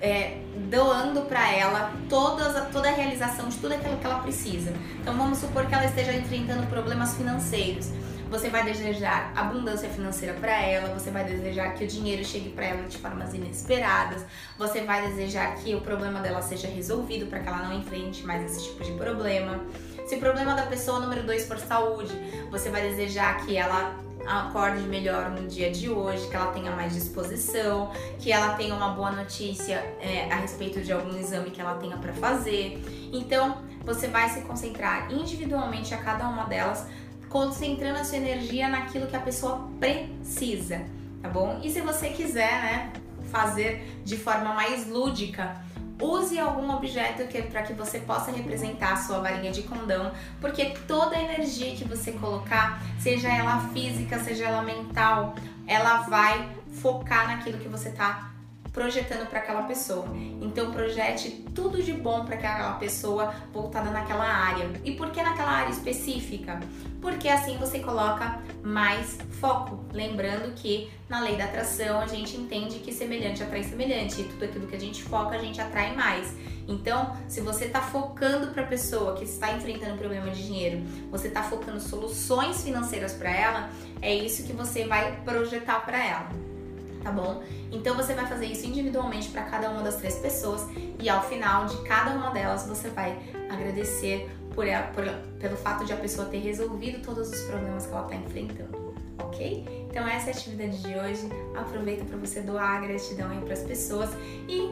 é, doando para ela todas, toda a realização de tudo aquilo que ela precisa. Então vamos supor que ela esteja enfrentando problemas financeiros. Você vai desejar abundância financeira para ela, você vai desejar que o dinheiro chegue para ela de formas inesperadas, você vai desejar que o problema dela seja resolvido para que ela não enfrente mais esse tipo de problema. Se o problema da pessoa número 2 for saúde, você vai desejar que ela acorde melhor no dia de hoje, que ela tenha mais disposição, que ela tenha uma boa notícia é, a respeito de algum exame que ela tenha para fazer. Então, você vai se concentrar individualmente a cada uma delas, concentrando a sua energia naquilo que a pessoa precisa, tá bom? E se você quiser, né, fazer de forma mais lúdica, Use algum objeto que para que você possa representar a sua varinha de condão, porque toda a energia que você colocar, seja ela física, seja ela mental, ela vai focar naquilo que você está projetando para aquela pessoa. Então projete tudo de bom para aquela pessoa voltada naquela área. E por que naquela área específica? Porque assim você coloca mais foco. Lembrando que na lei da atração a gente entende que semelhante atrai semelhante, e tudo aquilo que a gente foca a gente atrai mais. Então, se você está focando para a pessoa que está enfrentando um problema de dinheiro, você está focando soluções financeiras para ela, é isso que você vai projetar para ela tá bom? Então você vai fazer isso individualmente para cada uma das três pessoas e ao final de cada uma delas você vai agradecer por, ela, por pelo fato de a pessoa ter resolvido todos os problemas que ela está enfrentando, ok? Então essa é a atividade de hoje. Aproveita para você doar gratidão aí para as pessoas e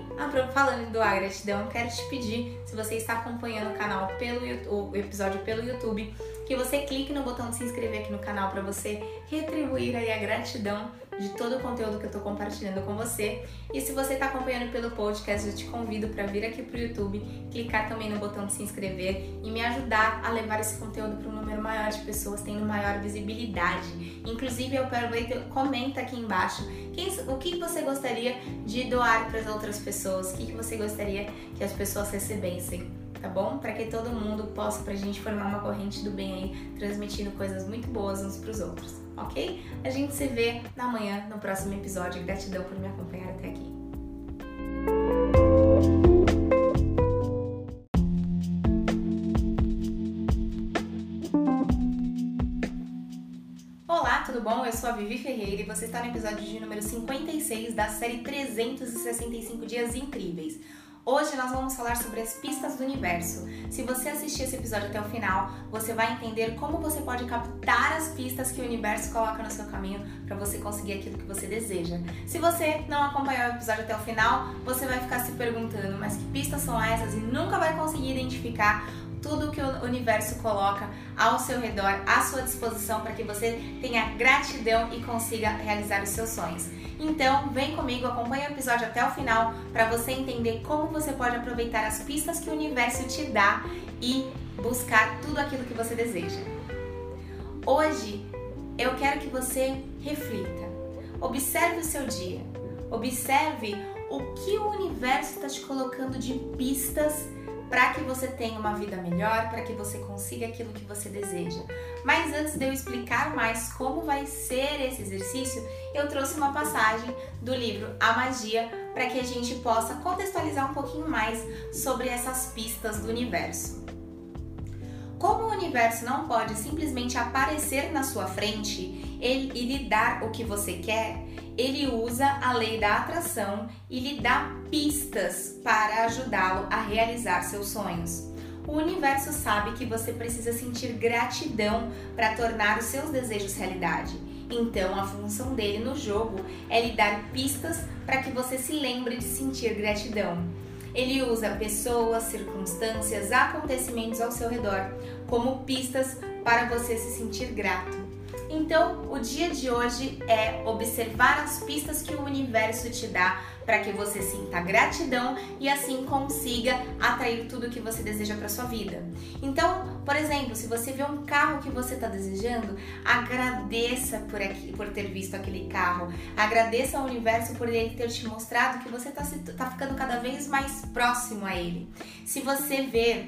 falando em doar gratidão, quero te pedir, se você está acompanhando o canal pelo o episódio pelo YouTube, que você clique no botão de se inscrever aqui no canal para você retribuir aí a gratidão de todo o conteúdo que eu estou compartilhando com você. E se você está acompanhando pelo podcast, eu te convido para vir aqui para o YouTube, clicar também no botão de se inscrever e me ajudar a levar esse conteúdo para um número maior de pessoas, tendo maior visibilidade. Inclusive, eu aproveito, comenta aqui embaixo quem, o que você gostaria de doar para as outras pessoas, o que você gostaria que as pessoas recebessem tá bom? Para que todo mundo possa, pra gente formar uma corrente do bem aí, transmitindo coisas muito boas uns pros outros, ok? A gente se vê na manhã, no próximo episódio. Gratidão por me acompanhar até aqui. Olá, tudo bom? Eu sou a Vivi Ferreira e você está no episódio de número 56 da série 365 Dias Incríveis Hoje nós vamos falar sobre as pistas do universo. Se você assistir esse episódio até o final, você vai entender como você pode captar as pistas que o universo coloca no seu caminho para você conseguir aquilo que você deseja. Se você não acompanhou o episódio até o final, você vai ficar se perguntando, mas que pistas são essas e nunca vai conseguir identificar tudo que o universo coloca ao seu redor, à sua disposição para que você tenha gratidão e consiga realizar os seus sonhos. Então, vem comigo, acompanhe o episódio até o final para você entender como você pode aproveitar as pistas que o universo te dá e buscar tudo aquilo que você deseja. Hoje, eu quero que você reflita. Observe o seu dia. Observe o que o universo está te colocando de pistas para que você tenha uma vida melhor, para que você consiga aquilo que você deseja. Mas antes de eu explicar mais como vai ser esse exercício, eu trouxe uma passagem do livro A Magia para que a gente possa contextualizar um pouquinho mais sobre essas pistas do universo. Como o universo não pode simplesmente aparecer na sua frente e lhe dar o que você quer, ele usa a lei da atração e lhe dá pistas para ajudá-lo a realizar seus sonhos. O universo sabe que você precisa sentir gratidão para tornar os seus desejos realidade. Então, a função dele no jogo é lhe dar pistas para que você se lembre de sentir gratidão. Ele usa pessoas, circunstâncias, acontecimentos ao seu redor como pistas para você se sentir grato. Então, o dia de hoje é observar as pistas que o universo te dá para que você sinta gratidão e assim consiga atrair tudo que você deseja para sua vida. Então, por exemplo, se você vê um carro que você está desejando, agradeça por aqui, por ter visto aquele carro. Agradeça ao universo por ele ter te mostrado que você está tá ficando cada vez mais próximo a ele. Se você vê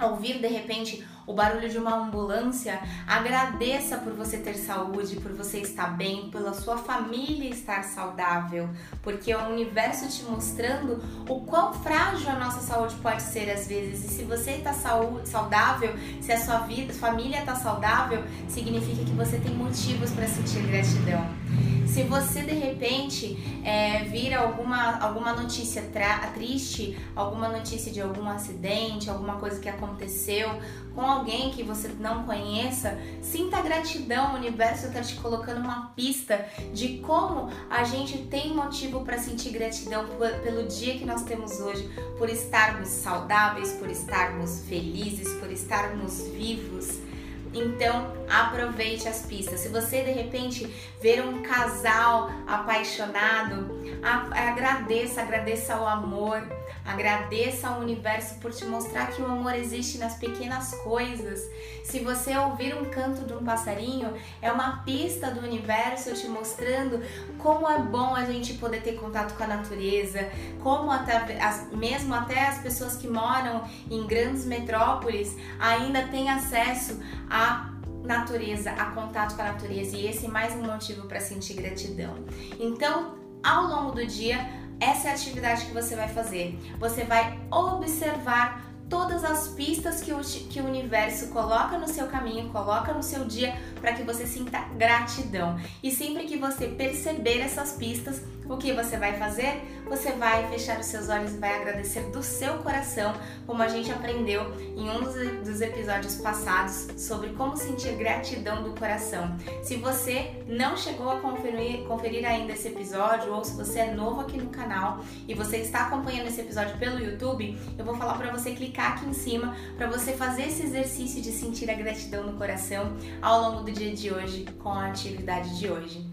ouvir de repente o barulho de uma ambulância, agradeça por você ter saúde, por você estar bem, pela sua família estar saudável, porque é o universo te mostrando o quão frágil a nossa saúde pode ser às vezes. E se você está saudável, se a sua vida, família está saudável, significa que você tem motivos para sentir gratidão. Se você de repente é, vir alguma, alguma notícia triste, alguma notícia de algum acidente, alguma coisa que aconteceu com alguém que você não conheça, sinta gratidão. O universo está te colocando uma pista de como a gente tem motivo para sentir gratidão pelo dia que nós temos hoje, por estarmos saudáveis, por estarmos felizes, por estarmos vivos. Então, aproveite as pistas. Se você de repente ver um casal apaixonado, agradeça, agradeça ao amor, agradeça ao universo por te mostrar que o amor existe nas pequenas coisas. Se você ouvir um canto de um passarinho, é uma pista do universo te mostrando como é bom a gente poder ter contato com a natureza, como até, as, mesmo até as pessoas que moram em grandes metrópoles ainda têm acesso a natureza, a contato com a natureza, e esse é mais um motivo para sentir gratidão. Então, ao longo do dia, essa é a atividade que você vai fazer. Você vai observar todas as pistas que o, que o universo coloca no seu caminho, coloca no seu dia, para que você sinta gratidão. E sempre que você perceber essas pistas, o que você vai fazer? Você vai fechar os seus olhos e vai agradecer do seu coração, como a gente aprendeu em um dos episódios passados sobre como sentir gratidão do coração. Se você não chegou a conferir, conferir ainda esse episódio, ou se você é novo aqui no canal e você está acompanhando esse episódio pelo YouTube, eu vou falar para você clicar aqui em cima para você fazer esse exercício de sentir a gratidão no coração ao longo do dia de hoje com a atividade de hoje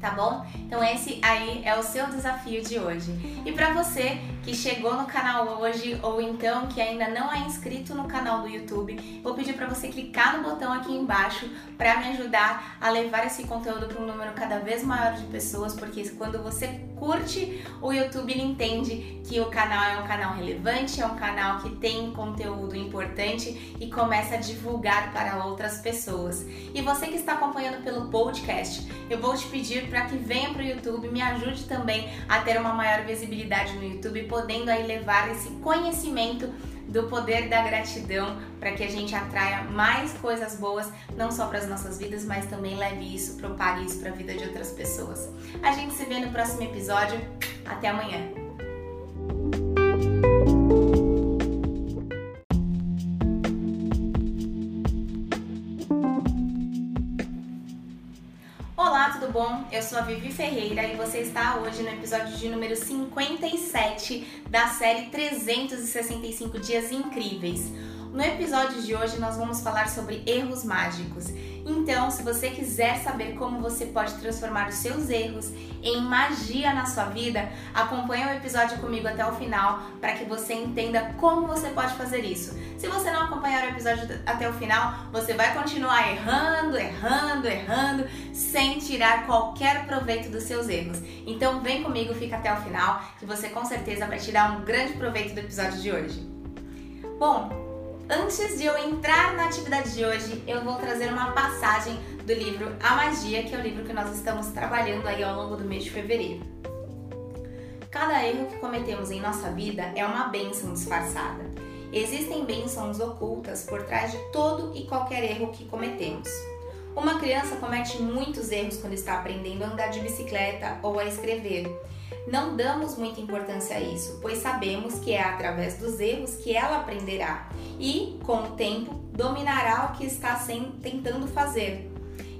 tá bom? Então esse aí é o seu desafio de hoje. E para você que chegou no canal hoje ou então que ainda não é inscrito no canal do YouTube, vou pedir para você clicar no botão aqui embaixo para me ajudar a levar esse conteúdo para um número cada vez maior de pessoas, porque quando você curte, o YouTube ele entende que o canal é um canal relevante, é um canal que tem conteúdo importante e começa a divulgar para outras pessoas. E você que está acompanhando pelo podcast, eu vou te pedir para que venha para o YouTube, me ajude também a ter uma maior visibilidade no YouTube, podendo aí levar esse conhecimento do poder da gratidão para que a gente atraia mais coisas boas, não só para as nossas vidas, mas também leve isso, propague isso para a vida de outras pessoas. A gente se vê no próximo episódio. Até amanhã. Bom? Eu sou a Vivi Ferreira e você está hoje no episódio de número 57 da série 365 Dias Incríveis. No episódio de hoje nós vamos falar sobre erros mágicos. Então, se você quiser saber como você pode transformar os seus erros em magia na sua vida, acompanhe o episódio comigo até o final para que você entenda como você pode fazer isso. Se você não acompanhar o episódio até o final, você vai continuar errando, errando, errando, sem tirar qualquer proveito dos seus erros. Então, vem comigo, fica até o final, que você com certeza vai tirar um grande proveito do episódio de hoje. Bom, Antes de eu entrar na atividade de hoje, eu vou trazer uma passagem do livro A Magia, que é o livro que nós estamos trabalhando aí ao longo do mês de fevereiro. Cada erro que cometemos em nossa vida é uma bênção disfarçada. Existem bênçãos ocultas por trás de todo e qualquer erro que cometemos. Uma criança comete muitos erros quando está aprendendo a andar de bicicleta ou a escrever não damos muita importância a isso, pois sabemos que é através dos erros que ela aprenderá e, com o tempo, dominará o que está sem, tentando fazer.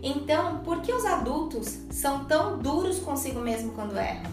Então, por que os adultos são tão duros consigo mesmo quando erram?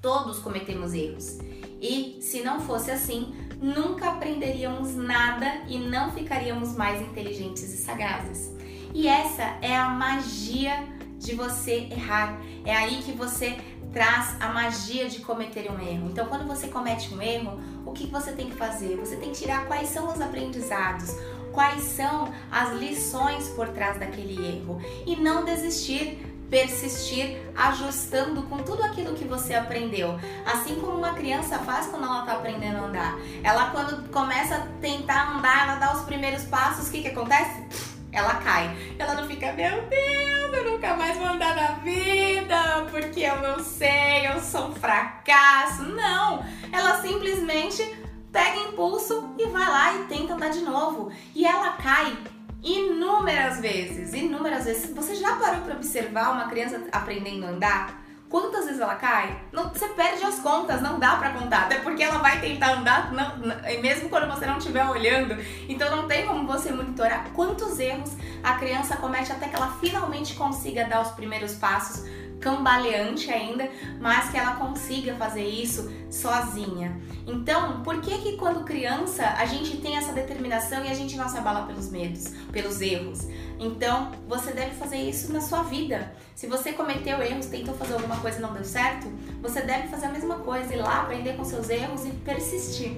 Todos cometemos erros. E, se não fosse assim, nunca aprenderíamos nada e não ficaríamos mais inteligentes e sagazes. E essa é a magia de você errar. É aí que você traz a magia de cometer um erro. Então, quando você comete um erro, o que você tem que fazer? Você tem que tirar quais são os aprendizados, quais são as lições por trás daquele erro e não desistir persistir ajustando com tudo aquilo que você aprendeu. Assim como uma criança faz quando ela está aprendendo a andar. Ela quando começa a tentar andar, ela dá os primeiros passos, o que que acontece? Ela cai. Ela não fica, meu Deus, eu nunca mais vou andar na vida, porque eu não sei, eu sou um fracasso. Não! Ela simplesmente pega impulso e vai lá e tenta andar de novo. E ela cai inúmeras vezes, inúmeras vezes. Você já parou para observar uma criança aprendendo a andar? Quantas vezes ela cai? Não, você perde as contas, não dá para contar. Até porque ela vai tentar andar, não, não, mesmo quando você não estiver olhando. Então não tem como você monitorar quantos erros a criança comete até que ela finalmente consiga dar os primeiros passos cambaleante ainda, mas que ela consiga fazer isso sozinha. Então, por que que quando criança a gente tem essa determinação e a gente não se abala pelos medos, pelos erros? Então, você deve fazer isso na sua vida. Se você cometeu erros, tentou fazer alguma coisa e não deu certo, você deve fazer a mesma coisa, ir lá aprender com seus erros e persistir.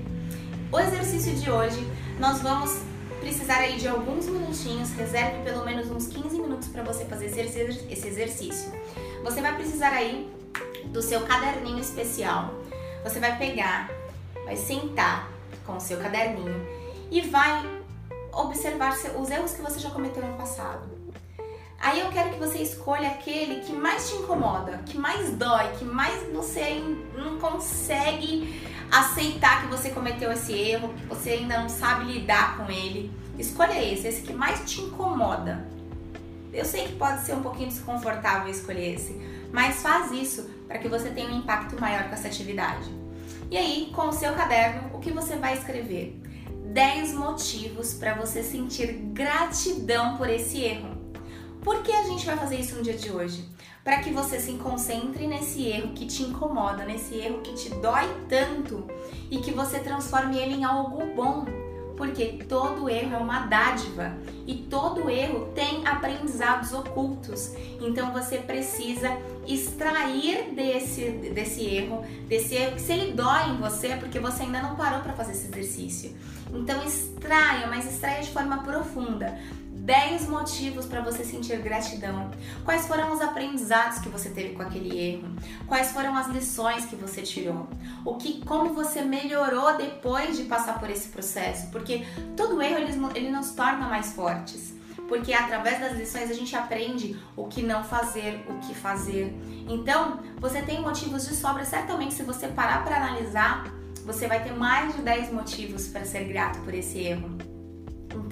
O exercício de hoje, nós vamos precisar aí de alguns minutinhos, reserve pelo menos uns 15 minutos para você fazer esse exercício. Você vai precisar aí do seu caderninho especial. Você vai pegar, vai sentar com o seu caderninho e vai observar os erros que você já cometeu no passado. Aí eu quero que você escolha aquele que mais te incomoda, que mais dói, que mais você não consegue aceitar que você cometeu esse erro, que você ainda não sabe lidar com ele. Escolha esse, esse que mais te incomoda. Eu sei que pode ser um pouquinho desconfortável escolher esse, mas faz isso para que você tenha um impacto maior com essa atividade. E aí, com o seu caderno, o que você vai escrever? 10 motivos para você sentir gratidão por esse erro. Por que a gente vai fazer isso no dia de hoje? Para que você se concentre nesse erro que te incomoda, nesse erro que te dói tanto e que você transforme ele em algo bom porque todo erro é uma dádiva e todo erro tem aprendizados ocultos. Então você precisa extrair desse, desse erro, desse erro que se ele dói em você é porque você ainda não parou para fazer esse exercício. Então extraia, mas extraia de forma profunda. 10 motivos para você sentir gratidão. Quais foram os aprendizados que você teve com aquele erro? Quais foram as lições que você tirou? O que como você melhorou depois de passar por esse processo? Porque todo erro ele, ele nos torna mais fortes. Porque através das lições a gente aprende o que não fazer, o que fazer. Então, você tem motivos de sobra, certamente se você parar para analisar, você vai ter mais de 10 motivos para ser grato por esse erro.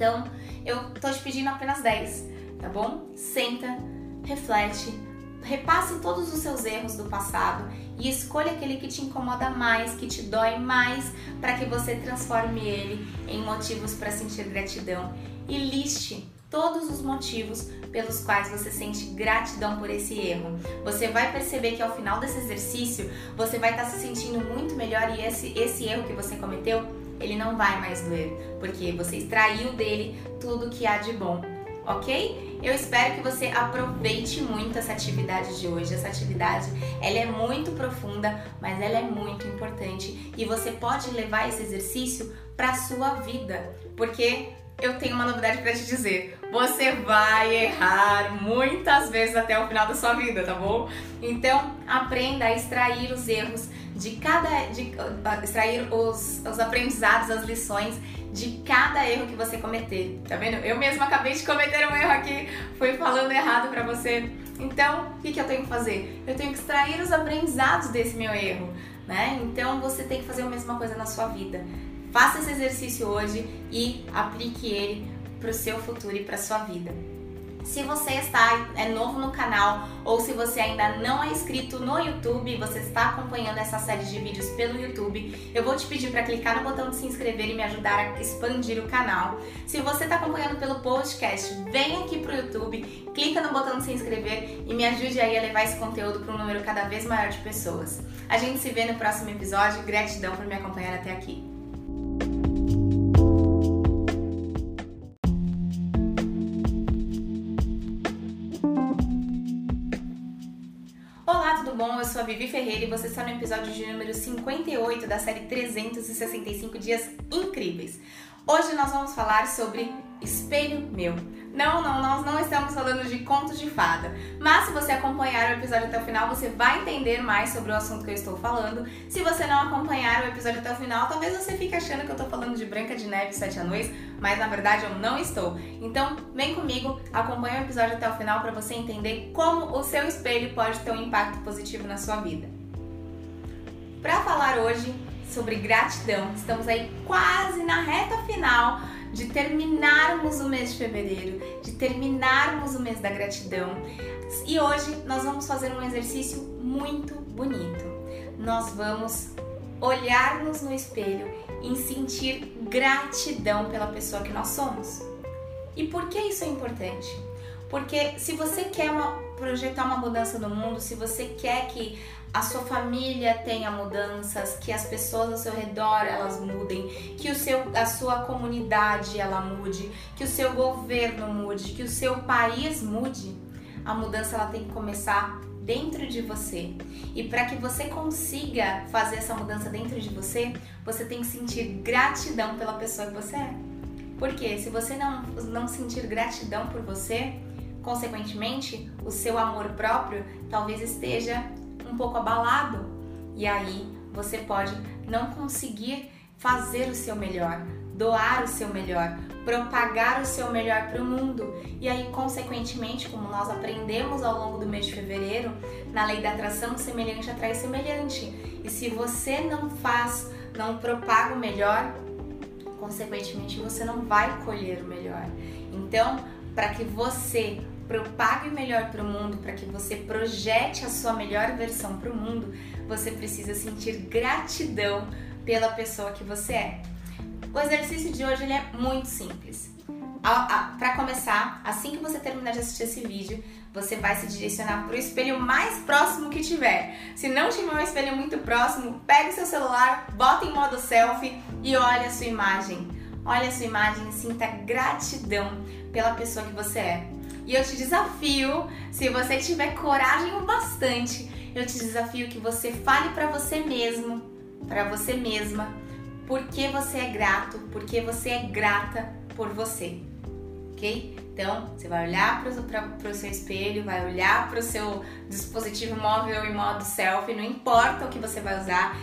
Então, eu tô te pedindo apenas 10, tá bom? Senta, reflete, repasse todos os seus erros do passado e escolha aquele que te incomoda mais, que te dói mais, para que você transforme ele em motivos para sentir gratidão e liste todos os motivos pelos quais você sente gratidão por esse erro. Você vai perceber que ao final desse exercício você vai estar se sentindo muito melhor e esse, esse erro que você cometeu ele não vai mais doer, porque você extraiu dele tudo que há de bom, ok? Eu espero que você aproveite muito essa atividade de hoje. Essa atividade, ela é muito profunda, mas ela é muito importante e você pode levar esse exercício para sua vida, porque eu tenho uma novidade para te dizer. Você vai errar muitas vezes até o final da sua vida, tá bom? Então, aprenda a extrair os erros de cada. De, extrair os, os aprendizados, as lições de cada erro que você cometer. Tá vendo? Eu mesma acabei de cometer um erro aqui, fui falando errado para você. Então, o que, que eu tenho que fazer? Eu tenho que extrair os aprendizados desse meu erro, né? Então, você tem que fazer a mesma coisa na sua vida. Faça esse exercício hoje e aplique ele para o seu futuro e para sua vida. Se você está é novo no canal ou se você ainda não é inscrito no YouTube, você está acompanhando essa série de vídeos pelo YouTube, eu vou te pedir para clicar no botão de se inscrever e me ajudar a expandir o canal. Se você está acompanhando pelo podcast, vem aqui para o YouTube, clica no botão de se inscrever e me ajude aí a levar esse conteúdo para um número cada vez maior de pessoas. A gente se vê no próximo episódio. Gratidão por me acompanhar até aqui. Bom? Eu sou a Vivi Ferreira e você está no episódio de número 58 da série 365 Dias Incríveis. Hoje nós vamos falar sobre espelho meu. Não, não, nós não estamos falando de contos de fada. Mas se você acompanhar o episódio até o final, você vai entender mais sobre o assunto que eu estou falando. Se você não acompanhar o episódio até o final, talvez você fique achando que eu estou falando de Branca de Neve e Sete Anões, mas na verdade eu não estou. Então, vem comigo, acompanhe o episódio até o final para você entender como o seu espelho pode ter um impacto positivo na sua vida. Para falar hoje sobre gratidão, estamos aí quase na reta final de terminarmos o mês de fevereiro, de terminarmos o mês da gratidão. E hoje nós vamos fazer um exercício muito bonito. Nós vamos olhar-nos no espelho e sentir gratidão pela pessoa que nós somos. E por que isso é importante? Porque se você quer uma, projetar uma mudança no mundo, se você quer que a sua família tenha mudanças, que as pessoas ao seu redor elas mudem, que o seu, a sua comunidade ela mude, que o seu governo mude, que o seu país mude, a mudança ela tem que começar dentro de você. E para que você consiga fazer essa mudança dentro de você, você tem que sentir gratidão pela pessoa que você é. Porque se você não, não sentir gratidão por você, consequentemente, o seu amor próprio talvez esteja um pouco abalado e aí você pode não conseguir fazer o seu melhor, doar o seu melhor, propagar o seu melhor para o mundo. E aí, consequentemente, como nós aprendemos ao longo do mês de fevereiro, na lei da atração, semelhante atrai semelhante. E se você não faz, não propaga o melhor, consequentemente você não vai colher o melhor. Então, para que você propague o melhor para o mundo, para que você projete a sua melhor versão para o mundo, você precisa sentir gratidão pela pessoa que você é. O exercício de hoje ele é muito simples. Para começar, assim que você terminar de assistir esse vídeo, você vai se direcionar para o espelho mais próximo que tiver. Se não tiver um espelho muito próximo, pega o seu celular, bota em modo selfie e olha a sua imagem. Olha a sua imagem e sinta gratidão pela pessoa que você é. E eu te desafio, se você tiver coragem o bastante, eu te desafio que você fale para você mesmo, para você mesma, por que você é grato, porque você é grata por você. Então, você vai olhar para o seu espelho, vai olhar para o seu dispositivo móvel em modo selfie, não importa o que você vai usar,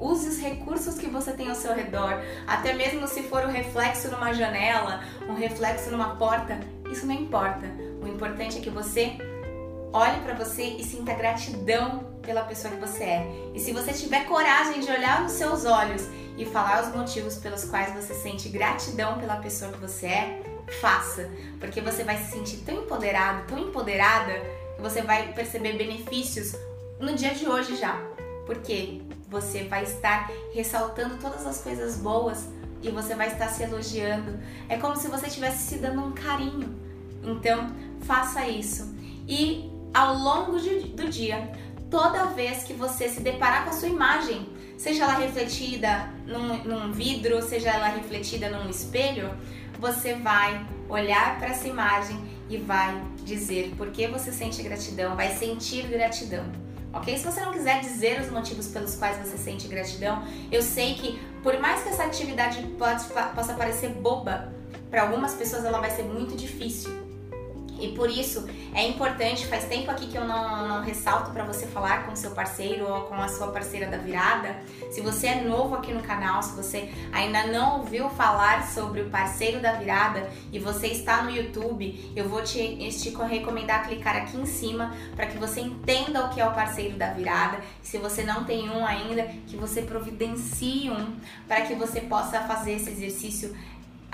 use os recursos que você tem ao seu redor, até mesmo se for um reflexo numa janela, um reflexo numa porta, isso não importa. O importante é que você olhe para você e sinta gratidão pela pessoa que você é. E se você tiver coragem de olhar nos seus olhos e falar os motivos pelos quais você sente gratidão pela pessoa que você é, faça, porque você vai se sentir tão empoderado, tão empoderada, que você vai perceber benefícios no dia de hoje já. Porque você vai estar ressaltando todas as coisas boas e você vai estar se elogiando. É como se você estivesse se dando um carinho. Então, faça isso. E ao longo de, do dia, toda vez que você se deparar com a sua imagem, seja ela refletida num, num vidro, seja ela refletida num espelho, você vai olhar para essa imagem e vai dizer por que você sente gratidão, vai sentir gratidão. Ok? Se você não quiser dizer os motivos pelos quais você sente gratidão, eu sei que por mais que essa atividade possa parecer boba, para algumas pessoas ela vai ser muito difícil. E por isso é importante, faz tempo aqui que eu não, não ressalto para você falar com seu parceiro ou com a sua parceira da virada. Se você é novo aqui no canal, se você ainda não ouviu falar sobre o parceiro da virada e você está no YouTube, eu vou te, te recomendar clicar aqui em cima para que você entenda o que é o parceiro da virada. Se você não tem um ainda, que você providencie um para que você possa fazer esse exercício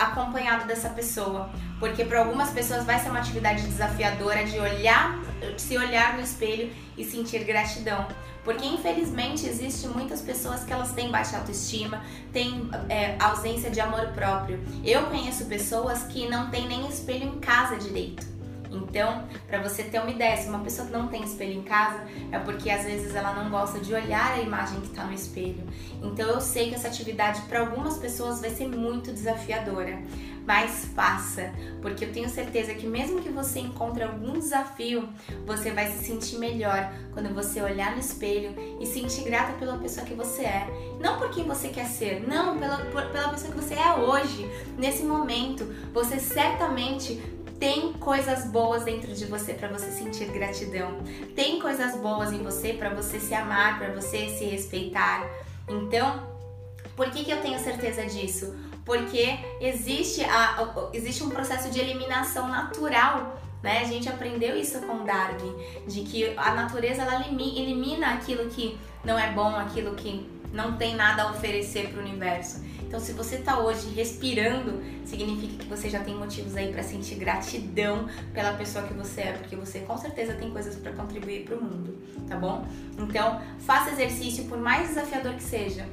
acompanhado dessa pessoa, porque para algumas pessoas vai ser uma atividade desafiadora de olhar, se olhar no espelho e sentir gratidão, porque infelizmente existe muitas pessoas que elas têm baixa autoestima, têm é, ausência de amor próprio. Eu conheço pessoas que não têm nem espelho em casa direito. Então, para você ter uma ideia, se uma pessoa não tem espelho em casa, é porque às vezes ela não gosta de olhar a imagem que está no espelho. Então, eu sei que essa atividade para algumas pessoas vai ser muito desafiadora, mas faça, porque eu tenho certeza que mesmo que você encontre algum desafio, você vai se sentir melhor quando você olhar no espelho e sentir grata pela pessoa que você é. Não por quem você quer ser, não, pela, pela pessoa que você é hoje, nesse momento. Você certamente tem coisas boas dentro de você para você sentir gratidão. Tem coisas boas em você para você se amar, para você se respeitar. Então, por que, que eu tenho certeza disso? Porque existe, a, existe um processo de eliminação natural né? A gente aprendeu isso com Darwin, de que a natureza ela elimina aquilo que não é bom, aquilo que não tem nada a oferecer para o universo. Então, se você está hoje respirando, significa que você já tem motivos aí para sentir gratidão pela pessoa que você é, porque você com certeza tem coisas para contribuir para o mundo, tá bom? Então, faça exercício, por mais desafiador que seja,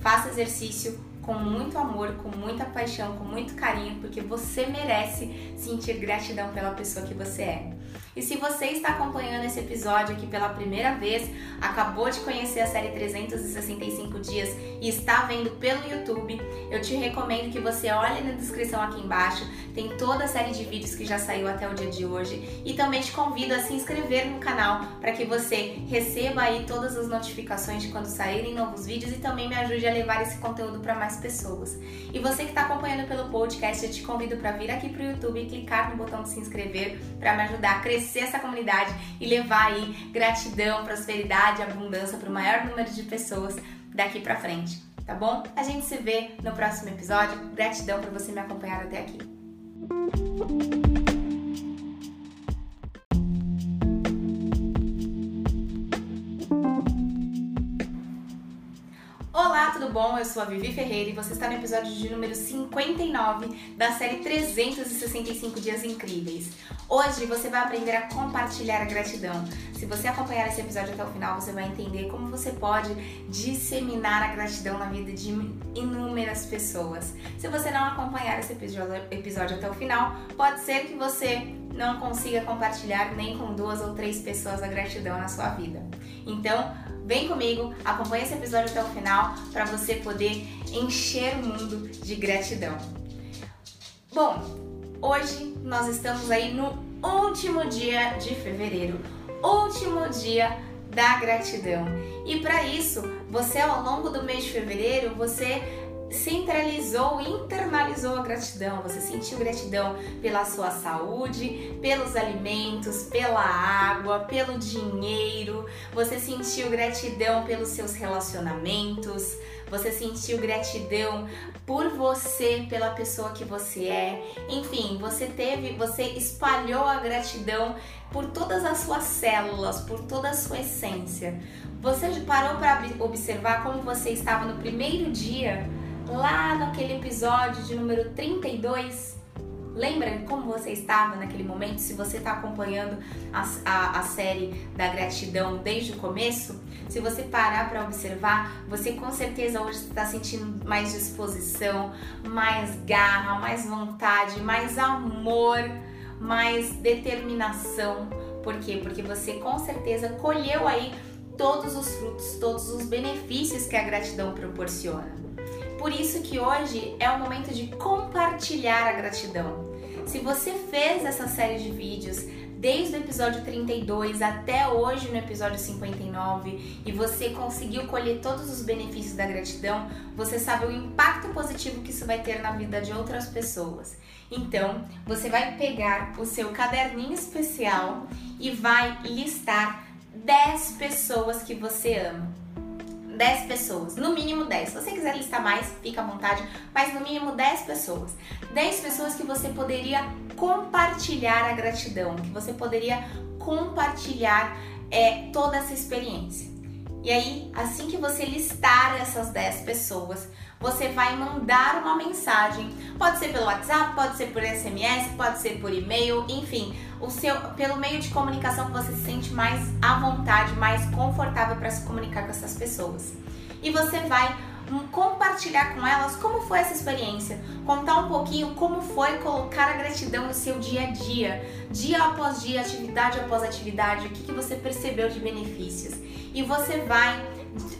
faça exercício com muito amor, com muita paixão, com muito carinho, porque você merece sentir gratidão pela pessoa que você é. E se você está acompanhando esse episódio aqui pela primeira vez, acabou de conhecer a série 365 dias e está vendo pelo YouTube, eu te recomendo que você olhe na descrição aqui embaixo, tem toda a série de vídeos que já saiu até o dia de hoje e também te convido a se inscrever no canal para que você receba aí todas as notificações de quando saírem novos vídeos e também me ajude a levar esse conteúdo para mais pessoas. E você que está acompanhando pelo podcast, eu te convido para vir aqui para o YouTube e clicar no botão de se inscrever para me ajudar a crescer crescer essa comunidade e levar aí gratidão, prosperidade, abundância para o maior número de pessoas daqui para frente, tá bom? A gente se vê no próximo episódio. Gratidão por você me acompanhar até aqui. Olá, tudo bom? Eu sou a Vivi Ferreira e você está no episódio de número 59 da série 365 Dias Incríveis. Hoje você vai aprender a compartilhar a gratidão. Se você acompanhar esse episódio até o final, você vai entender como você pode disseminar a gratidão na vida de inúmeras pessoas. Se você não acompanhar esse episódio até o final, pode ser que você não consiga compartilhar nem com duas ou três pessoas a gratidão na sua vida. Então, Vem comigo, acompanhe esse episódio até o final para você poder encher o mundo de gratidão. Bom, hoje nós estamos aí no último dia de fevereiro, último dia da gratidão. E para isso, você ao longo do mês de fevereiro, você centralizou, internalizou a gratidão. Você sentiu gratidão pela sua saúde, pelos alimentos, pela água, pelo dinheiro. Você sentiu gratidão pelos seus relacionamentos. Você sentiu gratidão por você, pela pessoa que você é. Enfim, você teve, você espalhou a gratidão por todas as suas células, por toda a sua essência. Você parou para observar como você estava no primeiro dia lá naquele episódio de número 32. Lembra como você estava naquele momento? Se você está acompanhando a, a, a, série da gratidão desde o começo, se você parar para observar, você com certeza hoje está sentindo mais disposição, mais garra, mais vontade, mais amor, mais determinação. Por quê? Porque você com certeza colheu aí todos os frutos, todos os benefícios que a gratidão proporciona. Por isso que hoje é o momento de compartilhar a gratidão. Se você fez essa série de vídeos desde o episódio 32 até hoje no episódio 59 e você conseguiu colher todos os benefícios da gratidão, você sabe o impacto positivo que isso vai ter na vida de outras pessoas. Então, você vai pegar o seu caderninho especial e vai listar 10 pessoas que você ama. 10 pessoas, no mínimo 10. Se você quiser listar mais, fica à vontade, mas no mínimo 10 pessoas. 10 pessoas que você poderia compartilhar a gratidão, que você poderia compartilhar é, toda essa experiência. E aí, assim que você listar essas 10 pessoas, você vai mandar uma mensagem. Pode ser pelo WhatsApp, pode ser por SMS, pode ser por e-mail, enfim, o seu pelo meio de comunicação que você se sente mais à vontade, mais confortável para se comunicar com essas pessoas. E você vai compartilhar com elas como foi essa experiência, contar um pouquinho como foi colocar a gratidão no seu dia a dia, dia após dia, atividade após atividade, o que, que você percebeu de benefícios. E você vai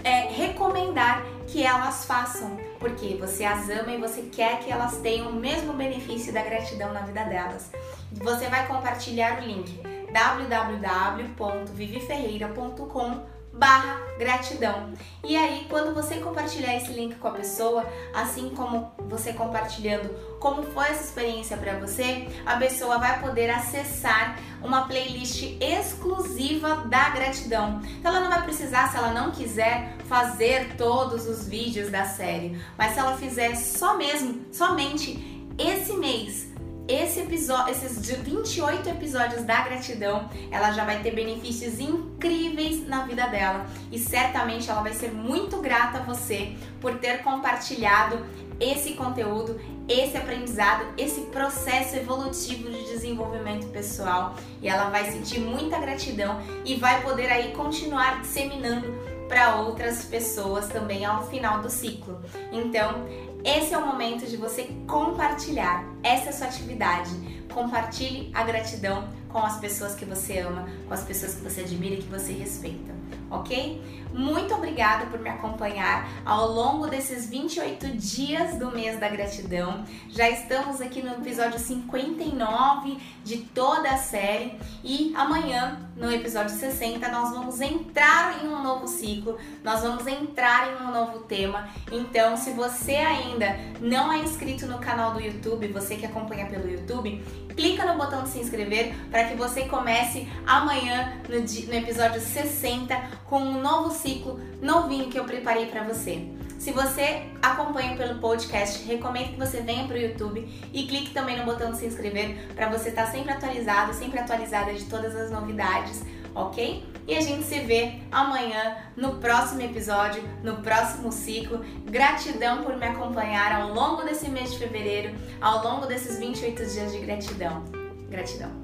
é, recomendar que elas façam, porque você as ama e você quer que elas tenham o mesmo benefício da gratidão na vida delas. Você vai compartilhar o link www.viviferreira.com barra gratidão. E aí, quando você compartilhar esse link com a pessoa, assim como você compartilhando como foi essa experiência para você, a pessoa vai poder acessar uma playlist exclusiva da gratidão. Então ela não vai precisar, se ela não quiser, fazer todos os vídeos da série, mas se ela fizer só mesmo, somente esse mês, esse episódio, esses 28 episódios da gratidão, ela já vai ter benefícios incríveis na vida dela e certamente ela vai ser muito grata a você por ter compartilhado esse conteúdo, esse aprendizado, esse processo evolutivo de desenvolvimento pessoal e ela vai sentir muita gratidão e vai poder aí continuar disseminando para outras pessoas também ao final do ciclo. Então, esse é o momento de você compartilhar. Essa é sua atividade. Compartilhe a gratidão com as pessoas que você ama, com as pessoas que você admira e que você respeita, ok? Muito obrigada por me acompanhar ao longo desses 28 dias do mês da gratidão. Já estamos aqui no episódio 59 de toda a série e amanhã, no episódio 60, nós vamos entrar em um novo ciclo, nós vamos entrar em um novo tema. Então, se você ainda não é inscrito no canal do YouTube, você que acompanha pelo YouTube, clica no botão de se inscrever para que você comece amanhã no, no episódio 60 com um novo ciclo novinho que eu preparei para você. Se você acompanha pelo podcast, recomendo que você venha para o YouTube e clique também no botão de se inscrever para você estar tá sempre atualizado, sempre atualizada de todas as novidades, ok? E a gente se vê amanhã no próximo episódio, no próximo ciclo. Gratidão por me acompanhar ao longo desse mês de fevereiro, ao longo desses 28 dias de gratidão. Gratidão.